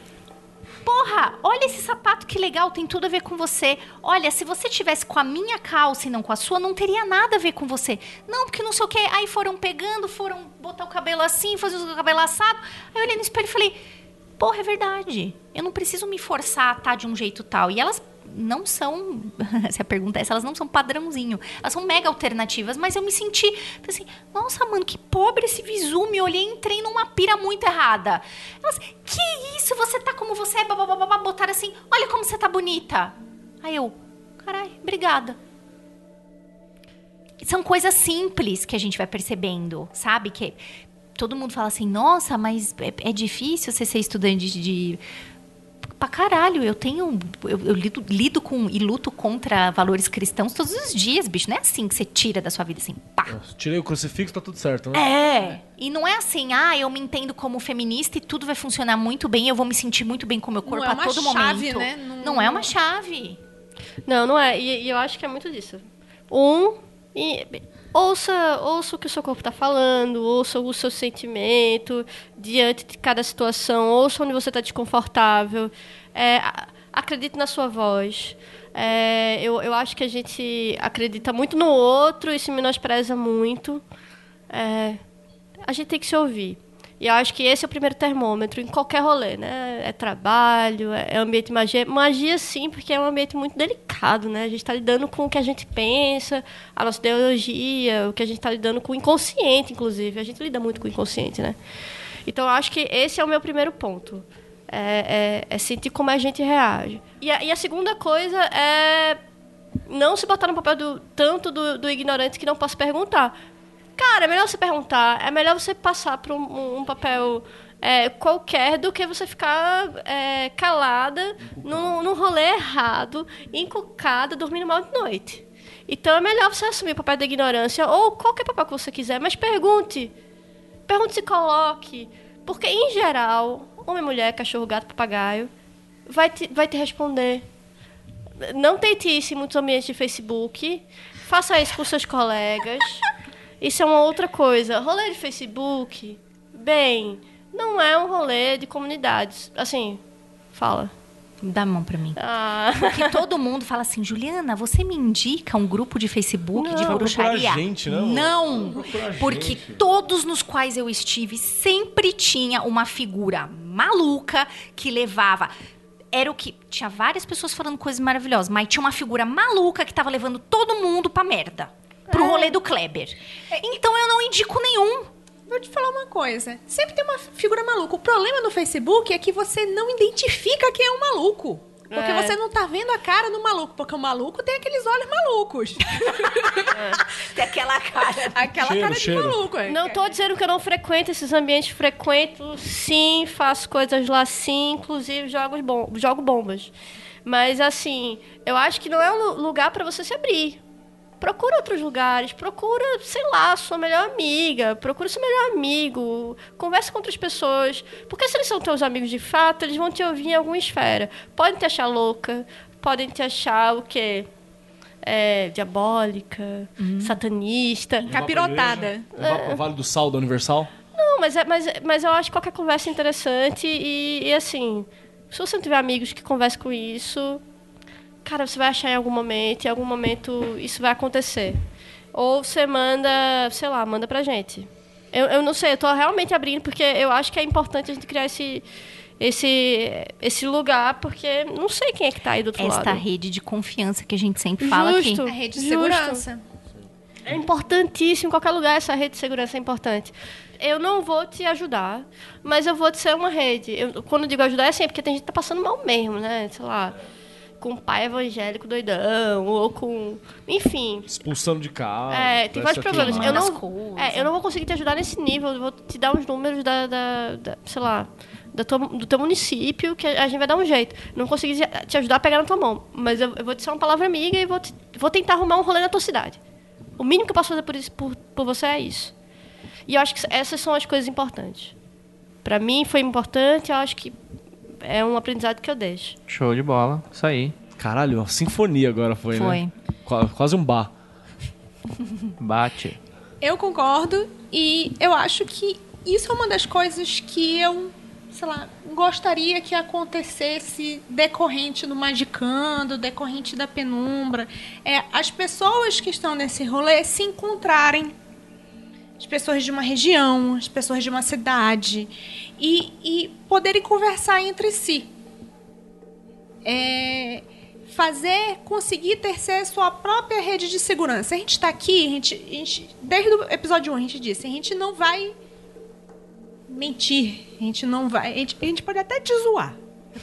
Porra, olha esse sapato que legal, tem tudo a ver com você. Olha, se você tivesse com a minha calça e não com a sua, não teria nada a ver com você. Não, porque não sei o quê. Aí foram pegando, foram botar o cabelo assim, fazer o cabelo assado. Aí eu olhei no espelho e falei: porra, é verdade. Eu não preciso me forçar a estar de um jeito tal. E elas não são, se a pergunta é essa, elas não são padrãozinho. Elas são mega alternativas, mas eu me senti assim, nossa, mano, que pobre esse visu. Me olhei e entrei numa pira muito errada. Elas, que isso? Você tá como você é? Botaram assim, olha como você tá bonita. Aí eu, carai, obrigada. São coisas simples que a gente vai percebendo, sabe? Que todo mundo fala assim, nossa, mas é, é difícil você ser estudante de pra caralho. Eu tenho. Eu, eu lido, lido com e luto contra valores cristãos todos os dias, bicho. Não é assim que você tira da sua vida assim, pá. Tirei o crucifixo, tá tudo certo, né? É. E não é assim, ah, eu me entendo como feminista e tudo vai funcionar muito bem, eu vou me sentir muito bem com o meu corpo é a uma todo chave, momento. né? Não... Não- é uma chave. Não, não é. E, e eu acho que é muito disso. Um, e- ouça, ouça o que o seu corpo está falando, ouça o seu sentimento diante de cada situação, ouça onde você está desconfortável. É, acredite na sua voz. É, eu, eu acho que a gente acredita muito no outro e se menospreza muito. É, a gente tem que se ouvir. E eu acho que esse é o primeiro termômetro em qualquer rolê, né? É trabalho, é é ambiente magia. Magia, sim, porque é um ambiente muito delicado, né? A gente está lidando com o que a gente pensa, a nossa ideologia, o que a gente está lidando com o inconsciente, inclusive. A gente lida muito com o inconsciente, né? Então, eu acho que esse é o meu primeiro ponto. É, é- é sentir como a gente reage. E a, e a segunda coisa é não se botar no papel do, tanto do, do ignorante que não possa perguntar. Cara, é melhor você perguntar, é melhor você passar por um, um papel é, qualquer do que você ficar é, calada num, num rolê errado, encucada, dormindo mal de noite. Então é melhor você assumir o papel da ignorância ou qualquer papel que você quiser, mas pergunte. Pergunte se coloque. Porque, em geral, homem, mulher, cachorro, gato, papagaio, vai te, vai te responder. Não tente isso em muitos ambientes de Facebook. Faça isso com seus colegas. Isso é uma outra coisa. Rolê de Facebook, bem, não é um rolê de comunidades. Assim, fala. Dá a mão pra mim. Ah, Porque todo mundo fala assim, Juliana, você me indica um grupo de Facebook de Não, bruxaria? procurar gente, não. Não, porque gente. todos nos quais eu estive sempre tinha uma figura maluca que levava era o que tinha várias pessoas falando coisas maravilhosas, mas tinha uma figura maluca que tava levando todo mundo pra merda. Pro rolê do Kleber. Então eu não indico nenhum. Vou te falar uma coisa. Sempre tem uma figura maluca. O problema no Facebook é que você não identifica quem é o maluco. Porque É. você não tá vendo a cara do maluco. Porque o maluco tem aqueles olhos malucos. Tem aquela cara. Aquela Cheiro, cara de cheiro. maluco. é. não tô dizendo que eu não frequento esses ambientes, frequento sim, faço coisas lá sim, inclusive jogo, bom, jogo bombas. Mas assim, eu acho que não é um lu- lugar para você se abrir. Procura outros lugares, procura, sei lá, sua melhor amiga, procura seu melhor amigo, conversa com outras pessoas. Porque se eles são teus amigos de fato, eles vão te ouvir em alguma esfera. Podem te achar louca, podem te achar o quê? É, diabólica, satanista. Capirotada. Levar pro Vale do Sal da Universal? Não, mas, é, mas, mas eu acho qualquer conversa é interessante e, e, assim, se você não tiver amigos que conversem com isso, cara, você vai achar em algum momento, em algum momento isso vai acontecer. Ou você manda, sei lá, manda pra gente. Eu, eu não sei, eu tô realmente abrindo porque eu acho que é importante a gente criar esse, esse, esse lugar, porque não sei quem é que tá aí do outro Esta lado. rede de confiança que a gente sempre fala Justo. aqui. A rede de Justo. segurança. É importantíssimo, em qualquer lugar essa rede de segurança é importante. Eu não vou te ajudar, mas eu vou te ser uma rede. Eu- quando eu digo ajudar é assim, é porque tem gente que tá passando mal mesmo, né? Sei lá, com um pai evangélico doidão, ou com. Enfim. Expulsando de casa. É, tem vários problemas. Eu não, é, eu não vou conseguir te ajudar nesse nível. Eu vou te dar uns números da, da- da- sei lá, da tua- do teu município, que a gente vai dar um jeito. Não vou conseguir te ajudar a pegar na tua mão, mas eu, eu vou te ser uma palavra amiga e vou, te- vou tentar arrumar um rolê na tua cidade. O mínimo que eu posso fazer por, isso, por, por você é isso. E eu acho que essas são as coisas importantes. Pra mim foi importante, eu acho que é um aprendizado que eu deixo. Show de bola. Isso aí. Caralho, uma sinfonia agora foi, Foi. né? Qua- Quase um bar. Bate. Eu concordo e eu acho que isso é uma das coisas que eu, sei lá, gostaria que acontecesse decorrente do Magicando, decorrente da penumbra. É as pessoas que estão nesse rolê se encontrarem. As pessoas de uma região, as pessoas de uma cidade. E, e poderem conversar entre si. É, fazer, conseguir ter ser sua própria rede de segurança. A gente está aqui, a gente, a gente, desde o episódio 1 a gente disse, a gente não vai mentir, a gente não vai, a gente, a gente pode até te zoar,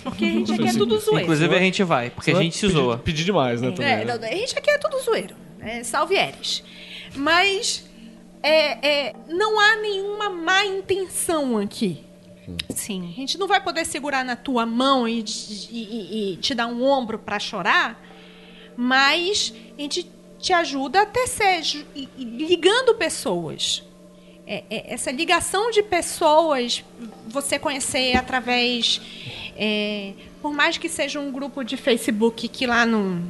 porque a gente aqui é tudo zoeiro. Inclusive a gente vai, porque a gente se zoa. Pedir demais, né? Também, É, né? não, a gente aqui é tudo zoeiro. É, salve Eres. Mas é, é, não há nenhuma má intenção aqui. Sim. A gente não vai poder segurar na tua mão e, e- e- te dar um ombro pra chorar, mas a gente te ajuda a tecer, ligando pessoas. É- é- essa ligação de pessoas, você conhecer através. é, por mais que seja um grupo de Facebook que lá não.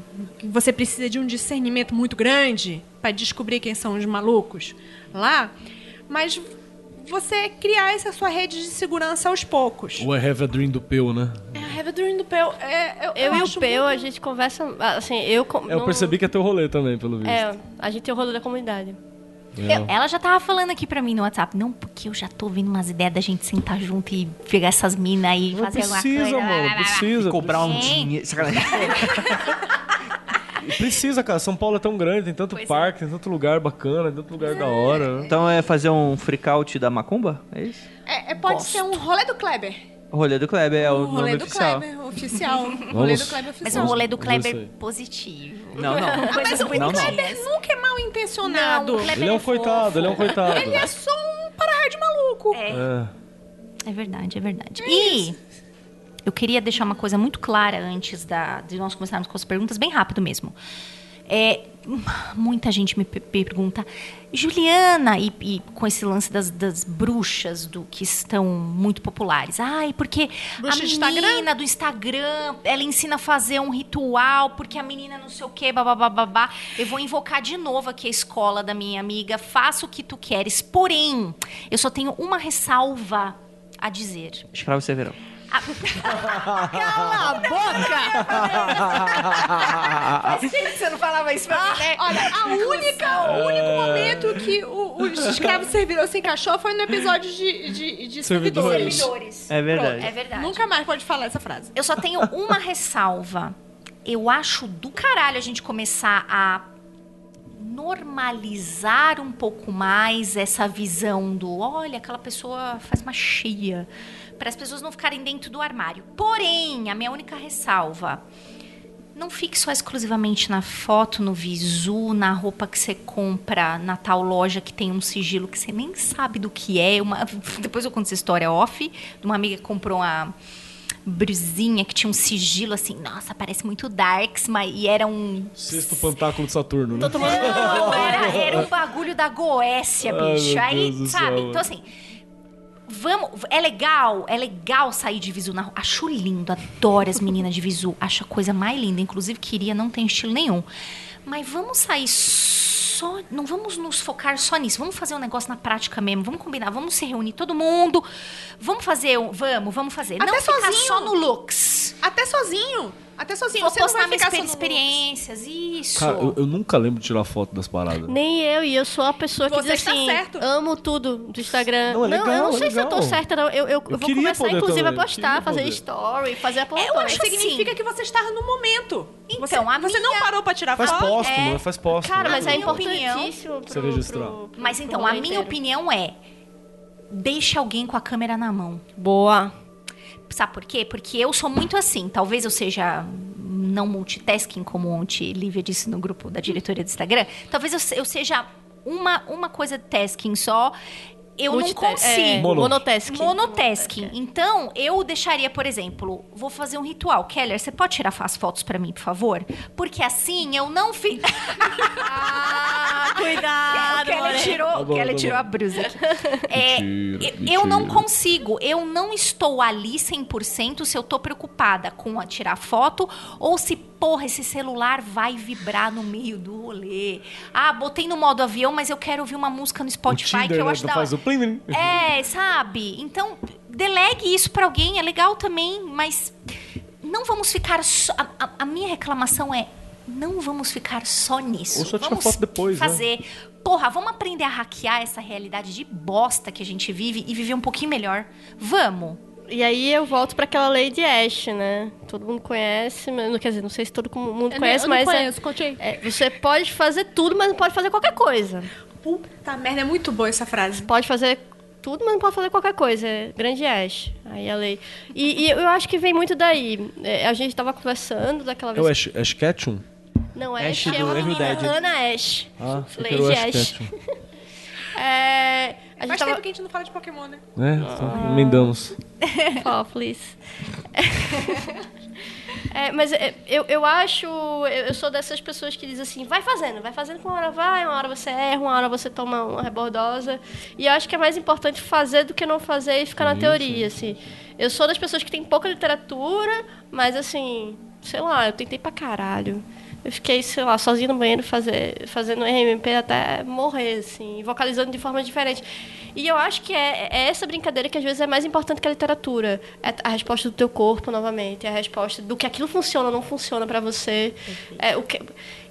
você precisa de um discernimento muito grande para descobrir quem são os malucos lá, mas você criar essa sua rede de segurança aos poucos. O I Have a Dream do Peu, né? É, a Have a Dream do Peu. É, eu, Eu, e o Peu, muito- a gente conversa. Assim, eu. com- Eu não- percebi que é teu rolê também, pelo visto. É, a gente tem o rolê da comunidade. É. Ela já tava falando aqui pra mim no WhatsApp. Não, porque eu já tô ouvindo umas ideias da gente sentar junto e pegar essas minas aí e fazer alguma precisa, coisa. mano. Precisa. Cobrar um dinheiro. Precisa, cara. São Paulo é tão grande, tem tanto Pois é. parque, tem tanto lugar bacana, tem tanto lugar da hora. né? Então é fazer um freakout da Macumba? É isso? É, é, pode ser um rolê do Kleber. O rolê do Kleber é o, o rolê nome do oficial. Kleber oficial. O rolê do Kleber Mas oficial. o rolê do Vamos Kleber positivo. Não, não. Ah, mas o Não, não. Kleber nunca é mal intencionado. Não, Ele é um fofo. coitado, ele é um coitado. Ele é só um para-raio maluco. É. É verdade, é verdade. e eu queria deixar uma coisa muito clara antes da, de nós começarmos com as perguntas, bem rápido mesmo. É, muita gente me pe- pergunta, Juliana, e, e com esse lance das, das bruxas do que estão muito populares. Ai, porque Bruxa a de Instagram? menina do Instagram, ela ensina a fazer um ritual, porque a menina não sei o quê, babá. Eu vou invocar de novo aqui a escola da minha amiga, faça o que tu queres. Porém, eu só tenho uma ressalva a dizer. Escravo Severão. Cala a boca! Faz tempo que você não falava isso pra mim, né? Olha, a única, o único momento que o, os escravos servidor se encaixou foi no episódio de, de, de Servidores. servidores. É verdade. É verdade. Nunca mais pode falar essa frase. Eu só tenho uma ressalva. Eu acho do caralho a gente começar a normalizar um pouco mais essa visão do olha, aquela pessoa faz magia. Para as pessoas não ficarem dentro do armário. Porém, a minha única ressalva. Não fique só exclusivamente na foto, no visu, na roupa que você compra na tal loja que tem um sigilo que você nem sabe do que é. Uma... Depois eu conto essa história off de uma amiga que comprou uma brusinha que tinha um sigilo assim, nossa, parece muito Darks, mas e era um. Sexto pantáculo de Saturno, né? Não, era, era um bagulho da Goécia, Ai, bicho. meu Aí, sabe? céu, então, assim. Vamos, é legal, é legal sair de visu na rua. Acho lindo, adoro as meninas de visu. Acho a coisa mais linda. Inclusive, queria, não tem estilo nenhum. Mas vamos sair só. Não vamos nos focar só nisso. Vamos fazer um negócio na prática mesmo. Vamos combinar. Vamos se reunir todo mundo. Vamos fazer. um- Vamos, vamos fazer. Até não ficar sozinho. só no looks. Até sozinho. Até sozinho. Vou Você não postar vai minhas ficar experiências. Isso. Cara, eu, eu nunca lembro de tirar foto das paradas. Nem eu, e eu sou a pessoa que Você diz assim, certo. amo tudo do Instagram. Não, é legal, eu não é sei se eu tô certa, não. Eu, eu, eu vou começar, poder inclusive, também, a postar, fazer poder. story, fazer a porra Eu acho assim. Significa que você está no momento. Então, você, a você não minha- parou pra tirar Faz foto. póstumo, é- né? Faz póstumo. Cara, mas Na é minha opinião- pro, registrar. pro- pro- Mas pro então, a minha inteiro. opinião é: deixe alguém com a câmera na mão. Boa. Sabe por quê? Porque eu sou muito assim. Talvez eu seja não multitasking, como ontem Lívia disse no grupo da diretoria do Instagram. Talvez eu, eu seja uma, uma coisa de tasking só. Eu não consigo. É, Mono. monotasking. Monotasking. Então, eu deixaria, por exemplo, vou fazer um ritual. Keller, você pode tirar as fotos pra mim, por favor? Porque assim eu não fiz. Ah, cuidado, o Keller tirou, Tá o bom, Keller tá tirou a brusa aqui. É, Mentira, eu- eu não mentira. consigo, eu não estou ali 100% se eu tô preocupada com a tirar foto ou se, porra, esse celular vai vibrar no meio do rolê. Ah, botei no modo avião, mas eu quero ouvir uma música no O Spotify Tinder, que eu né, acho da faz o plim, plim. É, sabe? Então, delegue isso pra alguém, é legal também, mas não vamos ficar. só- A, a- a minha reclamação é. não vamos ficar só nisso. Ou só tira vamos foto depois, né? fazer. Porra, vamos aprender a hackear essa realidade de bosta que a gente vive e viver um pouquinho melhor. Vamos. E aí eu volto pra aquela lei de Ash, né? Todo mundo conhece, mas, não- quer dizer, não sei se todo mundo Eu conhece, não- eu não mas é- conheço, aí. é, você pode fazer tudo, mas não pode fazer qualquer coisa. Puta merda, é muito boa essa frase. Pode fazer tudo, mas não pode fazer qualquer coisa. É grande Ash. Aí a lei. E, e eu acho que vem muito daí. É, a gente tava conversando daquela É vez. o Ash, Ash Ketchum? Não, Ash Ash, é uma menina. Ana Ash. Ah, Lady Ash Ash. É, a gente Faz tava... tempo que a gente não fala de Pokémon, né? É, então, emendamos. Oh, please. É, mas é, eu, eu acho, eu, eu sou dessas pessoas que dizem assim, vai fazendo, vai fazendo que uma hora vai, uma hora você erra, uma hora você toma uma rebordosa. E eu acho que é mais importante fazer do que não fazer e ficar na teoria, assim. Eu sou das pessoas que tem pouca literatura, mas assim, sei lá, eu tentei pra caralho. Eu fiquei, sei lá, sozinha no banheiro fazer, fazendo RMP até morrer, assim, vocalizando de forma diferente. E eu acho que é, é essa brincadeira que às vezes é mais importante que a literatura. É a resposta do teu corpo, novamente. É a resposta do que aquilo funciona ou não funciona pra você. É, o que...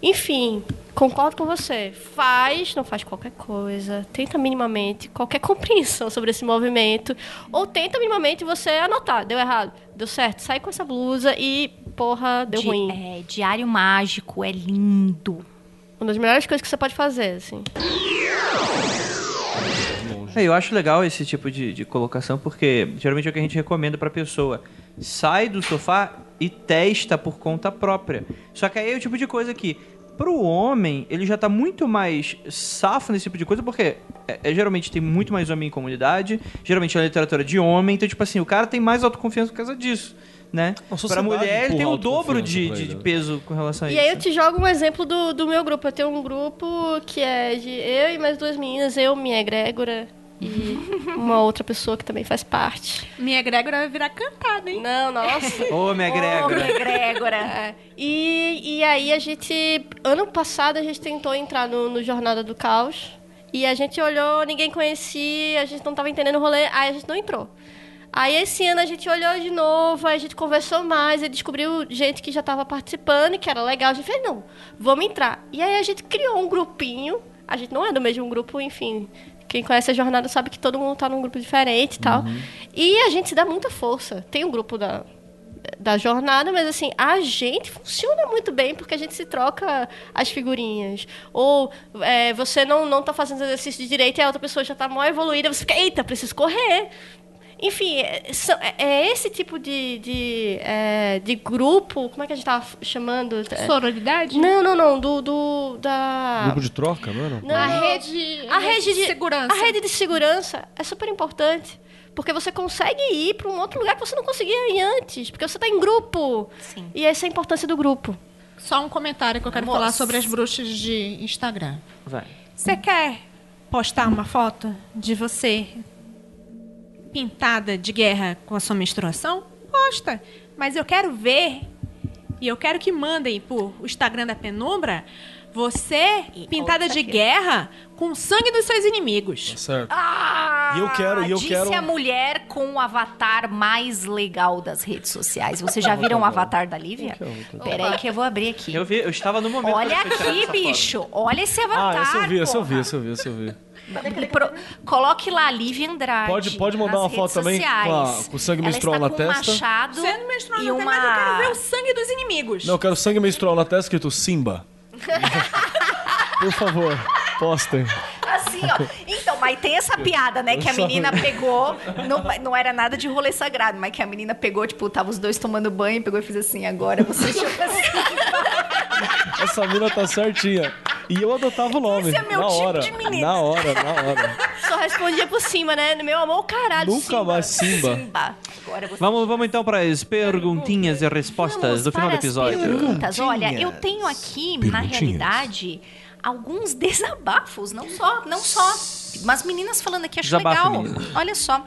Enfim, concordo com você. Faz, não faz qualquer coisa. Tenta minimamente qualquer compreensão sobre esse movimento. Ou tenta minimamente você anotar. Deu errado. Deu certo. Sai com essa blusa e, porra, deu Di- ruim. é, diário mágico, é lindo. Uma das melhores coisas que você pode fazer, assim. É, eu acho legal esse tipo de, de colocação, porque geralmente é o que a gente recomenda pra pessoa. Sai do sofá e testa por conta própria. Só que aí é o tipo de coisa que, pro homem, ele já tá muito mais safo nesse tipo de coisa, porque é, é, geralmente tem muito mais homem em comunidade, geralmente é literatura de homem, então, tipo assim, o cara tem mais autoconfiança por causa disso, né? A Pra sociedade mulher, ele tem o dobro de, de, de né? peso com relação a E isso. aí eu te jogo um exemplo do, do meu grupo. Eu tenho um grupo que é de eu e mais duas meninas, eu, minha egrégora e uma outra pessoa que também faz parte. Minha egrégora vai virar cantada, hein? Não, nossa. Ô, minha Ô, grega. minha egrégora. E, e aí a gente. Ano passado a gente tentou entrar no, no Jornada do Caos. E a gente olhou, ninguém conhecia, a gente não tava entendendo o rolê, aí a gente não entrou. Aí esse ano a gente olhou de novo, a gente conversou mais e descobriu gente que já estava participando e que era legal. A gente fez, não, vamos entrar. E aí a gente criou um grupinho. A gente não é do mesmo grupo, enfim. Quem conhece a jornada sabe que todo mundo tá num grupo diferente e tal. E a gente se dá muita força. Tem um grupo da, da jornada, mas assim, a gente funciona muito bem porque a gente se troca as figurinhas. Ou é, você não, não tá fazendo exercício de direito e a outra pessoa já tá mó evoluída, você fica, eita, preciso correr. Enfim, é, são- é- é esse tipo de, de, é, de grupo, como é que a gente tava chamando? É, Sororidade? Não, não, não, do, do da... Grupo de troca, não A rede, a rede de segurança. A rede de segurança é super importante. Porque você consegue ir para um outro lugar que você não conseguia ir antes. Porque você está em grupo. Sim. E essa é a importância do grupo. Só um comentário que eu quero Nossa. falar sobre as bruxas de Instagram. Vai. Você quer postar uma foto de você pintada de guerra com a sua menstruação? Posta. Mas eu quero ver e eu quero que mandem por o Instagram da Penumbra você E pintada de que- guerra com o sangue dos seus inimigos. Certo. Ah, E eu quero- e eu disse quero- a mulher com o avatar mais legal das redes sociais. Vocês já viram o avatar da Lívia? Peraí que eu vou abrir aqui. Eu vi, eu estava no momento Olha aqui, bicho. Olha esse avatar. Ah, esse eu vi, esse eu vi, esse eu vi, esse eu vi. Pro- Coloque lá, Lívia Andrade. Pode- pode mandar uma foto também com a- com o sangue menstrual na com testa? Um machado Você não menstrua e uma... mas eu quero ver o sangue dos inimigos. Não, eu quero sangue menstrual na testa escrito Simba. Por favor, postem. Assim, ó. Então, mas tem essa piada, né? Que a menina pegou. Não, não era nada de rolê sagrado, mas que a menina pegou, tipo, tava os dois tomando banho, pegou e fez assim, agora você chupa assim. Essa mina tá certinha. E eu adotava o nome. Esse é meu na tipo hora, de menina. Na hora, na hora. Só respondia por cima, né? Meu amor, caralho. Nunca Simba. mais Simba. Simba. Agora você Vamos, vamos então para as perguntinhas e respostas Vamos do final do episódio. Perguntas. Olha, eu tenho aqui, na realidade, alguns desabafos, não só, não só, mas meninas falando aqui, acho Desabafa, legal. menina. Olha só.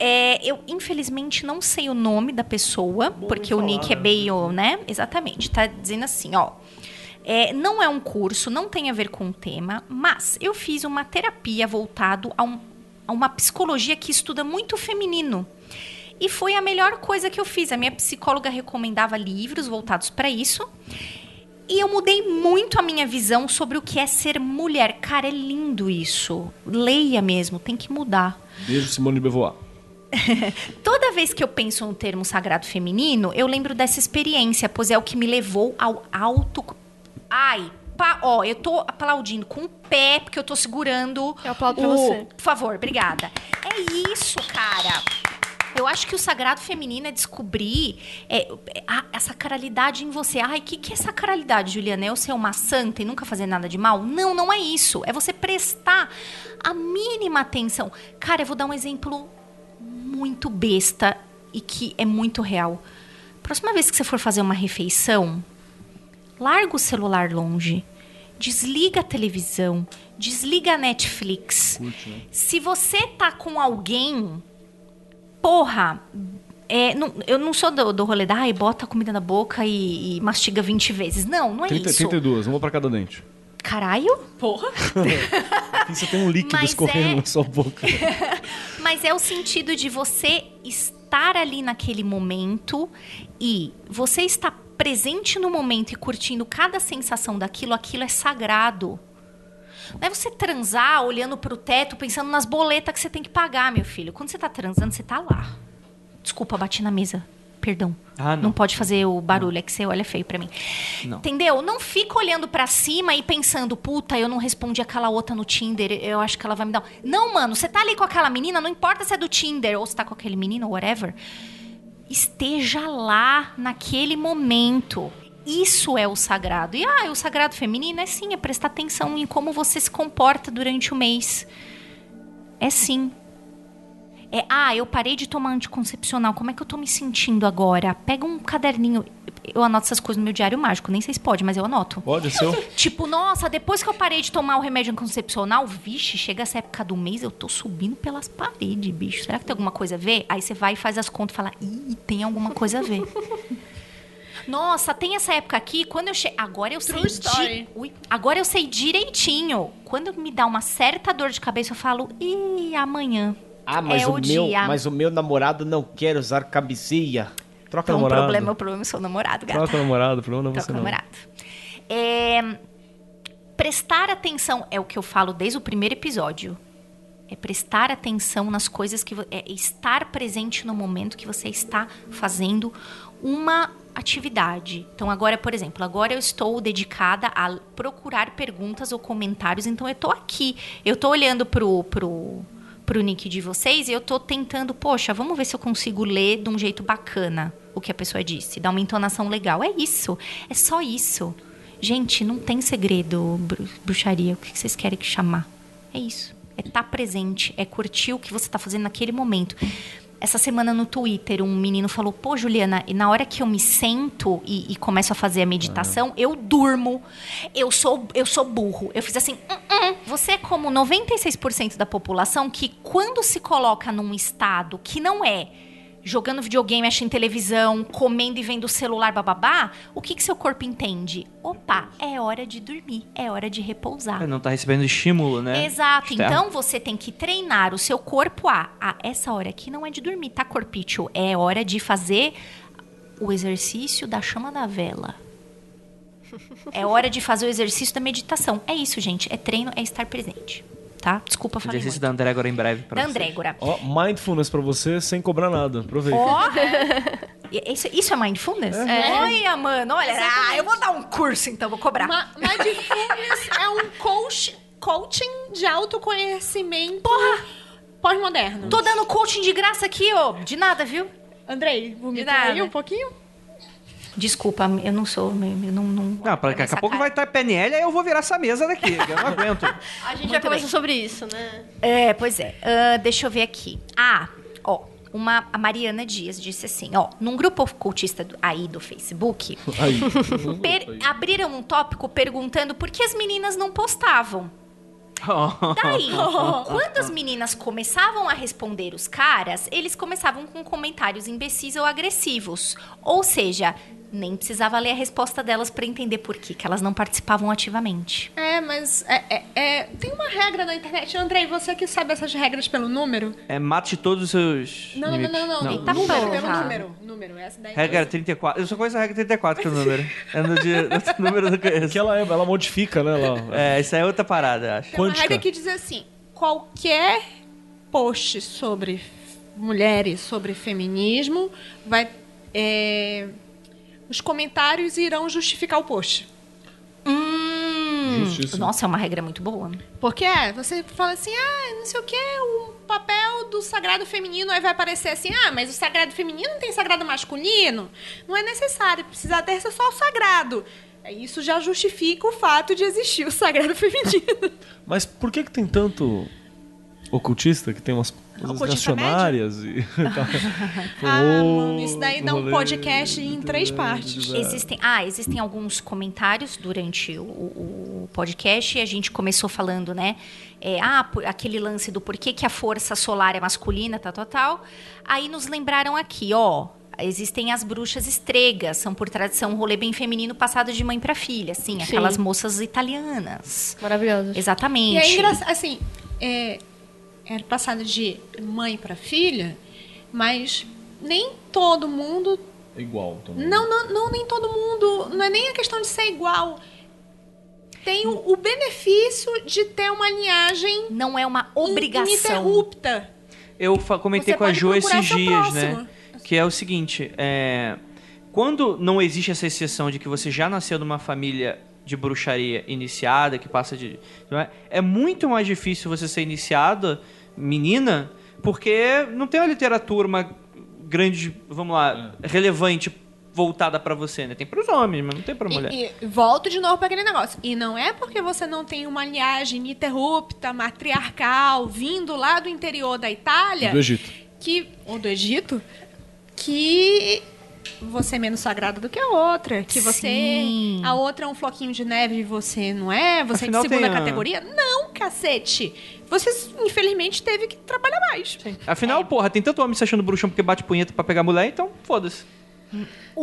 É, eu, infelizmente, não sei o nome da pessoa, porque o nick é meio, né? Exatamente. Tá dizendo assim, ó. É, não é um curso, não tem a ver com o tema, mas eu fiz uma terapia voltado a, um- a uma psicologia que estuda muito o feminino. E foi a melhor coisa que eu fiz. A minha psicóloga recomendava livros voltados para isso. E eu mudei muito a minha visão sobre o que é ser mulher. Cara, é lindo isso. Leia mesmo, tem que mudar. Beijo, Simone de Beauvoir. Toda vez que eu penso no termo sagrado feminino, eu lembro dessa experiência, pois é o que me levou ao auto. Ai, pa... ó, eu tô aplaudindo com o pé, porque eu tô segurando. Eu aplaudo o... pra você. Por favor, obrigada. É isso, cara. Eu acho que o sagrado feminino é descobrir é, é, a, a sacralidade em você. Ai, o que, que é sacralidade, Juliana? É eu ser uma santa e nunca fazer nada de mal? Não, não é isso. É você prestar a mínima atenção. Cara, eu vou dar um exemplo muito besta e que é muito real. Próxima vez que você for fazer uma refeição, larga o celular longe. Desliga a televisão, desliga a Netflix. Se você tá com alguém, porra, é, não- eu não sou do, do rolê da, ai, bota a comida na boca e, e mastiga 20 vezes. Não, não é 30, isso. 32, uma pra cada dente. Caralho. Porra. Você tem um líquido Mas escorrendo é- na sua boca. Mas é o sentido de você estar ali naquele momento e você estar presente no momento e curtindo cada sensação daquilo, aquilo é sagrado. Não é você transar olhando pro teto, pensando nas boletas que você tem que pagar, meu filho. Quando você tá transando, você tá lá. Desculpa, bati na mesa. Perdão. Ah, não. não pode fazer o barulho, é que você olha feio pra mim. Não. Entendeu? Não fica olhando pra cima e pensando, puta, eu não respondi aquela outra no Tinder, eu acho que ela vai me dar. um-". Não, mano, você tá ali com aquela menina, não importa se é do Tinder ou se tá com aquele menino ou whatever. Esteja lá naquele momento. Isso é o sagrado. E ah, o sagrado feminino é sim, é prestar atenção em como você se comporta durante o mês. É sim. É, ah, eu parei de tomar anticoncepcional. Como é que eu tô me sentindo agora? Pega um caderninho. Eu anoto essas coisas no meu diário mágico. Nem sei se pode, mas eu anoto. Pode, seu? Tipo, nossa, depois que eu parei de tomar o remédio anticoncepcional, vixe, chega essa época do mês, eu tô subindo pelas paredes, bicho. Será que tem alguma coisa a ver? Aí você vai e faz as contas e fala, ih, tem alguma coisa a ver. Nossa, tem essa época aqui, quando eu chego. Agora eu True sei. story. Di... Ui, agora eu sei direitinho. Quando me dá uma certa dor de cabeça, eu falo, ih, amanhã. Ah, mas é o, o meu, mas o meu namorado não quer usar camisinha. Troca Então o namorado. problema é o problema, eu sou namorado, gata. Troca namorado, o problema não é Troca você não. namorado. É, prestar atenção é o que eu falo desde o primeiro episódio. É prestar atenção nas coisas que é estar presente no momento que você está fazendo uma atividade. Então agora, por exemplo, agora eu estou dedicada a procurar perguntas ou comentários, então eu estou aqui, eu estou olhando pro pro pro nick de vocês e eu tô tentando, poxa, vamos ver se eu consigo ler de um jeito bacana o que a pessoa disse, dar uma entonação legal. É isso, é só isso. Gente, não tem segredo, bru- bruxaria, o que vocês querem que chamar? É isso. É estar presente, é curtir o que você está fazendo naquele momento. Essa semana no Twitter, um menino falou: Pô, Juliana, e na hora que eu me sento e, e começo a fazer a meditação, eu durmo. Eu sou, eu sou burro. Eu fiz assim: "Hum, hum." Você é como 96% da população que, quando se coloca num estado que não é jogando videogame, assistindo televisão, comendo e vendo o celular, bababá, o que, que seu corpo entende? Opa, é hora de dormir, é hora de repousar. Não tá recebendo estímulo, né? Exato. Externo. Então você tem que treinar o seu corpo a, a essa hora aqui não é de dormir, tá, corpício? É hora de fazer o exercício da chama da vela. É hora de fazer o exercício da meditação. É isso, gente. É treino, é estar presente. Tá? Desculpa falar. Exercício da Andrégora em breve. Pra Da. Andrégora. Ó, mindfulness pra você sem cobrar nada. Aproveita. E- isso, isso é mindfulness? Olha, mano, olha. Ah, eu vou dar um curso, então, vou cobrar. Ma Mindfulness é um coach, coaching de autoconhecimento Porra! pós-moderno. Tô dando coaching de graça aqui, ó. De nada, viu? Andrei, aí um pouquinho? Desculpa, eu não sou. Eu não. não Não, pra, daqui a pouco vai estar PNL, aí eu vou virar essa mesa daqui. Eu não aguento. A gente já Muito conversou bem. sobre isso, né? É, pois é. Ah, deixa eu ver aqui. Ah, ó. Uma, a Mariana Dias disse assim, ó, num grupo ocultista do- aí do Facebook, Aí. per- abriram um tópico perguntando por que as meninas não postavam. Daí, quando as meninas começavam a responder os caras, eles começavam com comentários imbecis ou agressivos. Ou seja, nem precisava ler a resposta delas pra entender por que, que elas não participavam ativamente. É, mas é, é- é- tem uma regra na internet. Andrei, você que sabe essas regras pelo número? É mate todos os seus. Não, não, inimigos. não, não. Eita número, porra. pelo número. número. número. Essa daí Regra 34. Eu só conheço a regra 34, que é o número. É no dia, número eu não conheço. Que ela, é- ela modifica, né? Ela, É, isso aí é outra parada, acho. Tem uma quântica. regra que diz assim: qualquer post sobre mulheres, sobre feminismo, vai. é, os comentários irão justificar o post. Hum, Justiça. nossa, é uma regra muito boa. Porque é, você fala assim, ah, não sei o que, o papel do sagrado feminino, aí vai aparecer assim, ah, mas o sagrado feminino não tem sagrado masculino? Não é necessário, precisa ter só o sagrado. Aí Isso já justifica o fato de existir o sagrado feminino. Mas por que que tem tanto ocultista que tem umas coisas reacionárias e tal? ah, mano, isso daí dá um podcast em três partes. Existem, ah, existem alguns comentários durante o, o podcast e a gente começou falando, né? é, ah, por- aquele lance do porquê que a força solar é masculina, tal, tal, tal. Aí nos lembraram aqui, ó. Existem as bruxas estregas, são por tradição um rolê bem feminino passado de mãe para filha, assim, Sim. aquelas moças italianas. Maravilhoso. Exatamente. E é engraçado, assim, é, é passado de mãe para filha, mas nem todo mundo É igual também. Não, não, não, nem todo mundo. Não é nem a questão de ser igual. Tem o, o benefício de ter uma linhagem Não é uma obrigação. ininterrupta. Eu comentei Você com a Jo esses dias, próximo. né? Que é o seguinte, é... Quando não existe essa exceção de que você já nasceu numa família de bruxaria iniciada, que passa de... é? É muito mais difícil você ser iniciada, menina, porque não tem uma literatura, uma grande, vamos lá, relevante voltada pra você, né? Tem pros homens, mas não tem pra mulher. E, e volto de novo para aquele negócio. E não é porque você não tem uma linhagem ininterrupta, matriarcal, vindo lá do interior da Itália, Do Egito. que ou do Egito, que você é menos sagrada do que a outra, que você Sim. a outra é um floquinho de neve e você não é, você Afinal, é de segunda a- categoria. Não, cacete. Você infelizmente teve que trabalhar mais. Afinal, porra, tem tanto homem se achando bruxão porque bate punheta pra pegar mulher, então foda-se.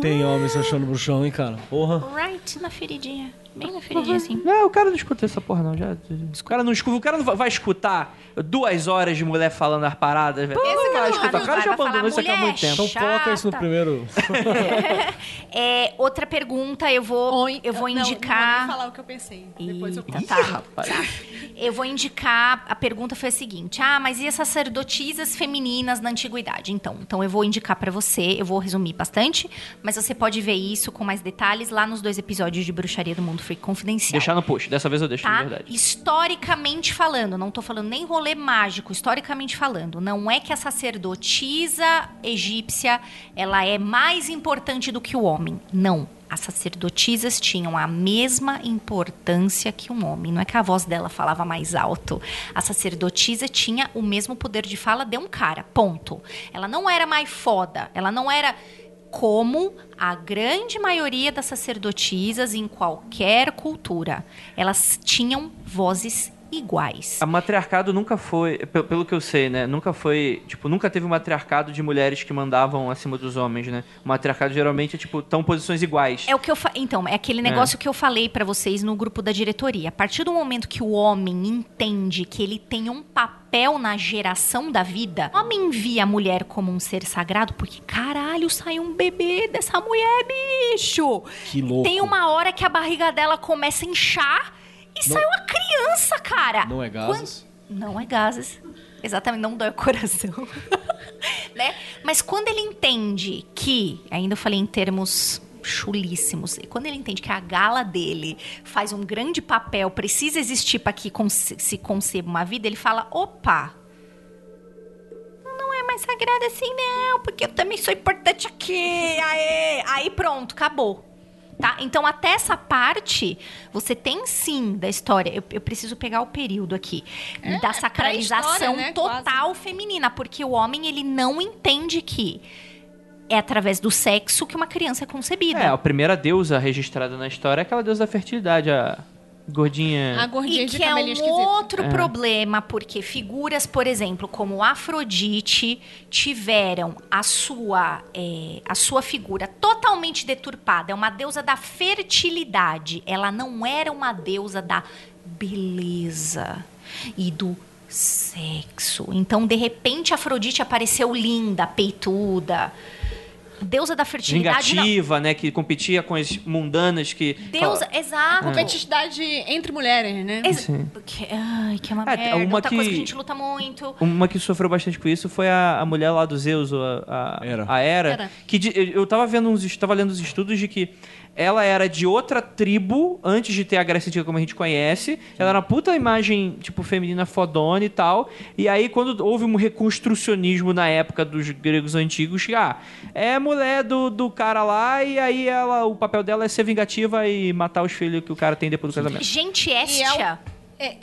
Tem homem se achando bruxão, hein, cara? Porra. Right na feridinha. Bem na feridinha, assim. Não, o cara não escuta essa porra, não. Já, o cara não escuta. O cara não vai- escutar duas horas de mulher falando as paradas, velho. Esse Não cara vai não escutar. O cara já vai falar, abandonou isso aqui há muito tempo. Então coloca isso no Chata. primeiro. É, outra pergunta, eu vou, Ou- eu vou não, Não, indicar. vou nem falar o que eu pensei. Depois eu Eita, conto. tá, rapaz. Eu vou indicar. A pergunta foi a seguinte: ah, mas e as sacerdotisas femininas na antiguidade? Então, então eu vou indicar pra você. Eu vou resumir bastante, mas você pode ver isso com mais detalhes lá nos dois episódios de Bruxaria do Mundo Freak Confidencial. Deixar no post. Dessa vez eu deixo, Tá? de verdade. Historicamente falando, não tô falando nem rolê mágico, historicamente falando, não é que a sacerdotisa egípcia ela é mais importante do que o homem. Não. As sacerdotisas tinham a mesma importância que um homem. Não é que a voz dela falava mais alto. A sacerdotisa tinha o mesmo poder de fala de um cara. Ponto. Ela não era mais foda. Ela não era como a grande maioria das sacerdotisas em qualquer cultura. Elas tinham vozes iguais. A matriarcado nunca foi, pe- pelo que eu sei, né? Nunca foi, tipo, nunca teve um matriarcado de mulheres que mandavam acima dos homens, né? O matriarcado geralmente é, tipo, estão posições iguais. É o que eu fa... Então, é aquele negócio que eu falei pra vocês no grupo da diretoria. A partir do momento que o homem entende que ele tem um papel na geração da vida, o homem via a mulher como um ser sagrado, porque caralho, saiu um bebê dessa mulher, bicho. Que louco. Tem uma hora que a barriga dela começa a inchar e sai uma criança, cara. Não é gases? Quando- Não é gases. Exatamente, não dói o coração. né? Mas quando ele entende que, ainda eu falei em termos chulíssimos, e quando ele entende que a gala dele faz um grande papel, precisa existir para que se conceba uma vida, ele fala: opa, não é mais sagrada assim, não, porque eu também sou importante aqui. Aê! Aí pronto, acabou. Tá? Então, até essa parte, você tem sim da história. Eu, eu preciso pegar o período aqui. da sacralização pré-história, né? total feminina. Porque o homem, ele não entende que é através do sexo que uma criança é concebida. É, a primeira deusa registrada na história é aquela deusa da fertilidade, a gordinha. A gordinha E de que é um esquisito. outro É. problema, porque figuras, por exemplo, como Afrodite, tiveram a sua, é, a sua figura totalmente deturpada. É uma deusa da fertilidade. Ela não era uma deusa da beleza e do sexo. Então, de repente, Afrodite apareceu linda, peituda. Deusa da fertilidade. não. vingativa, né? Que competia com as mundanas que. Deusa, exato. Competitividade entre mulheres, né? Ex- que, ai, que é uma É, merda. uma Outra que- coisa que a gente luta muito. Uma que sofreu bastante com isso foi a, a mulher lá do Zeus, a, a Hera. a Hera, Hera. que de- eu- eu tava vendo uns, tava lendo os estudos de que ela era de outra tribo antes de ter a Grécia Antiga como a gente conhece. Ela era uma puta imagem, tipo, feminina fodona e tal. E aí, quando houve um reconstrucionismo na época dos gregos antigos, que, ah, é mulher do, do cara lá, e aí ela, o papel dela é ser vingativa e matar os filhos que o cara tem depois do casamento. Gente, é Estia. É,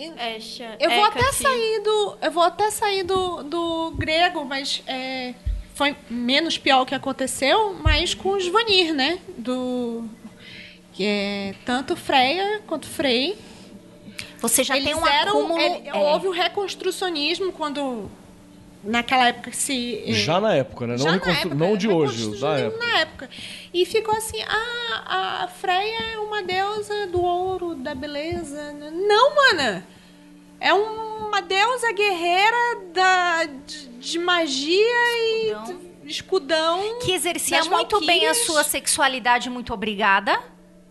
Eu vou até sair do. Eu vou até sair do, do grego, mas é, foi menos pior o que aconteceu, mas com os Vanir, né? Do. Que é tanto Freya quanto Frey. Você já eles tem um eram. acúmulo... ele- é. Houve o reconstrucionismo quando. Naquela época se. é, Já na época, né? Não, já na reconstru- época, não de hoje, reconstrucionismo da época. na época. E ficou assim, ah, a Freya é uma deusa do ouro, da beleza. Não, mana! É uma deusa guerreira da, de, de magia Escudão. e escudão. Que exercia muito bem a sua sexualidade, muito obrigada.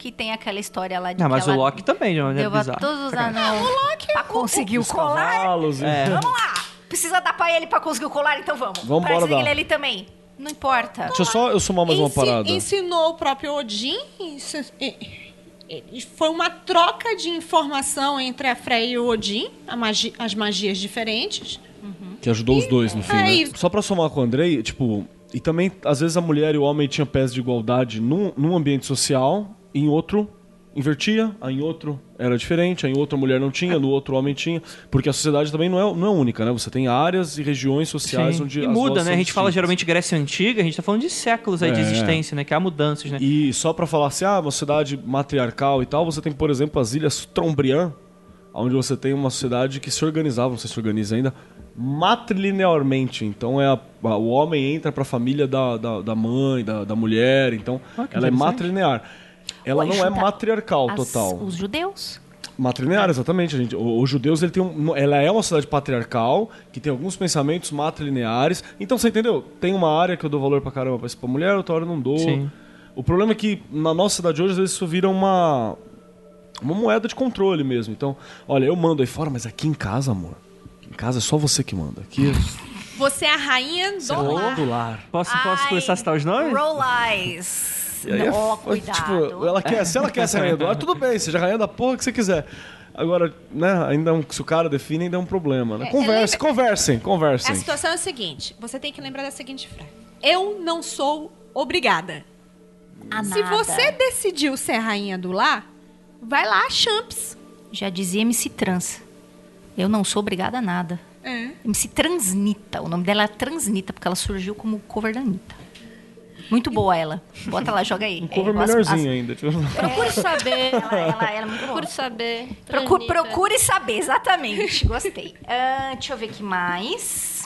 Que tem aquela história lá de Não, que mas o Loki também, de uma maneira bizarra. todos os anões pra conseguir o Os colar. cavalos e- É. Vamos lá! Precisa dar pra ele pra conseguir o colar, então vamos. Vamos conseguir dar. ele também. Não importa. Deixa eu só eu somar mais uma Ensi- parada. Ensinou o próprio Odin. isso- e- e- Foi uma troca de informação entre a Freya e o Odin, a magi- as magias diferentes. Que ajudou os dois no fim, É né? Só pra somar com o Andrei, tipo... E também, às vezes, a mulher e o homem tinham pés de igualdade num, num ambiente social, em outro invertia, em outro era diferente, em outro a mulher não tinha, no outro o homem tinha. Porque a sociedade também não é, não é única, né? Você tem áreas e regiões sociais Sim. onde E muda, né? A gente fala distintas. geralmente Grécia Antiga, a gente tá falando de séculos aí de É. existência, né? Que há mudanças, né? E só pra falar assim, ah, uma sociedade matriarcal e tal, você tem, por exemplo, as Ilhas Trombriand, onde você tem uma sociedade que se organizava, não sei se organiza ainda, matrilinearmente. Então é a- a- o homem entra pra família da, da, da mãe, da, da mulher, então Ah, ela é matrilinear. Ela não é matriarcal As- total. Os judeus. Matrilinear, exatamente, gente. O- Os judeus, ele tem um, ela é uma sociedade patriarcal, que tem alguns pensamentos matrilineares. Então, você entendeu? Tem uma área que eu dou valor pra caramba pra pra mulher, outra hora eu não dou. Sim. O problema é que na nossa cidade hoje, às vezes, isso vira uma, uma moeda de controle mesmo. Então, olha, eu mando aí fora, mas aqui em casa, amor, em casa é só você que manda. Aqui Você é a rainha do é lar. do lar. Posso, posso começar a citar os nomes? Roll eyes. E aí é Ó, f- cuidado. Tipo, ela quer, se ela quer ser rainha do lar, tudo bem, seja rainha da porra que você quiser. Agora, né, ainda é um- se o cara define, ainda é um problema, né? É, Converse, lembra- conversem, A conversem. situação é a seguinte: você tem que lembrar da seguinte frase. Eu não sou obrigada. A Se nada. você decidiu ser rainha do lar, vai lá, champs. Já dizia MC Trans. Eu não sou obrigada a nada. É. MC Transnita. O nome dela é Transnita, porque ela surgiu como cover da Anitta. Muito boa ela. Bota lá, joga aí. Um cover É, melhorzinho as- ainda. Tipo... Procure saber. Ela, ela, ela é muito boa. Procure saber. Procure, procure saber, exatamente. Gostei. Ah, deixa eu ver aqui mais.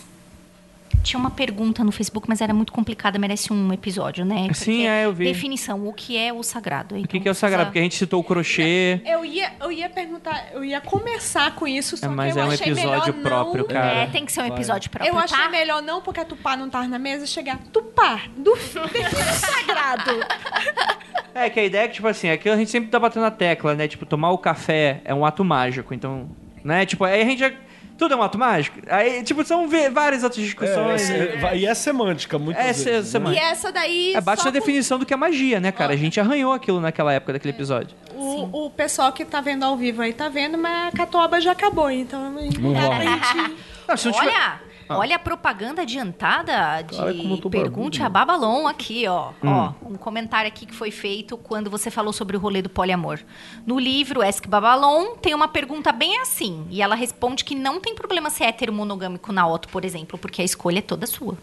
Tinha uma pergunta no Facebook, mas era muito complicada, merece um episódio, né? Sim, Porque é, eu vi. Definição, o que é o sagrado? O que, que é o sagrado? Porque a gente citou o crochê. Eu ia, eu ia perguntar, eu ia começar com isso, só É, mas que eu é um achei episódio melhor próprio, não. cara. É, tem que ser um episódio próprio, Eu achei tá? melhor não, porque a Tupá não tava na mesa, chegar Tupá, do o sagrado. É, que a ideia é que, tipo assim, aqui a gente sempre tá batendo na tecla, né? Tipo, tomar o café é um ato mágico, então, né? Tipo, aí a gente já... Tudo é um ato mágico? Aí, tipo, são várias outras É, discussões. é, é, e é semântica, muitas É, vezes. né? semântica. E essa daí. É, bate só na definição do que é magia, né, cara? A gente arranhou aquilo naquela época daquele episódio. O, o pessoal que tá vendo ao vivo aí tá vendo, mas a catoaba já acabou, então. Não. Não, não tiver- Olha, olha a propaganda adiantada de Cara, Pergunte barbudo. a Babalon aqui, ó. Hum. Ó, um comentário aqui que foi feito quando você falou sobre o rolê do poliamor. No livro Ask Babalon tem uma pergunta bem assim, e ela responde que não tem problema ser hétero monogâmico na Otto, por exemplo, porque a escolha é toda sua.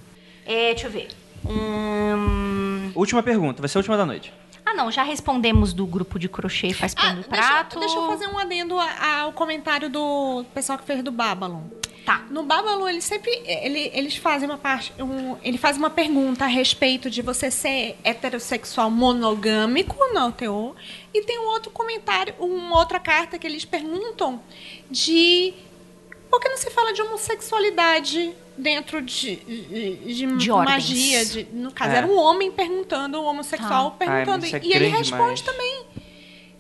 É, deixa eu ver. Hum... Última pergunta, vai ser a última da noite. Ah, não, já respondemos do grupo de crochê faz pano do Ah, deixa, prato. deixa eu fazer um adendo ao comentário do pessoal que fez do Babylon. Tá. No Babylon, eles sempre. Ele, eles fazem uma parte. Um, ele faz uma pergunta a respeito de você ser heterossexual monogâmico no teor. E tem um outro comentário, uma outra carta que eles perguntam de por que não se fala de homossexualidade dentro de, de, de De magia? de- no caso, É. era um homem perguntando, um homossexual Ai, perguntando. mas isso é e ele responde demais. também.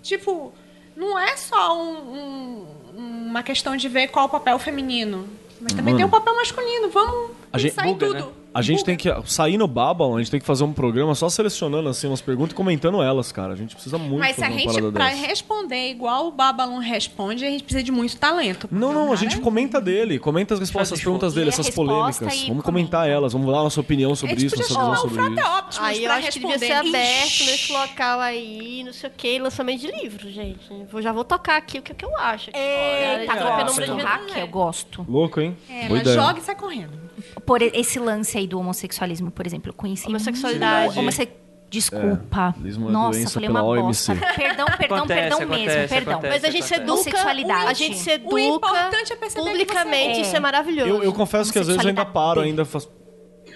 Tipo, não é só um- um- uma questão de ver qual o papel feminino. Mas também Mano. tem o papel masculino. Vamos A gente- pensar em Buga, tudo. né? A gente tem que sair no Babylon, a gente tem que fazer um programa só selecionando assim umas perguntas e comentando elas, cara. A gente precisa muito Mas se a gente, dessa. responder igual o Babalon responde, a gente precisa de muito talento. Não, não, a gente comenta dele, comenta as respostas, as perguntas dele, a essas polêmicas. Vamos comentar comenta. elas, vamos dar a nossa opinião A sobre isso, nossa visão sobre isso. Optimus Aí eu acho que devia ser responder. aberto nesse local aí, não sei o que, lançamento de livro, gente. Vou, já vou tocar aqui o que, que eu acho. aqui. Eita, Já, já, gosto. pelo número de Hack, eu gosto. Louco, hein? É, Boa mas ideia. joga e sai correndo. Por esse lance aí do homossexualismo, por exemplo, eu conheci Homossexualidade. homosse- Desculpa. É, é Nossa, falei uma OMC. bosta. Perdão, perdão, Acontece, perdão mesmo, acontece, perdão. acontece. Mas a gente se educa, Homossexualidade. a gente se O educa importante é perceber que publicamente, você- isso é maravilhoso. Eu, eu confesso que às vezes eu ainda paro, ainda faço.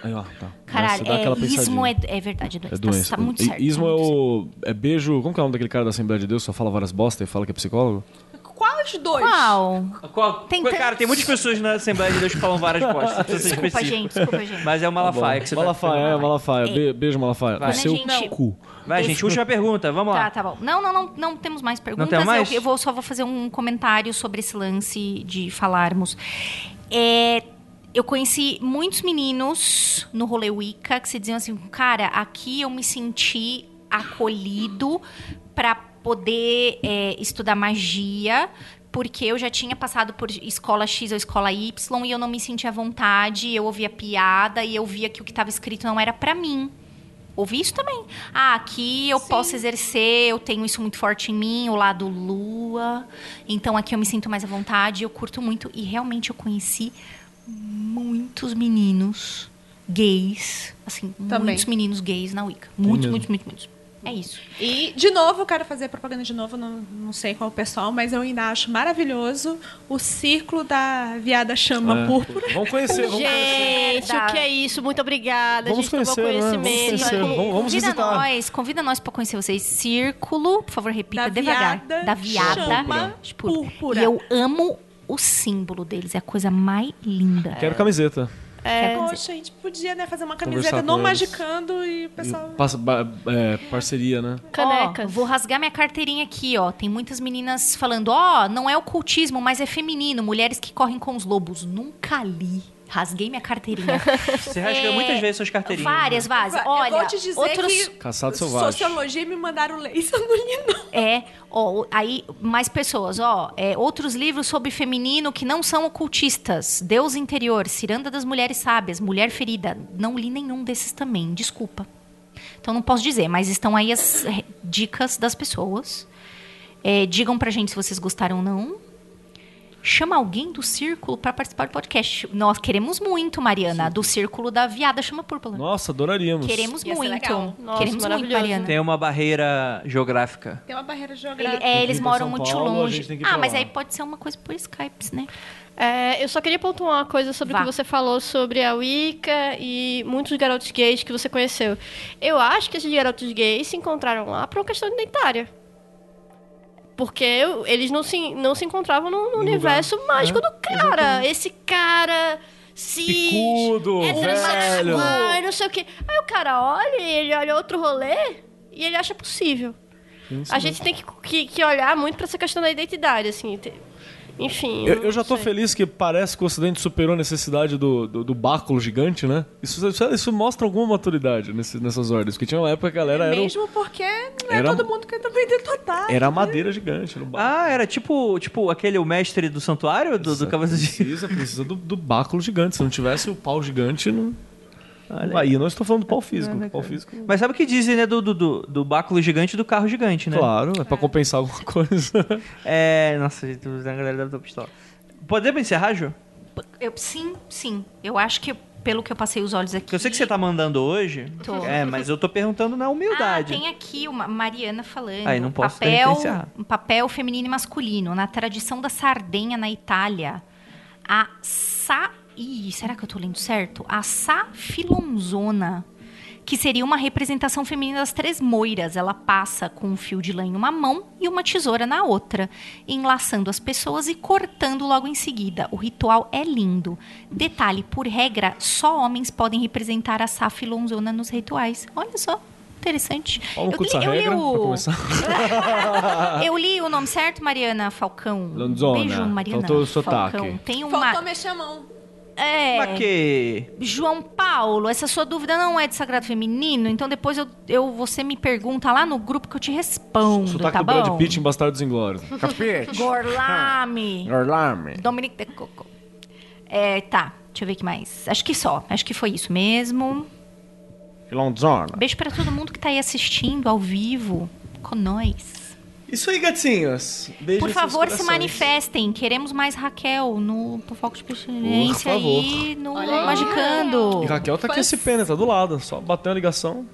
Aí, ó, tá. Caralho, Dá aquela é, ismo é, é verdade, é doença. É doença. Tá, tá muito certo. Ismo tá é o. É beijo. Como que é o nome daquele cara da Assembleia de Deus? Só fala várias bosta e fala que é psicólogo? Os dois? Qual? Qual- Tem cara, tantos. tem muitas pessoas na Assembleia de Deus que falam várias postas. Desculpa, gente, desculpa, gente. Mas é o Malafaia que você Malafaia, tá é, Malafaia. Be- beijo, Malafaia. Vai. No seu gente- cu. Vai, gente, última pergunta, vamos lá. Tá, tá bom. Não, não, não, não temos mais perguntas. tem mais? Eu, eu vou, só vou fazer um comentário sobre esse lance de falarmos. É, eu conheci muitos meninos no rolê Wicca que se diziam assim, cara, aqui eu me senti acolhido para poder é, estudar magia, porque eu já tinha passado por escola X ou escola Y e eu não me sentia à vontade, eu ouvia piada e eu via que o que estava escrito não era para mim. Ouvi isso também. Ah, aqui eu posso exercer, eu tenho isso muito forte em mim, o lado lua. Então aqui eu me sinto mais à vontade, eu curto muito. E realmente eu conheci muitos meninos gays. Assim, Também. muitos meninos gays na Wicca. Muitos, muitos, muitos, muitos. É isso. E, de novo, eu quero fazer propaganda de novo, não, não sei qual o pessoal, mas eu ainda acho maravilhoso o círculo da viada chama É. púrpura. Vamos conhecer, vamos conhecer. Gente, o que é isso? Muito obrigada. Vamos a gente tomou conhecer, né? Vamos conhecimento. conhecer. Vamos- vamos convida visitar. nós, convida nós pra conhecer vocês. Círculo, por favor, repita Da devagar. viada da viada chama púrpura. púrpura. E eu amo o símbolo deles, é a coisa mais linda. Quero camiseta. É. Poxa, a gente podia né, fazer uma camiseta eles. Magicando e o E pessoal. passa- é, parceria, né? Canecas. Ó, vou rasgar minha carteirinha aqui, ó. Tem muitas meninas falando, ó, não é ocultismo, mas é feminino. Mulheres que correm com os lobos. Nunca li. Rasguei minha carteirinha. Você rasga É, muitas vezes suas carteirinhas. Várias, várias. Eu Olha, vou te dizer outros... que Caçado selvagem. sociologia me mandaram ler. Isso eu não. É, ó, aí mais pessoas, ó, é, outros livros sobre feminino que não são ocultistas, Deus interior, Ciranda das mulheres sábias, Mulher ferida, não li nenhum desses também, desculpa. Então não posso dizer, mas estão aí as dicas das pessoas. É, digam pra gente se vocês gostaram ou não. Chama alguém do círculo pra participar do podcast. Nós queremos muito, Mariana, do círculo da viada chama púrpura. Nossa, adoraríamos. Queremos Ia muito. Nossa, queremos muito. Mariana. Tem uma barreira geográfica. Tem uma barreira Ele- geográfica. é, que eles moram muito Paulo, longe. Ah, mas lá. aí pode ser uma coisa por Skype, né? É, eu só queria pontuar uma coisa sobre Vá. o que você falou sobre a Wicca e muitos garotos gays que você conheceu. Eu acho que esses garotos gays se encontraram lá por uma questão identitária. Porque eles não se, não se encontravam no, no universo mágico do cara. Esse cara. Cis, Picudo, heterossexual, velho. e não sei o quê. Aí o cara olha, e ele olha outro rolê e ele acha possível. Isso A mesmo. gente tem que, que, que olhar muito pra essa questão da identidade, assim. Enfim. Eu, eu já tô feliz que parece que o Ocidente superou a necessidade do, do, do báculo gigante, né? Isso, isso, isso mostra alguma maturidade nesse- nessas ordens. Porque tinha uma época que a galera era, Mesmo porque não é era- todo mundo que também tem total. era a madeira gigante no báculo. Ah, era tipo, tipo aquele o mestre do santuário do, do Cavaleiro de... Precisa, precisa do, do báculo gigante. Se não tivesse o pau gigante, não. Olha Aí eu não estou falando do pau físico. Pau físico. Mas sabe o que dizem, né, do, do, do, do báculo gigante e do carro gigante, né? Claro, é pra compensar alguma coisa. É... Nossa, a galera deve estar pistola. Podemos encerrar, Ju? Eu, sim, sim. Eu acho que pelo que eu passei os olhos aqui. Eu sei que você tá mandando hoje. Tô. É, mas eu tô perguntando na Ah, humildade. tem aqui uma Mariana falando. Aí, não posso papel, um papel feminino e masculino. Na tradição da sardenha na Itália, a sa... Ih, será que eu tô lendo certo? A safilonzona, que seria uma representação feminina das três moiras. Ela passa com um fio de lã em uma mão e uma tesoura na outra, enlaçando as pessoas e cortando logo em seguida. O ritual é lindo. Detalhe, por regra, só homens podem representar a Safilonzona nos rituais. Olha só. Interessante. Olha o Eu li- eu li o-. Eu li o nome certo, Mariana Falcão. Lanzona. Beijo, Mariana. Faltou o sotaque. Falcão. Tem uma. Faltou mexer a mão. É. Mas que... João Paulo, essa sua dúvida não é de sagrado feminino, então depois eu, eu você me pergunta lá no grupo que eu te respondo, Sotaque tá do Brad bom? Pitt em Bastardos Inglórios. Gorlame. Orlame. Dominic de Coco. É, tá. Deixa eu ver o que mais. Acho que só. Acho que foi isso mesmo. Filonzona. Beijo pra todo mundo que tá aí assistindo ao vivo com nós. Isso aí, gatinhos. Beijo Por favor, se manifestem. Queremos mais Raquel no no Foco de Pestilência e no Olha. Magicando. E Raquel tá aqui esse pena, tá do lado. Só bateu a ligação.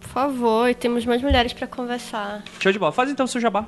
Por favor, e temos mais mulheres pra conversar. Show de bola. Faz então o seu jabá.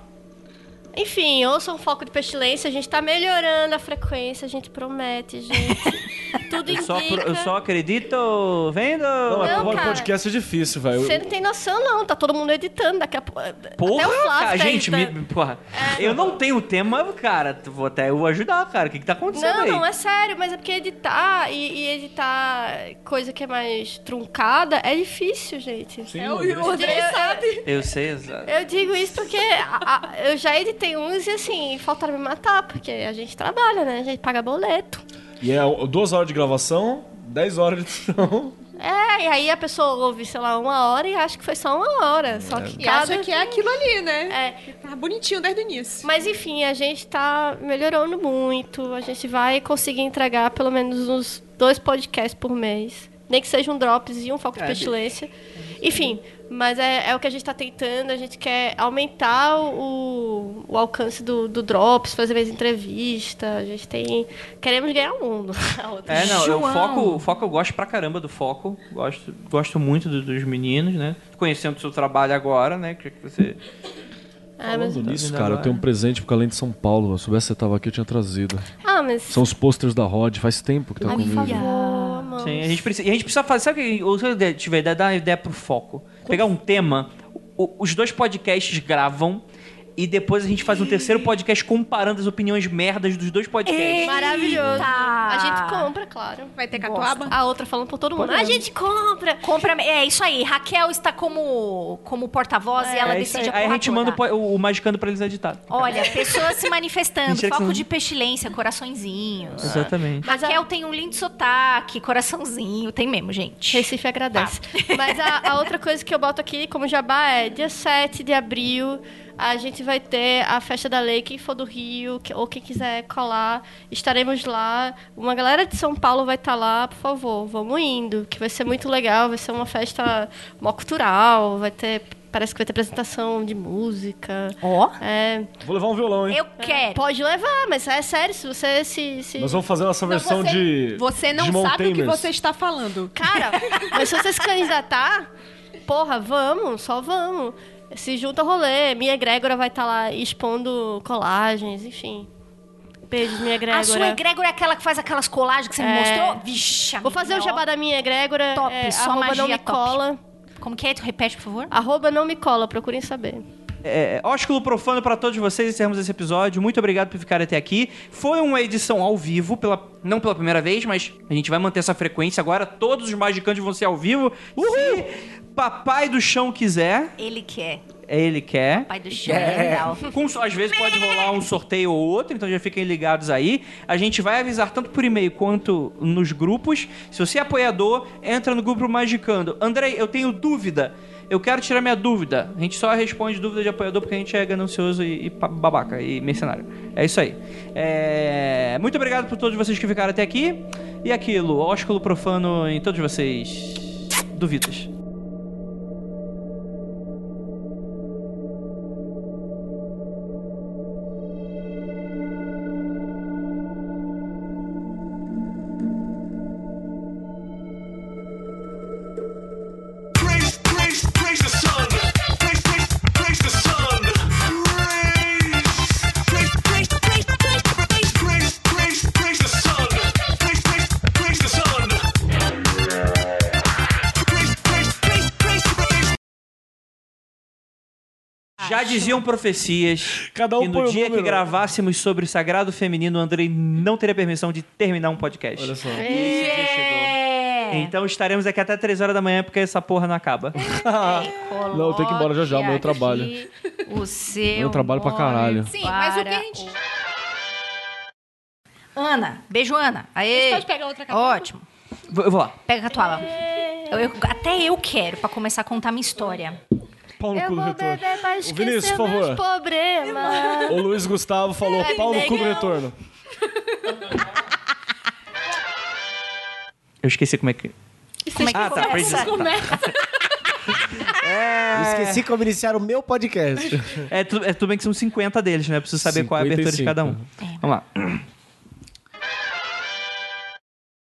Enfim, ouçam o foco de pestilência, a gente tá melhorando a frequência, a gente promete, gente. Tudo Eu só, indica. eu só acredito vendo. Não, Não, cara. podcast é difícil, velho. Você não tem noção, não. Tá todo mundo editando daqui a pouco. Porra, até o Flávio cara, tá gente, me, porra. Eu não tenho tema, cara. Vou até eu ajudar, cara. O que, que tá acontecendo Não, aí? não, é sério, mas é porque editar e, e editar coisa que é mais truncada é difícil, gente. Sim, É, o, André. o sabe. Eu sei, exato. Eu digo isso porque a- a- eu já editei uns e assim, faltaram me matar, porque a gente trabalha, né? A gente paga boleto. E é duas horas de gravação, dez horas de edição. É, e aí a pessoa ouve, sei lá, uma hora e acha que foi só uma hora. Só que E cada... acha que é aquilo ali, né? É. Tá bonitinho desde o início. Mas enfim, a gente tá melhorando muito. A gente vai conseguir entregar pelo menos uns dois podcasts por mês. Nem que seja um Drops e um Foco de É, Pestilência. Enfim, mas é, é o que a gente tá tentando. A gente quer aumentar o, o alcance do, do Drops, fazer mais entrevista. A gente tem. Queremos ganhar o mundo. A outra. É, não, eu João. foco, o foco eu gosto pra caramba do foco. Gosto, gosto muito do- dos meninos, né? Conhecendo o seu trabalho agora, né? Que que você. Ah, mas, Falando nisso, cara, eu tenho um presente pro Calente de São Paulo. Se eu soubesse que você tava aqui, eu tinha trazido. ah, mas. São os posters da Rod, faz tempo que tá Ai, por comigo. favor, amor. Sim, a gente precisa, e a gente precisa fazer. Sabe o que? Eu tiver ideia, dar uma ideia pro foco. Pegar um tema, o- os dois podcasts gravam. E depois a gente faz um terceiro podcast comparando as opiniões merdas dos dois podcasts. Maravilhoso. A gente compra, claro. Vai ter catuaba? A outra falando por todo mundo. A gente compra. Compra, é isso aí. Raquel está como, como porta-voz e ela É decide aí. a Aí a gente toda. manda o, o, Magicando pra eles editar. Olha, pessoas se manifestando, foco não- de pestilência, coraçõezinhos. Exatamente. Raquel tem um lindo sotaque, coraçãozinho, tem mesmo, gente. Recife agradece. Mas a, a outra coisa que eu boto aqui como jabá é dia 7 de abril. A gente vai ter a festa da lei. Quem for do Rio que- ou quem quiser colar, estaremos lá. Uma galera de São Paulo vai estar lá, por favor, vamos indo, que vai ser muito legal. Vai ser uma festa mó cultural. Vai ter, parece que vai ter apresentação de música. Ó, É, Vou levar um violão, hein? eu quero. pode levar, mas é sério, se você se. se... Nós vamos fazer nossa versão você, de. Você não Digimon sabe o que você está falando. Cara, mas se você se candidatar, porra, vamos, só vamos. Se junta ao rolê. Minha egrégora vai estar lá expondo colagens, enfim. Beijos, minha egrégora. A sua egrégora é aquela que faz aquelas colagens que você me É. mostrou? Vixe, Vou fazer o jabá da minha egrégora. Top, é, só arroba magia não me top. cola. Como que é? Tu repete, por favor? Arroba não me cola, procurem saber. É, ósculo profano pra todos vocês, encerramos esse episódio. Muito obrigado por ficarem até aqui. Foi uma edição ao vivo, pela, não pela primeira vez, mas a gente vai manter essa frequência agora. Todos os magicantes vão ser ao vivo. Se Papai do Chão quiser, Ele quer. ele quer. Pai do chão, legal. Com, às vezes pode rolar um sorteio ou outro, então já fiquem ligados aí. A gente vai avisar tanto por e-mail quanto nos grupos. Se você é apoiador, entra no grupo Magicando. Andrei, eu tenho dúvida. Eu quero tirar minha dúvida. A gente só responde dúvida de apoiador porque a gente é ganancioso e, e babaca e mercenário. É isso aí. É, Muito obrigado por todos vocês que ficaram até aqui. E aquilo, ósculo profano em todos vocês. Duvidas. Já diziam profecias Cada um que no dia que gravássemos sobre o sagrado feminino, o Andrei não teria permissão de terminar um podcast. Olha só. É. Então estaremos aqui até 3 horas da manhã porque essa porra não acaba. Não, eu tenho que ir embora já já, meu trabalho. O seu. Meu trabalho pra caralho. Sim, mas o que a gente. Ana, beijo, Ana. Aê. Você pode pegar outra capa? Ótimo. Vou- Eu vou lá. Pega a tua Eu- eu- até eu quero, pra começar a contar minha história. Pau no Eu cu do retorno. beber pra Ô, Vinícius, por favor. problemas. O Luiz Gustavo falou É, pau no cu do retorno. Eu esqueci como é que. Como é que Ah, tá. começa? Começa. Eu esqueci como iniciar o meu podcast. É, tu- é tudo bem que são 50 deles, né? Eu preciso saber qual é a abertura de 55. cada um. Vamos lá.